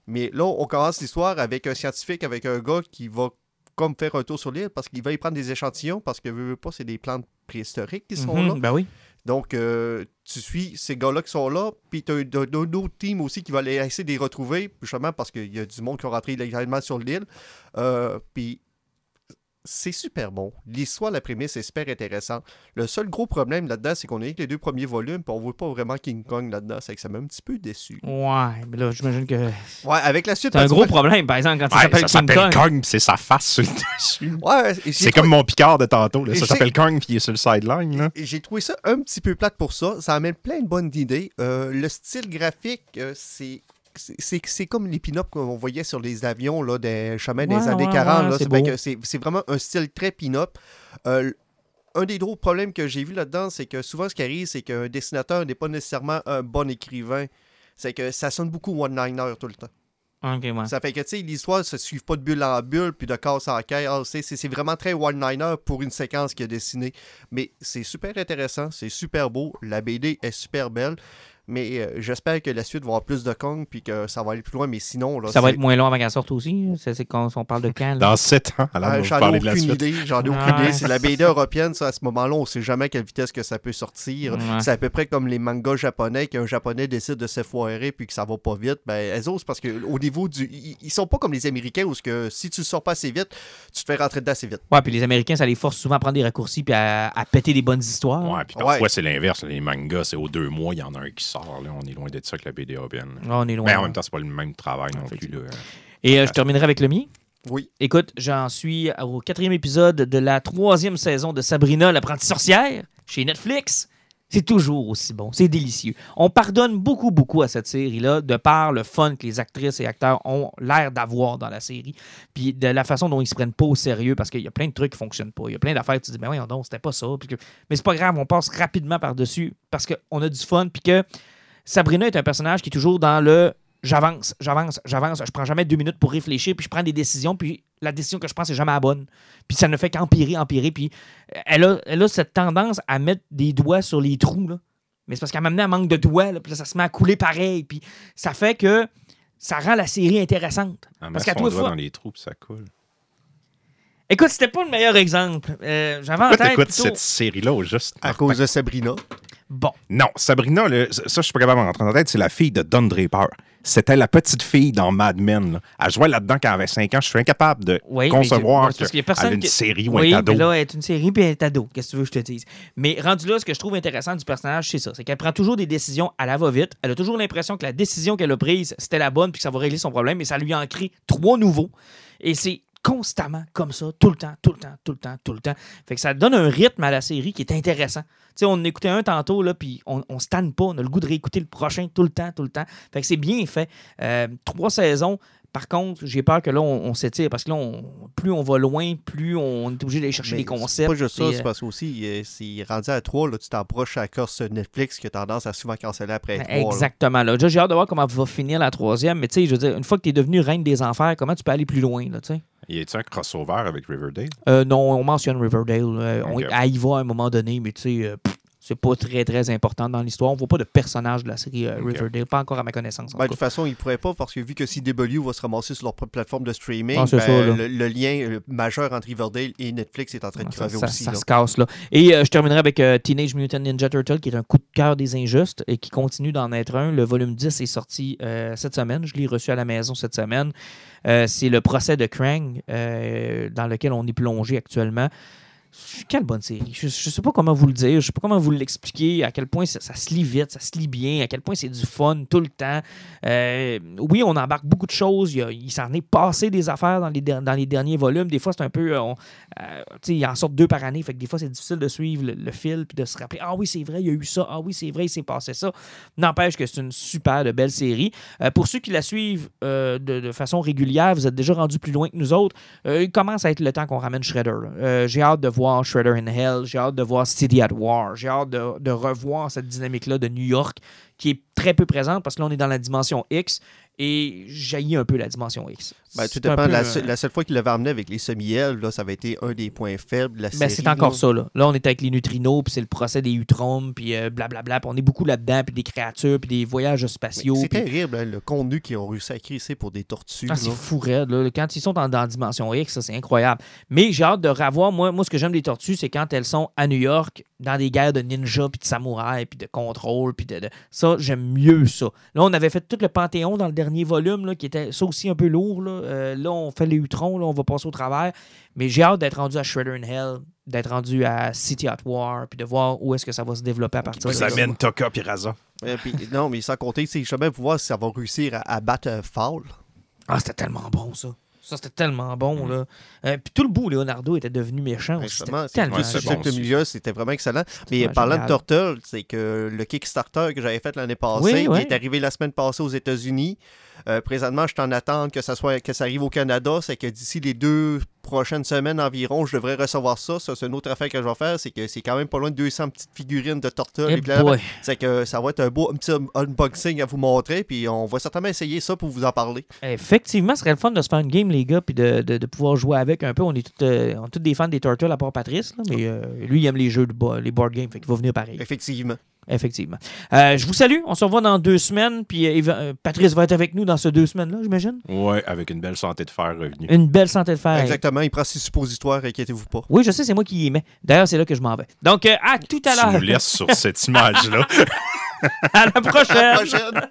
Mais là, on commence l'histoire avec un scientifique, avec un gars qui va comme faire un tour sur l'île, parce qu'il va y prendre des échantillons, parce que, veux, veux pas, c'est des plantes préhistoriques qui sont Mhm, là. Ben oui. Donc, euh, tu suis ces gars-là qui sont là, puis tu as un, un autre team aussi qui va essayer de les retrouver, justement parce qu'il y a du monde qui est rentré illégalement sur l'île. Euh, puis c'est super bon. L'histoire, la prémisse est super intéressante. Le seul gros problème là-dedans, c'est qu'on a eu que les deux premiers volumes, puis on voit pas vraiment King Kong là-dedans. C'est que ça m'a un petit peu déçu. Ouais, mais là, j'imagine que Ouais, avec la suite. c'est un gros problème, par exemple, quand Ouais, il s'appelle ça King s'appelle Kong. C'est sa face sur le dessus. Ouais, C'est comme mon Picard de tantôt. là. Ça s'appelle Kong, puis il est sur le sideline. J'ai trouvé ça un petit peu plate pour ça. Ça amène plein de bonnes idées. Euh, le style graphique, euh, c'est. C'est- comme les pin qu'on voyait sur les avions là, des chemins des Ouais, années ouais, 40. ouais, là. c'est vraiment un style très pin-up. Euh, un des gros problèmes que j'ai vu là-dedans, c'est que souvent ce qui arrive, c'est qu'un dessinateur n'est pas nécessairement un bon écrivain. C'est que ça sonne beaucoup one-liner tout le temps. Ça fait que, tu sais, l'histoire ne se suit pas de bulle en bulle, puis de casse en caisse. Ah, c'est vraiment très one-liner pour une séquence qui est dessinée. Mais c'est super intéressant, c'est super beau. La BD est super belle. Mais euh, j'espère que la suite va avoir plus de Kong, puis que ça va aller plus loin. Mais sinon, là, Ça va être moins long avant qu'elle sorte aussi. C'est c'est quand on parle de quand. là? Dans 7 ans, alors Ah, j'en ai parler de la aucune suite. idée, j'en ai aucune Ouais. idée. C'est la BD européenne, ça, à ce moment-là, on sait jamais à quelle vitesse que ça peut sortir. Ouais. C'est à peu près comme les mangas japonais, qu'un japonais décide de se foirer puis que ça va pas vite. Ben, elles osent parce qu'au niveau du. Ils, ils sont pas comme les Américains où ce que si tu sors pas assez vite, tu te fais rentrer dedans assez vite. Ouais, puis les Américains, ça les force souvent à prendre des raccourcis puis à, à péter des bonnes histoires. Ouais, puis parfois, Ouais. c'est l'inverse. Les mangas, c'est aux deux mois, il y en a un qui sort. Là. On est loin de ça que la BD européenne. Ah, on est loin. Mais en même temps, c'est pas le même travail non plus. Effectivement. Là. Et euh, je terminerai avec le mien. Oui. Écoute, j'en suis au quatrième épisode de la troisième saison de Sabrina, l'apprentie sorcière, chez Netflix. C'est toujours aussi bon, c'est délicieux. On pardonne beaucoup, beaucoup à cette série-là, de par le fun que les actrices et acteurs ont l'air d'avoir dans la série, puis de la façon dont ils se prennent pas au sérieux, parce qu'il y a plein de trucs qui fonctionnent pas. Il y a plein d'affaires que tu dis, mais oui, non, c'était pas ça. Mais c'est pas grave, on passe rapidement par-dessus, parce qu'on a du fun, puis que Sabrina est un personnage qui est toujours dans le j'avance, j'avance, j'avance, je prends jamais deux minutes pour réfléchir, puis je prends des décisions, puis la décision que je prends, c'est jamais la bonne. Puis ça ne fait qu'empirer, empirer, puis elle a, elle a cette tendance à mettre des doigts sur les trous, là. Mais c'est parce qu'elle m'a amené un manque de doigts, là, puis là, ça se met à couler pareil, puis ça fait que ça rend la série intéressante. En Parce met qu'à toi, doigt fois- dans les trous, puis ça coule. Écoute, c'était pas le meilleur exemple. Euh, J'avais en tête plutôt- cette série-là juste? À cause de Sabrina. Bon. Non, Sabrina, là, ça, je suis pas capable de rentrer dans la tête, c'est la fille de Don Draper. C'était la petite fille dans Mad Men. Là. Elle jouait là-dedans quand elle avait 5 ans. Je suis incapable de Oui, mais concevoir c'est- parce a une série ou oui, un ado. mais là, elle est une série puis elle est ado. Qu'est-ce que tu veux que je te dise? Mais rendu là, ce que je trouve intéressant du personnage, c'est ça. C'est qu'elle prend toujours des décisions à la va-vite. Elle a toujours l'impression que la décision qu'elle a prise, c'était la bonne puis que ça va régler son problème. Mais ça lui en crée trois nouveaux. Et c'est constamment comme ça, tout le temps, tout le temps, tout le temps, tout le temps. Fait que ça donne un rythme à la série qui est intéressant. On écoutait un tantôt, là, puis on, on se pas. On a le goût de réécouter le prochain tout le temps, tout le temps. Fait que c'est bien fait. Euh, trois saisons. Par contre, j'ai peur que là, on, on s'étire parce que là, on- plus on va loin, plus on est obligé d'aller chercher Mais des concepts. C'est pas juste ça, c'est euh, parce qu'aussi, c'est rendu à 3, là, tu t'approches à cause de Netflix qui a tendance à souvent canceller après 3. Exactement. Là. Déjà, j'ai hâte de voir comment va finir la troisième. Mais tu sais, je veux dire, une fois que tu es devenu reine des enfers, comment tu peux aller plus loin, là, tu sais? Y a-t-il un crossover avec Riverdale? Euh, non, on mentionne Riverdale. euh, on, elle y va à un moment donné, mais tu sais, euh, c'est pas très, très important dans l'histoire. On voit pas de personnage de la série euh. Riverdale, pas encore à ma connaissance. en Ben, de tout toute façon, ils pourraient pas parce que vu que CW va se ramasser sur leur propre plateforme de streaming, Ah, ben, ça, le, le lien euh, majeur entre Riverdale et Netflix est en train de Ça, crever ça- aussi. ça là. se casse là. Et euh, je terminerai avec euh, Teenage Mutant Ninja Turtle, qui est un coup de cœur des injustes et qui continue d'en être un. Le volume 10 est sorti cette semaine. Je l'ai reçu à la maison cette semaine. C'est le procès de Krang dans lequel on est plongé actuellement. Quelle bonne série. Je ne sais pas comment vous le dire, je sais pas comment vous l'expliquer, à quel point ça, se lit vite, ça se lit bien, à quel point c'est du fun tout le temps. Euh, oui, on embarque beaucoup de choses. Il, s'en est passé des affaires dans les, derniers volumes. Des fois, c'est un peu. euh, on- euh, il en sort deux par année. Fait que des fois, c'est difficile de suivre le, fil puis de se rappeler Ah oui, c'est vrai, il y a eu ça. Ah oui, c'est vrai, il s'est passé ça. N'empêche que c'est une super de belle série. Euh, pour ceux qui la suivent de, façon régulière, vous êtes déjà rendu plus loin que nous autres. Il commence à être le temps qu'on ramène Shredder. j'ai hâte de voir Shredder in Hell. J'ai hâte de voir City at War. J'ai hâte de, de revoir cette dynamique-là de New York qui est très peu présente parce que là, on est dans la dimension X et jaillit un peu la dimension X. Ben, tout C'est dépend. La, euh, la seule fois qu'il l'avait amené avec les semi-ailes, là, ça avait été un des points faibles de la Ben, c'est encore là. ça, là. Là, on est avec les neutrinos, puis c'est le procès des Utromes, puis euh, blablabla. on est beaucoup là-dedans, puis des créatures, puis des voyages spatiaux. C'est puis- terrible, hein, le contenu qu'ils ont réussi à crisser pour des tortues. Ah, c'est fou raide, là. Quand ils sont en, dans Dimension X, ça, c'est incroyable. Mais j'ai hâte de revoir. Moi, moi ce que j'aime des tortues, c'est quand elles sont à New York, dans des guerres de ninjas, puis de samouraïs, puis de contrôle, puis de, de- Ça, j'aime mieux ça. Là, on avait fait tout le Panthéon dans le dernier volume, là, qui était ça aussi un peu lourd. Là, Euh, là on fait les Utrons, là, on va passer au travers. Mais j'ai hâte d'être rendu à Shredder in Hell, d'être rendu à City at War, puis de voir où est-ce que ça va se développer à partir de Ça là. amène Toka et Raza. Puis- non, mais sans compter, c'est jamais pour voir si ça va réussir à, à battre euh, Foul. Ah, c'était tellement bon, ça. Ça, c'était tellement bon, là. Euh, puis tout le bout, Leonardo était devenu méchant. aussi. Justement, C'était tellement c'est ce bon milieu, c'était vraiment excellent. Mais parlant génial. de Turtle, c'est que le Kickstarter que j'avais fait l'année passée, Oui, oui. est arrivé la semaine passée aux États-Unis. Euh, présentement, je suis en attente que ça soit que ça arrive au Canada. C'est que d'ici les deux prochaines semaines environ, je devrais recevoir ça. Ça, c'est une autre affaire que je vais faire. C'est que c'est quand même pas loin de 200 petites figurines de Turtle. Eh Et c'est que ça va être un beau un petit unboxing à vous montrer. Puis on va certainement essayer ça pour vous en parler. Effectivement, ce serait le fun de se faire une game, les gars, puis de, de- de pouvoir jouer avec un peu. On est tous euh, on est tous des fans des Turtles, à part Patrice, là, mais euh, lui, il aime les jeux, de bo- les board games, fait qu'il va venir pareil. Effectivement. Effectivement. Euh, je vous salue. On se revoit dans deux semaines, puis euh, euh, Patrice va être avec nous dans ces deux semaines-là, j'imagine? Ouais, avec une belle santé de fer revenue. Une belle santé de fer. Exactement. Il prend six suppositoires, inquiétez-vous pas. Oui, je sais, c'est moi qui y mets. D'ailleurs, c'est là que je m'en vais. Donc, euh, à tout à Tu nous l'heure. laisses sur cette image-là. [LAUGHS] À la prochaine. À la prochaine!